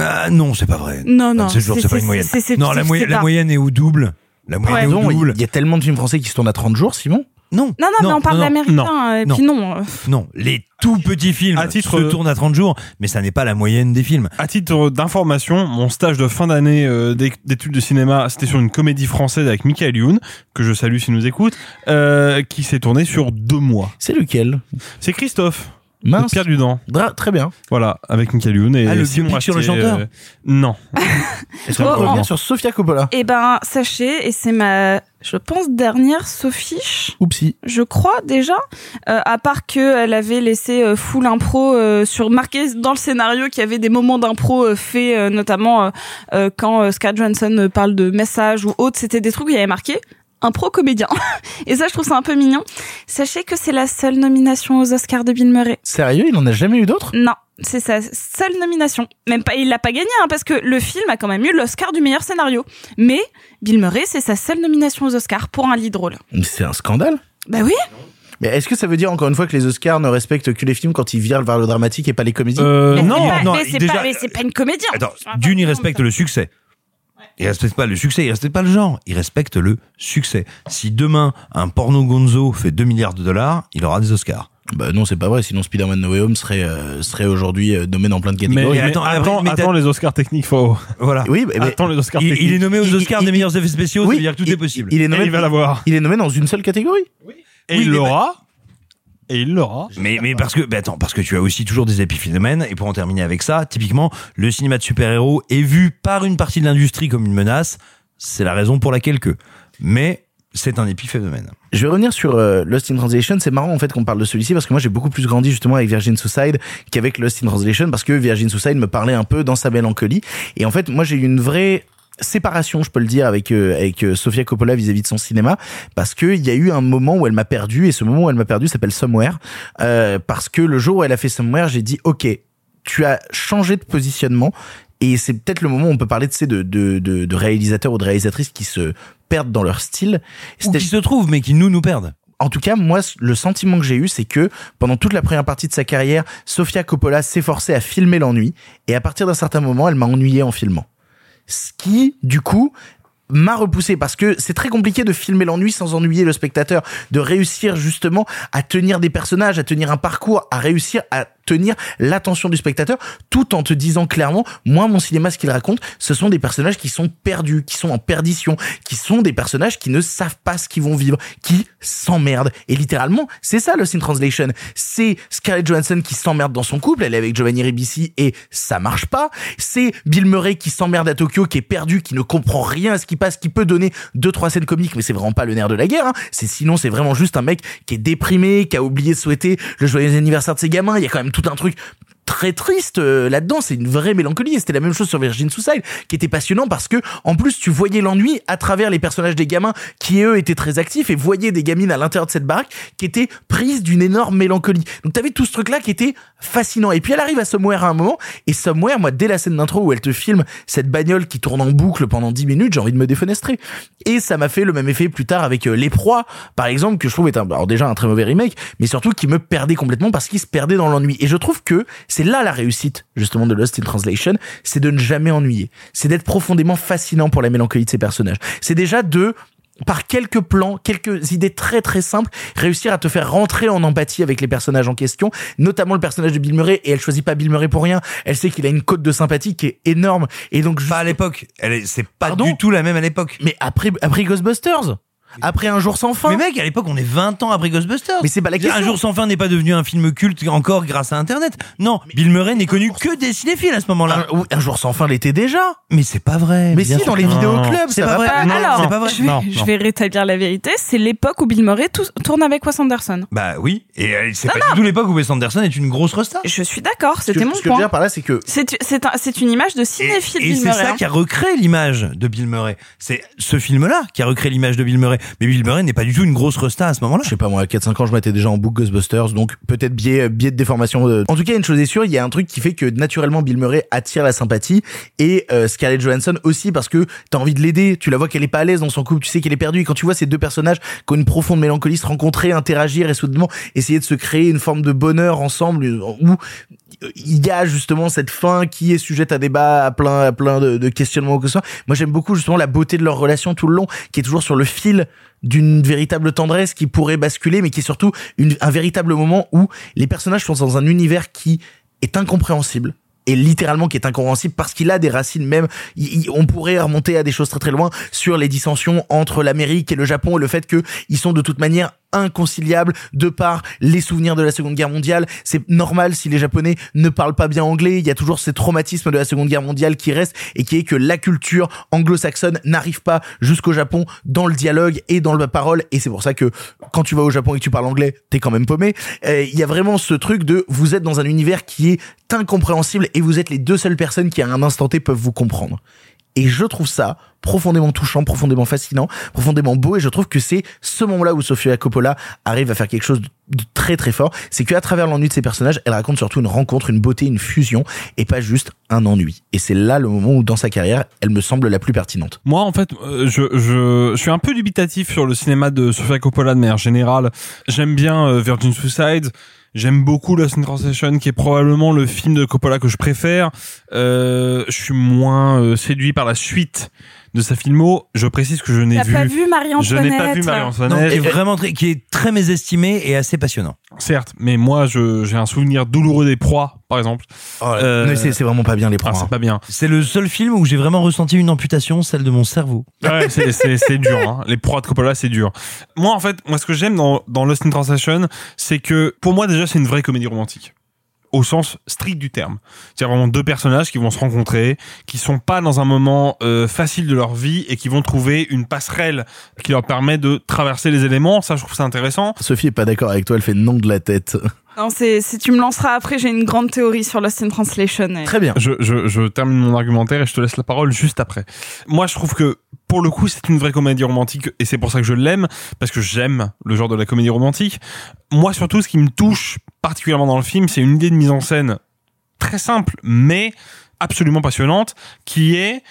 Ah, non, c'est pas vrai. Non, non, 27 jours, c'est- pas une moyenne. non, la, moyenne est au double. La moyenne est au Non, double. il y a tellement de films français qui se tournent à 30 jours, Simon. Non, Non, non, mais on parle d'américain. Et non. puis non. euh, Non, les tout petits films À titre- se tournent à 30 jours, mais ça n'est pas la moyenne des films. À titre d'information, mon stage de fin d'année euh, d'é- d'études de cinéma, c'était sur une comédie française avec Michael Youn, que je salue s'il nous écoute, euh, qui s'est tourné sur deux mois. C'est lequel? C'est Christophe. Mince. Pierre Dudan. Dra- Très bien. Voilà, avec Michael Youn et Ah, le Simon sur le chanteur euh, Non. Est-ce qu'on peut revenir oh. sur Sofia Coppola Eh ben, sachez, et c'est ma, je pense, dernière Sophiche. Oupsie. je crois déjà, euh, à part que elle avait laissé euh, full impro euh, sur marqué dans le scénario qu'il y avait des moments d'impro euh, faits, euh, notamment quand euh, Johansson euh, parle de messages ou autre, c'était des trucs où il y avait marqué impro comédien. Et ça, je trouve ça un peu mignon. Sachez que c'est la seule nomination aux Oscars de Bill Murray. Sérieux, il en a jamais eu d'autres? Non, c'est sa seule nomination. Même pas, il l'a pas gagné hein, parce que le film a quand même eu l'Oscar du meilleur scénario. Mais Bill Murray, c'est sa seule nomination aux Oscars pour un lead rôle. Mais C'est un scandale. Bah oui. Mais est-ce que ça veut dire encore une fois que les Oscars ne respectent que les films quand ils virent vers le dramatique et pas les comédies? Euh, Mais non, pas- non, mais c'est déjà- pas, mais c'est pas une comédien. Attends, d'une, il respecte le succès. Il respecte pas le succès, il respecte pas le genre, il respecte le succès. Si demain, un porno gonzo fait 2 milliards de dollars, il aura des Oscars. Bah non, c'est pas vrai. Sinon, Spider-Man No Way Home serait euh, serait aujourd'hui euh, nommé dans plein de Mais, catégories. mais attends, attends, mais attends les Oscars techniques, faut. Voilà. Oui, mais- mais Attends les Oscars Il, techniques. il est nommé aux Il- Oscars il- des meilleurs effets spéciaux, ça oui, veut dire que tout il- est possible. Il est Et nommé. il va l'avoir. Il est nommé dans une seule catégorie. Et Oui, il mais l'aura. Et il l'aura. Mais, mais parce que, bah attends, parce que tu as aussi toujours des épiphénomènes. Et pour en terminer avec ça, typiquement, le cinéma de super-héros est vu par une partie de l'industrie comme une menace. C'est la raison pour laquelle que. Mais c'est un épiphénomène. Je vais revenir sur euh, Lost in Translation. C'est marrant en fait qu'on parle de celui-ci parce que moi j'ai beaucoup plus grandi justement avec Virgin Suicide qu'avec Lost in Translation parce que Virgin Suicide me parlait un peu dans sa mélancolie. Et en fait moi j'ai eu une vraie séparation, je peux le dire, avec euh, avec euh, Sofia Coppola vis-à-vis de son cinéma, parce que il y a eu un moment où elle m'a perdu, et ce moment où elle m'a perdu s'appelle Somewhere, euh, parce que le jour où elle a fait Somewhere, j'ai dit ok, tu as changé de positionnement, et c'est peut-être le moment où on peut parler de ces de, de, de, de réalisateurs ou de réalisatrices qui se perdent dans leur style, Ou qui se trouvent, mais qui nous nous perdent. en tout cas, moi, le sentiment que j'ai eu, c'est que pendant toute la première partie de sa carrière, Sofia Coppola s'efforçait à filmer l'ennui, et à partir d'un certain moment, elle m'a ennuyé en filmant. Ce qui, du coup, m'a repoussé. Parce que c'est très compliqué de filmer l'ennui sans ennuyer le spectateur, de réussir justement à tenir des personnages, à tenir un parcours, à réussir à tenir l'attention du spectateur tout en te disant clairement moi mon cinéma ce qu'il raconte ce sont des personnages qui sont perdus qui sont en perdition qui sont des personnages qui ne savent pas ce qu'ils vont vivre qui s'emmerdent. Et littéralement c'est ça le in translation. C'est Scarlett Johansson qui s'emmerde dans son couple elle est avec Giovanni Ribisi et ça marche pas. C'est Bill Murray qui s'emmerde à Tokyo qui est perdu qui ne comprend rien à ce qui passe qui peut donner deux trois scènes comiques mais c'est vraiment pas le nerf de la guerre hein. c'est sinon c'est vraiment juste un mec qui est déprimé qui a oublié de souhaiter le joyeux anniversaire de ses gamins. Il y a quand même tout un truc très triste euh, là-dedans. C'est une vraie mélancolie. Et c'était la même chose sur Virgin Suicide qui était passionnant parce que en plus tu voyais l'ennui à travers les personnages des gamins qui eux étaient très actifs et voyaient des gamines à l'intérieur de cette baraque qui étaient prises d'une énorme mélancolie. Donc t'avais tout ce truc là qui était fascinant. Et puis elle arrive à Somewhere à un moment. Et Somewhere moi dès la scène d'intro où elle te filme cette bagnole qui tourne en boucle pendant 10 minutes j'ai envie de me défenestrer. Et ça m'a fait le même effet plus tard avec euh, Les Proies par exemple que je trouve est alors déjà un très mauvais remake mais surtout qui me perdait complètement parce qu'il se perdait dans l'ennui. Et je trouve que c'est là la réussite justement de Lost in Translation, c'est de ne jamais ennuyer, c'est d'être profondément fascinant pour la mélancolie de ces personnages. C'est déjà de par quelques plans, quelques idées très très simples, réussir à te faire rentrer en empathie avec les personnages en question, notamment le personnage de Bill Murray, et elle choisit pas Bill Murray pour rien, elle sait qu'il a une cote de sympathie qui est énorme, et donc... Pas à l'époque, c'est pas du tout la même à l'époque. Mais après, après Ghostbusters après un jour sans fin. Mais mec, à l'époque, on est 20 ans après Ghostbusters. Mais c'est pas la question. Un jour sans fin n'est pas devenu un film culte encore grâce à Internet. Non, Bill Murray n'est connu que des cinéphiles à ce moment-là. Un, un jour sans fin l'était déjà. Mais c'est pas vrai. Mais si, sûr dans les vidéoclubs, c'est pas vrai. pas. Alors, c'est pas vrai. je vais, Non, je vais rétablir la vérité. C'est l'époque où Bill Murray tou- tourne avec Wes Anderson. Bah oui, et euh, c'est pas non. du tout l'époque où Wes Anderson est une grosse resta. Je suis d'accord, c'était mon ce que je veux point. dire par là, c'est que C'est c'est un- c'est une image de cinéphile Et Bill c'est Murray. ça hein. qui a recréé l'image de Bill Murray. C'est ce film-là qui a recréé l'image de Bill Murray. Mais Bill Murray n'est pas du tout une grosse resta à ce moment-là. je sais pas moi, à 4-5 ans, je m'étais déjà en book Ghostbusters, donc peut-être biais, biais de déformation. En tout cas, une chose est sûre, il y a un truc qui fait que naturellement Bill Murray attire la sympathie et euh, Scarlett Johansson aussi parce que t'as envie de l'aider. Tu la vois qu'elle est pas à l'aise dans son couple, tu sais qu'elle est perdue. Et quand tu vois ces deux personnages qui ont une profonde mélancolie se rencontrer, interagir et soudainement essayer de se créer une forme de bonheur ensemble euh, où il y a justement cette fin qui est sujette à débat, à plein, à plein de, de questionnements que ce soit. Moi, j'aime beaucoup justement la beauté de leur relation tout le long, qui est toujours sur le fil d'une véritable tendresse qui pourrait basculer, mais qui est surtout un véritable moment où les personnages sont dans un univers qui est incompréhensible et littéralement qui est incompréhensible parce qu'il a des racines même. On pourrait remonter à des choses très très loin sur les dissensions entre l'Amérique et le Japon et le fait que ils sont de toute manière inconciliables de par les souvenirs de la Seconde Guerre mondiale. C'est normal si les Japonais ne parlent pas bien anglais. Il y a toujours ces traumatismes de la Seconde Guerre mondiale qui restent et qui est que la culture anglo-saxonne n'arrive pas jusqu'au Japon dans le dialogue et dans la parole. Et c'est pour ça que quand tu vas au Japon et que tu parles anglais, t'es quand même paumé. Euh, Il y a vraiment ce truc de vous êtes dans un univers qui est incompréhensible et vous êtes les deux seules personnes qui à un instant T peuvent vous comprendre. Et je trouve ça profondément touchant, profondément fascinant, profondément beau. Et je trouve que c'est ce moment-là où Sofia Coppola arrive à faire quelque chose de très très fort. C'est qu'à travers l'ennui de ses personnages, elle raconte surtout une rencontre, une beauté, une fusion, et pas juste un ennui. Et c'est là le moment où dans sa carrière, elle me semble la plus pertinente. Moi, en fait, euh, je, je, je suis un peu dubitatif sur le cinéma de Sofia Coppola de manière générale. J'aime bien euh, Virgin Suicide. J'aime beaucoup Lost in qui est probablement le film de Coppola que je préfère. Euh, je suis moins euh, séduit par la suite de sa filmo. Je précise que je n'ai vu. pas vu Je n'ai pas vu Marie-Antoinette. et vraiment très, qui est très mésestimé et assez passionnant. Certes, mais moi, je- j'ai un souvenir douloureux des proies, par exemple. Euh, mais c'est c'est vraiment pas bien les proies. ah, c'est pas bien. C'est le seul film où j'ai vraiment ressenti une amputation, celle de mon cerveau. Ouais, c'est, c'est, c'est dur. Hein. Les proies de Coppola, c'est dur. Moi, en fait, moi, ce que j'aime dans, dans Lost in Translation, c'est que, pour moi, déjà, c'est une vraie comédie romantique. Au sens strict du terme. C'est vraiment deux personnages qui vont se rencontrer, qui sont pas dans un moment euh, facile de leur vie et qui vont trouver une passerelle qui leur permet de traverser les éléments. Ça, je trouve ça intéressant. Sophie est pas d'accord avec toi, elle fait non de la tête. Non, c'est si tu me lanceras après, j'ai une grande théorie sur Lost in Translation. et- Très bien. Je, je, je termine mon argumentaire et je te laisse la parole juste après. Moi, je trouve que pour le coup, c'est une vraie comédie romantique et c'est pour ça que je l'aime parce que j'aime le genre de la comédie romantique. Moi, surtout, ce qui me touche particulièrement dans le film, c'est une idée de mise en scène très simple mais absolument passionnante qui est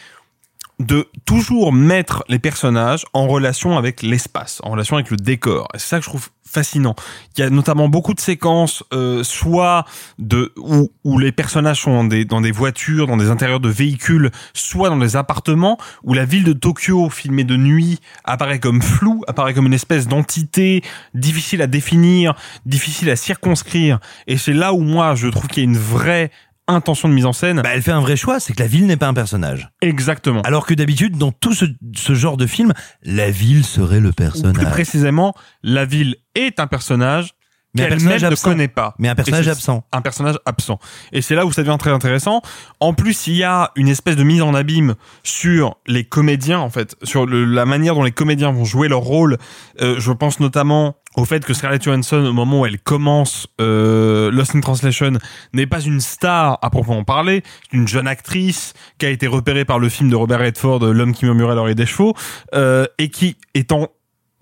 de toujours mettre les personnages en relation avec l'espace, en relation avec le décor. C'est ça que je trouve fascinant. Il y a notamment beaucoup de séquences, euh, soit de où, où les personnages sont dans des, dans des voitures, dans des intérieurs de véhicules, soit dans des appartements, où la ville de Tokyo, filmée de nuit, apparaît comme floue, apparaît comme une espèce d'entité difficile à définir, difficile à circonscrire. Et c'est là où moi je trouve qu'il y a une vraie intention de mise en scène. Bah, elle fait un vrai choix, c'est que la ville n'est pas un personnage. Exactement. Alors que d'habitude, dans tout ce, ce genre de film, la ville serait le Ou plus personnage. précisément, la ville est un personnage Mais un personnage ne absent. connaît pas. Mais un personnage absent. Un personnage absent. Et c'est là où ça devient très intéressant. En plus, il y a une espèce de mise en abîme sur les comédiens, en fait, sur le- la manière dont les comédiens vont jouer leur rôle. Euh, je pense notamment au fait que Scarlett Johansson, au moment où elle commence euh, Lost in Translation, n'est pas une star à proprement parler, c'est une jeune actrice qui a été repérée par le film de Robert Redford, L'homme qui murmurait à l'oreille des chevaux, euh, et qui étant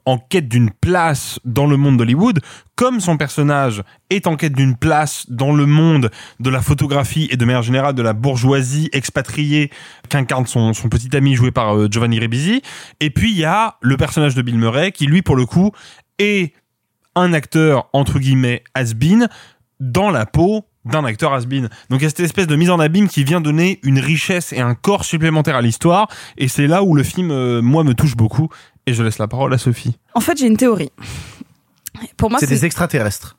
en quête d'une place dans le monde d'Hollywood, comme son personnage est en quête d'une place dans le monde de la photographie et de manière générale de la bourgeoisie expatriée qu'incarne son, petit ami joué par euh, Giovanni Ribisi. Et puis il y a le personnage de Bill Murray qui lui pour le coup est un acteur entre guillemets has-been dans la peau d'un acteur has-been. Donc il y a cette espèce de mise en abîme qui vient donner une richesse et un corps supplémentaire à l'histoire et c'est là où le film euh, moi me touche beaucoup et je laisse la parole à Sophie. En fait, j'ai une théorie. Pour moi, C'est c'est des extraterrestres.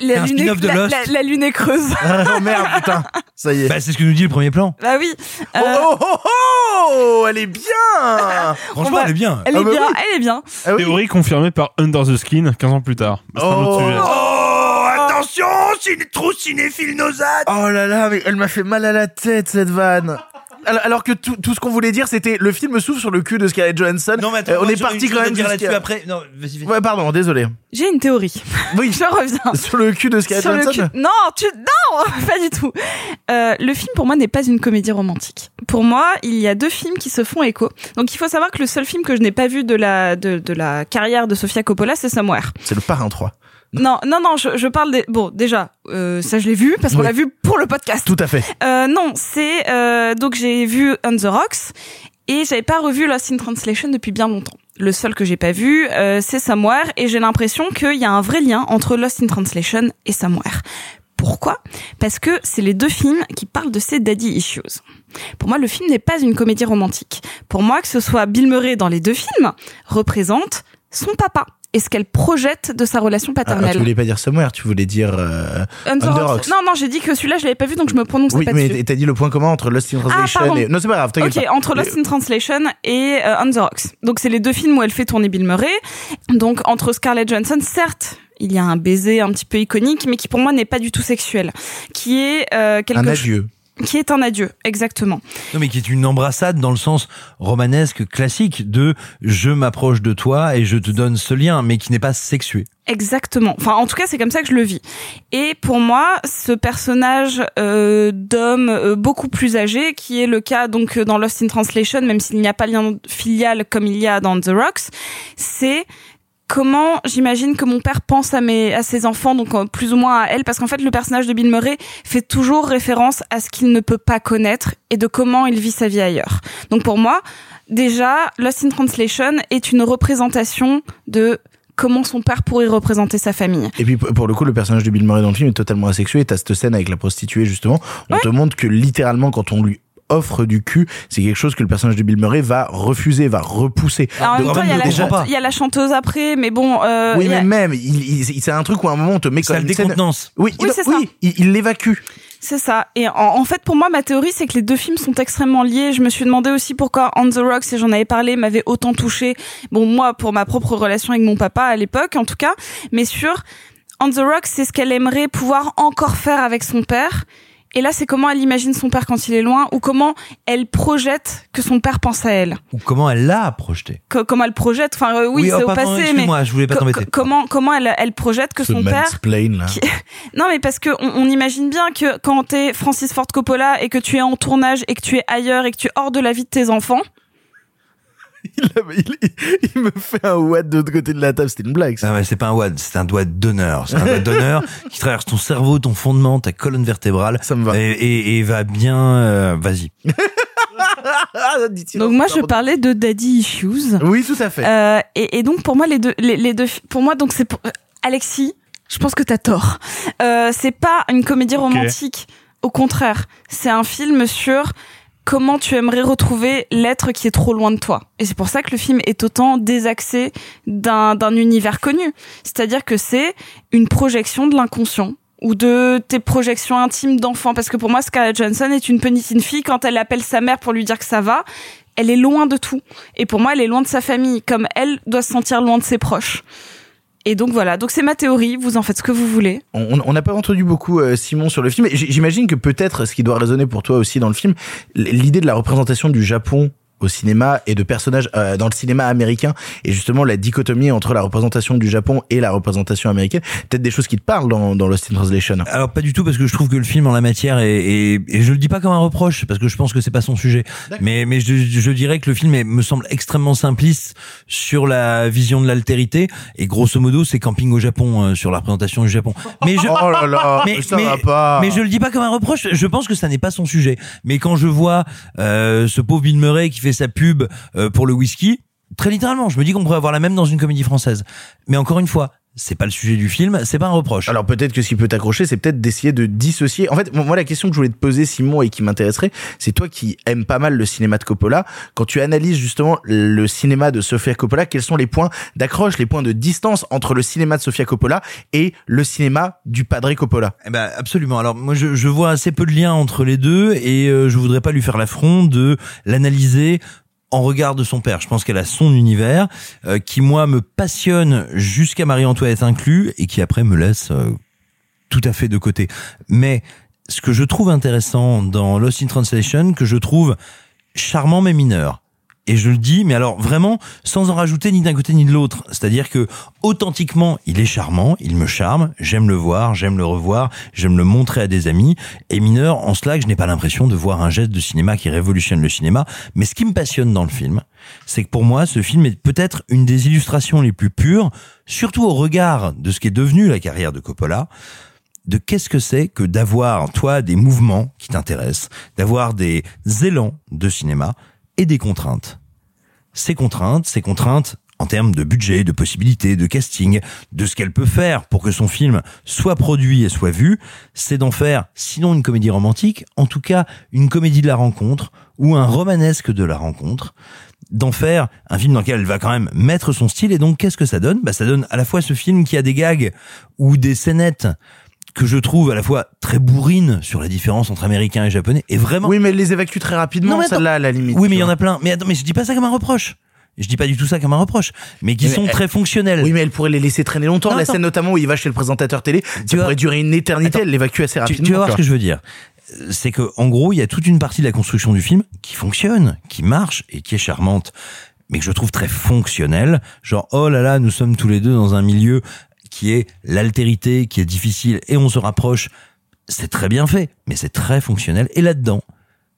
la, un lune est- de la- Lost. la- la lune est creuse. oh merde, putain. Ça y est. Bah, c'est ce que nous dit le premier plan. bah oui. Euh, Oh, oh, oh, oh, elle est bien. Franchement, va- elle est bien. Elle Ah est bah bien, oui. elle est bien. Ah oui. Théorie confirmée par Under the Skin 15 ans plus tard. Autre Oh. sujet. Oh, attention, c'est trop cinéphile nosade. Oh là là, mais elle m'a fait mal à la tête cette vanne. Alors, alors que tout, tout ce qu'on voulait dire, c'était le film s'ouvre sur le cul de Scarlett Johansson. Non, mais attends, Euh, on moi, est parti quand même dire là-dessus après. Non, vas-y, vas-y. Ouais, pardon, désolé. J'ai une théorie. Oui, Je reviens. sur le cul de Scarlett Sur le Johansson. cul- Non, tu non, pas du tout. Euh, le film pour moi n'est pas une comédie romantique. Pour moi, il y a deux films qui se font écho. Donc il faut savoir que le seul film que je n'ai pas vu de la de, de la carrière de Sofia Coppola, c'est Somewhere. C'est le parrain 3. Non, non, non, je, je parle des bon déjà euh, ça je l'ai vu parce qu'on Oui. l'a vu pour le podcast. Tout à fait. Euh, non, c'est euh, donc j'ai vu On the Rocks et j'avais pas revu Lost in Translation depuis bien longtemps. Le seul que j'ai pas vu, euh, c'est Somewhere et j'ai l'impression qu'il y a un vrai lien entre Lost in Translation et Somewhere. Pourquoi? Parce que c'est les deux films qui parlent de ces daddy issues. Pour moi, le film n'est pas une comédie romantique. Pour moi, que ce soit Bill Murray dans les deux films représente son papa et ce qu'elle projette de sa relation Ah, paternelle. tu voulais pas dire Somewhere, tu voulais dire euh, Under Rocks. Non, non, j'ai dit que celui-là, je l'avais pas vu, donc je me prononce Oui, pas mais dessus. t'as dit le point commun entre Lost in Translation pardon. et... Non, c'est pas grave, Ok, pas. entre Lost in Translation et euh, On the Rocks. Donc c'est les deux films où elle fait tourner Bill Murray. Donc entre Scarlett Johansson, certes, il y a un baiser un petit peu iconique, mais qui pour moi n'est pas du tout sexuel, qui est euh, quelque Un cho- adieu. Qui est un adieu, exactement. Non, mais qui est une embrassade dans le sens romanesque classique de je m'approche de toi et je te donne ce lien, mais qui n'est pas sexué. Exactement. Enfin, en tout cas, c'est comme ça que je le vis. Et pour moi, ce personnage euh, d'homme euh, beaucoup plus âgé, qui est le cas donc euh, dans Lost in Translation, même s'il n'y a pas lien filial comme il y a dans The Rocks, c'est comment j'imagine que mon père pense à mes à ses enfants donc euh, plus ou moins à elle parce qu'en fait le personnage de Bill Murray fait toujours référence à ce qu'il ne peut pas connaître et de comment il vit sa vie ailleurs. Donc pour moi, déjà Lost in Translation est une représentation de comment son père pourrait représenter sa famille. Et puis pour le coup, le personnage de Bill Murray dans le film est totalement asexué. Et t'as cette scène avec la prostituée justement. On te montre que littéralement, quand on lui offre du cul, c'est quelque chose que le personnage de Bill Murray va refuser, va repousser. Alors, en même Donc, temps, il y, a la chanteuse après, mais bon. euh, oui, a- mais même, il, il- c'est un truc où à un moment on te met Ça comme le une scène- décontenance. Oui, Oui, il- c'est oui, il il l'évacue. C'est ça. Et en, en fait, pour moi, ma théorie, c'est que les deux films sont extrêmement liés. Je me suis demandé aussi pourquoi On the Rocks, et j'en avais parlé, m'avait autant touché. Bon, moi, pour ma propre relation avec mon papa à l'époque, en tout cas. Mais sur On the Rocks, c'est ce qu'elle aimerait pouvoir encore faire avec son père. Et là, c'est comment elle imagine son père quand il est loin, ou comment elle projette que son père pense à elle. Ou comment elle l'a projeté. Co- comment elle projette. Enfin, euh, oui, Oui, oh, c'est au pardon, passé, mais excuse-moi, je voulais pas t'embêter. co- comment comment elle elle projette que Ce son père là. qui- Non, mais parce que on, on imagine bien que quand t'es Francis Ford Coppola et que tu es en tournage et que tu es ailleurs et que tu es hors de la vie de tes enfants, il, il- il me fait un what de l'autre côté de la table, c'était une blague. ça. Ah ouais, c'est pas un WAD, c'est un doigt d'honneur. C'est un doigt d'honneur qui traverse ton cerveau, ton fondement, ta colonne vertébrale. Ça me va. Et, et- et va bien. euh, Vas-y. donc moi je parlais de Daddy Issues. Oui, tout à fait. Euh, et, et donc pour moi les deux, les, les deux, pour moi donc c'est pour euh, Alexis. Je pense que t'as tort. Euh, c'est pas une comédie romantique. Au contraire, c'est un film sur comment tu aimerais retrouver l'être qui est trop loin de toi. Et c'est pour ça que le film est autant désaxé d'un univers connu. C'est-à-dire que c'est une projection de l'inconscient ou de tes projections intimes d'enfant. Parce que pour moi, Scarlett Johansson est une petite fille quand elle appelle sa mère pour lui dire que ça va. Elle est loin de tout. Et pour moi, elle est loin de sa famille, comme elle doit se sentir loin de ses proches. Et donc voilà, donc c'est ma théorie, vous en faites ce que vous voulez. On n'a pas entendu beaucoup euh, Simon sur le film. J'imagine que peut-être ce qui doit résonner pour toi aussi dans le film, l'idée de la représentation du Japon au cinéma et de personnages euh, dans le cinéma américain et justement la dichotomie entre la représentation du Japon et la représentation américaine peut-être des choses qui te parlent dans, dans Lost in Translation Alors pas du tout parce que je trouve que le film en la matière est, est- et je le dis pas comme un reproche parce que je pense que c'est pas son sujet. Mais mais je, je dirais que le film est- me semble extrêmement simpliste sur la vision de l'altérité et grosso modo c'est camping au Japon euh, sur la représentation du Japon. Mais je oh là là mais, ça mais- va pas mais je le dis pas comme un reproche. Je pense que ça n'est pas son sujet. Mais quand je vois euh, ce pauvre Bill Murray qui fait sa pub euh, pour le whisky, très littéralement, je me dis qu'on pourrait avoir la même dans une comédie française. Mais encore une fois, c'est pas le sujet du film, c'est pas un reproche. Alors peut-être que ce qui peut t'accrocher, c'est peut-être d'essayer de dissocier. En fait, moi la question que je voulais te poser, Simon, et qui m'intéresserait, c'est toi qui aimes pas mal le cinéma de Coppola. Quand tu analyses justement le cinéma de Sofia Coppola, quels sont les points d'accroche, les points de distance entre le cinéma de Sofia Coppola et le cinéma du Padre Coppola? Eh ben absolument. Alors moi je, je vois assez peu de liens entre les deux et euh, je voudrais pas lui faire l'affront de l'analyser en regard de son père. Je pense qu'elle a son univers euh, qui moi me passionne jusqu'à Marie-Antoinette inclus et qui après me laisse euh, tout à fait de côté. Mais ce que je trouve intéressant dans Lost in Translation, que je trouve charmant mais mineur, et je le dis, mais alors vraiment sans en rajouter ni d'un côté ni de l'autre. C'est-à-dire que authentiquement, il est charmant, il me charme, j'aime le voir, j'aime le revoir, j'aime le montrer à des amis. Et mineur, en cela que je n'ai pas l'impression de voir un geste de cinéma qui révolutionne le cinéma. Mais ce qui me passionne dans le film, c'est que pour moi, ce film est peut-être une des illustrations les plus pures, surtout au regard de ce qui est devenu la carrière de Coppola, de qu'est-ce que c'est que d'avoir, toi, des mouvements qui t'intéressent, d'avoir des élans de cinéma et des contraintes. Ces contraintes, ces contraintes en termes de budget, de possibilités, de casting, de ce qu'elle peut faire pour que son film soit produit et soit vu, c'est d'en faire, sinon une comédie romantique, en tout cas une comédie de la rencontre ou un romanesque de la rencontre, d'en faire un film dans lequel elle va quand même mettre son style. Et donc, qu'est-ce que ça donne? Bah, Ça donne à la fois ce film qui a des gags ou des scénettes que je trouve à la fois très bourrine sur la différence entre américains et japonais et vraiment Oui, mais elle les évacue très rapidement, celle-là, à la limite. oui mais il y en a plein mais attends mais je dis pas ça comme un reproche je dis pas du tout ça comme un reproche mais qui Mais sont elle- très fonctionnels Oui, mais elle pourrait les laisser traîner longtemps. Non, la scène notamment où il va chez le présentateur télé, ça pourrait durer une éternité. Attends. Elle l'évacue assez rapidement. tu vas voir ce que je veux dire c'est que en gros il y a toute une partie de la construction du film qui fonctionne qui marche et qui est charmante mais que je trouve très fonctionnelle genre oh là là nous sommes tous les deux dans un milieu qui est l'altérité qui est difficile et on se rapproche c'est très bien fait mais c'est très fonctionnel et là-dedans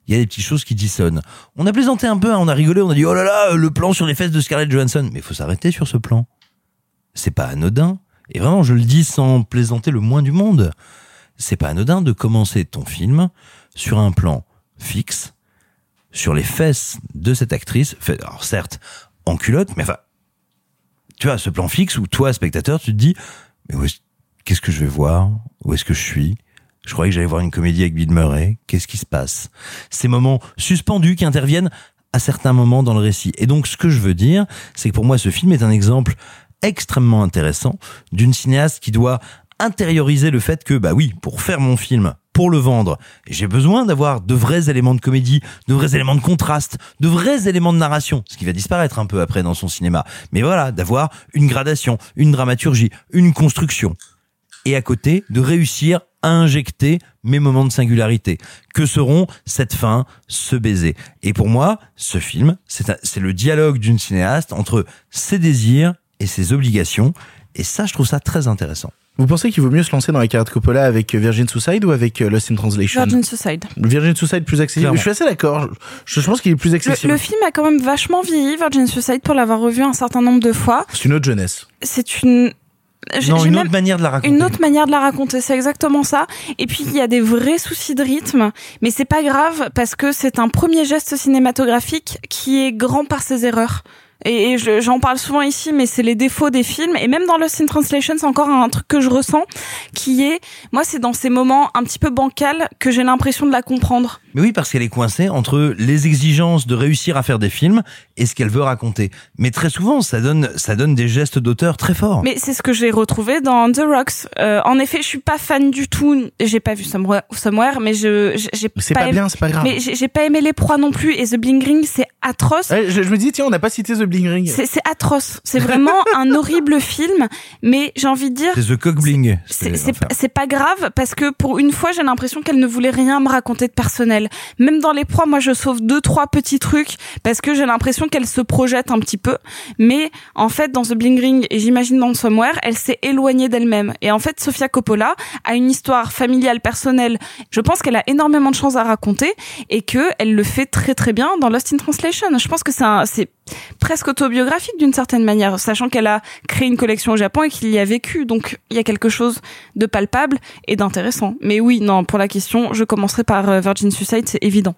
il y a des petites choses qui dissonnent. On a plaisanté un peu, hein, on a rigolé, on a dit oh là là, le plan sur les fesses de Scarlett Johansson. Mais il faut s'arrêter sur ce plan. C'est pas anodin. Et vraiment, je le dis sans plaisanter le moins du monde. C'est pas anodin de commencer ton film sur un plan fixe, sur les fesses de cette actrice. Alors certes, en culotte, mais enfin, tu vois, ce plan fixe où toi, spectateur, tu te dis, mais qu'est-ce que je vais voir? Où est-ce que je suis? Je croyais que j'allais voir une comédie avec Bill Murray. Qu'est-ce qui se passe? Ces moments suspendus qui interviennent à certains moments dans le récit. Et donc, ce que je veux dire, c'est que pour moi, ce film est un exemple extrêmement intéressant d'une cinéaste qui doit intérioriser le fait que, bah oui, pour faire mon film, pour le vendre, j'ai besoin d'avoir de vrais éléments de comédie, de vrais éléments de contraste, de vrais éléments de narration, ce qui va disparaître un peu après dans son cinéma. Mais voilà, d'avoir une gradation, une dramaturgie, une construction. Et à côté, de réussir à injecter mes moments de singularité. Que seront cette fin, ce baiser? Et pour moi, ce film, c'est le dialogue d'une cinéaste entre ses désirs et ses obligations. Et ça, je trouve ça très intéressant. Vous pensez qu'il vaut mieux se lancer dans la carrière de Coppola avec euh, Virgin Suicide ou avec euh, Lost in Translation Virgin Suicide. Virgin Suicide plus accessible. Clairement. Je suis assez d'accord. Je, je pense qu'il est plus Le, accessible. le film a quand même vachement vieilli, Virgin Suicide, pour l'avoir revu un certain nombre de fois. C'est une autre jeunesse. C'est une... Non, une autre manière de la raconter. Une autre manière de la raconter, c'est exactement ça. Et puis il y a des vrais soucis de rythme, mais c'est pas grave parce que c'est un premier geste cinématographique qui est grand par ses erreurs. Et, et je- j'en parle souvent ici, mais c'est les défauts des films. Et même dans Lost in Translation, c'est encore un truc que je ressens, qui est, moi, c'est dans ces moments un petit peu bancals que j'ai l'impression de la comprendre. Mais oui, parce qu'elle est coincée entre les exigences de réussir à faire des films et ce qu'elle veut raconter. Mais très souvent, ça donne, ça donne des gestes d'auteur très forts. Mais c'est ce que j'ai retrouvé dans The Rocks. Euh, en effet, je suis pas fan du tout. J'ai pas vu Somewhere, mais je j'ai- Mais c'est pas aimé- bien, c'est pas grave. Mais j'ai pas aimé les proies non plus. Et The Bling Ring, c'est atroce. Ouais, je, je me dis, tiens, on n'a pas cité The Bling Ring. C'est atroce. C'est vraiment un horrible film. Mais j'ai envie de dire. C'est The Cockbling. C'est c'est- c'est pas grave parce que pour une fois j'ai l'impression qu'elle ne voulait rien me raconter de personnel. Même dans les proies, moi je sauve deux trois petits trucs parce que j'ai l'impression qu'elle se projette un petit peu. Mais en fait dans The Bling Ring et j'imagine dans Somewhere, elle s'est éloignée d'elle-même. Et en fait Sofia Coppola a une histoire familiale personnelle. Je pense qu'elle a énormément de choses à raconter et que elle le fait très très bien dans Lost in Translation. Je pense que c'est presque autobiographique d'une certaine manière, sachant qu'elle a créé une collection au Japon et qu'il y a vécu. Donc il y a quelque chose de palpable et d'intéressant. Mais oui, non, pour la question, je commencerai par euh, Virgin Suicide, c'est évident.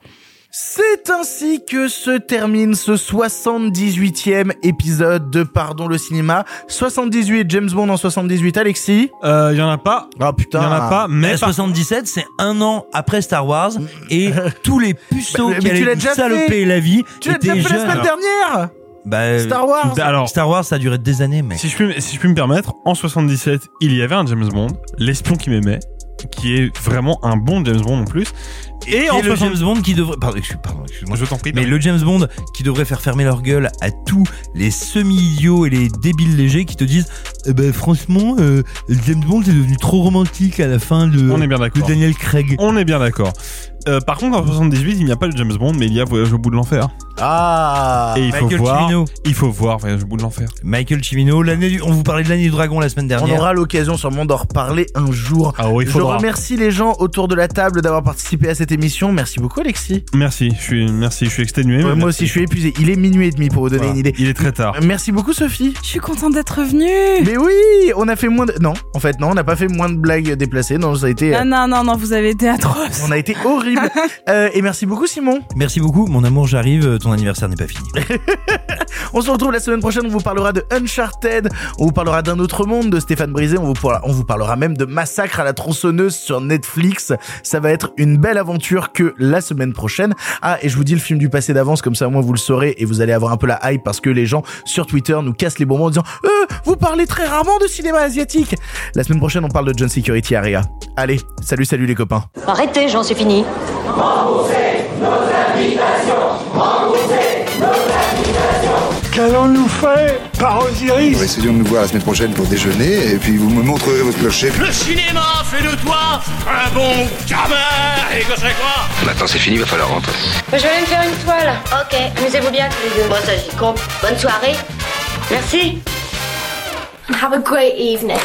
C'est ainsi que se termine ce 78e épisode de Pardon le cinéma. 78, James Bond en 78, Alexis Euh, y en a pas. Ah putain. Y en a pas, mais par- 77, c'est un an après Star Wars et tous les puceaux Bah, mais qui tu l'as allaient déjà saloper fait. la vie Tu l'as étaient déjà fait la jeunes. semaine dernière Bah, Star Wars Alors, Star Wars, ça a duré des années, mec. si je puis, me- si je puis me permettre, en 77, il y avait un James Bond, l'espion qui m'aimait, qui est vraiment un bon James Bond en plus. Et Et en le 60 James Bond qui devrait, pardon, excuse- pardon, excuse-moi. Je t'en prie. Mais le James Bond qui devrait faire fermer leur gueule à tous les semi-idiots et les débiles légers qui te disent eh ben franchement euh, James Bond est devenu trop romantique à la fin de, On est bien de d'accord. Daniel Craig. On est bien d'accord. Euh, par contre, en 78, il n'y a pas le James Bond, mais il y a Voyage au bout de l'enfer. Ah Et il faut Michael voir, Cimino. il faut voir Voyage au bout de l'enfer. Michael Cimino, l'année du- on vous parlait de l'année du dragon la semaine On dernière. aura l'occasion sûrement d'en reparler un jour. Ah oui, il Je faudra. remercie les gens autour de la table d'avoir participé à cette émission. Merci beaucoup Alexis. Merci, je suis, merci, je suis exténué. Mais moi merci. aussi je suis épuisé. Il est minuit et demi pour vous donner Voilà. une idée. Il est très tard. Merci beaucoup Sophie. Je suis contente d'être venue. Mais oui, on a fait moins de... Non, en fait non, on n'a pas fait moins de blagues déplacées. Non, ça a été... euh, Non, non, non, non, vous avez été atroce. On a été horrible. Euh, et merci beaucoup Simon. Merci beaucoup, mon amour, j'arrive, euh, ton anniversaire n'est pas fini. On se retrouve la semaine prochaine, on vous parlera de Uncharted, on vous parlera d'un autre monde de Stéphane Brisé, on vous, parlera, on vous parlera même de Massacre à la tronçonneuse sur Netflix. Ça va être une belle aventure que la semaine prochaine. Ah, et je vous dis le film du passé d'avance, comme ça au moins vous le saurez et vous allez avoir un peu la hype parce que les gens sur Twitter nous cassent les bonbons en disant Euh, vous parlez très rarement de cinéma asiatique La semaine prochaine, on parle de John Security Area. Allez, salut, salut les copains. Arrêtez, j'en suis fini. Qu'allons-nous faire par Osiris Essayons de nous voir la semaine prochaine pour déjeuner, et puis vous me montrerez votre clocher. Le cinéma fait de toi un bon gamin Et que c'est quoi? Maintenant c'est fini, il va falloir rentrer. Je vais aller me faire une toile. Ok, amusez-vous bien tous les deux. Bon, ça j'y compte. Bonne soirée. Merci. Have a great evening.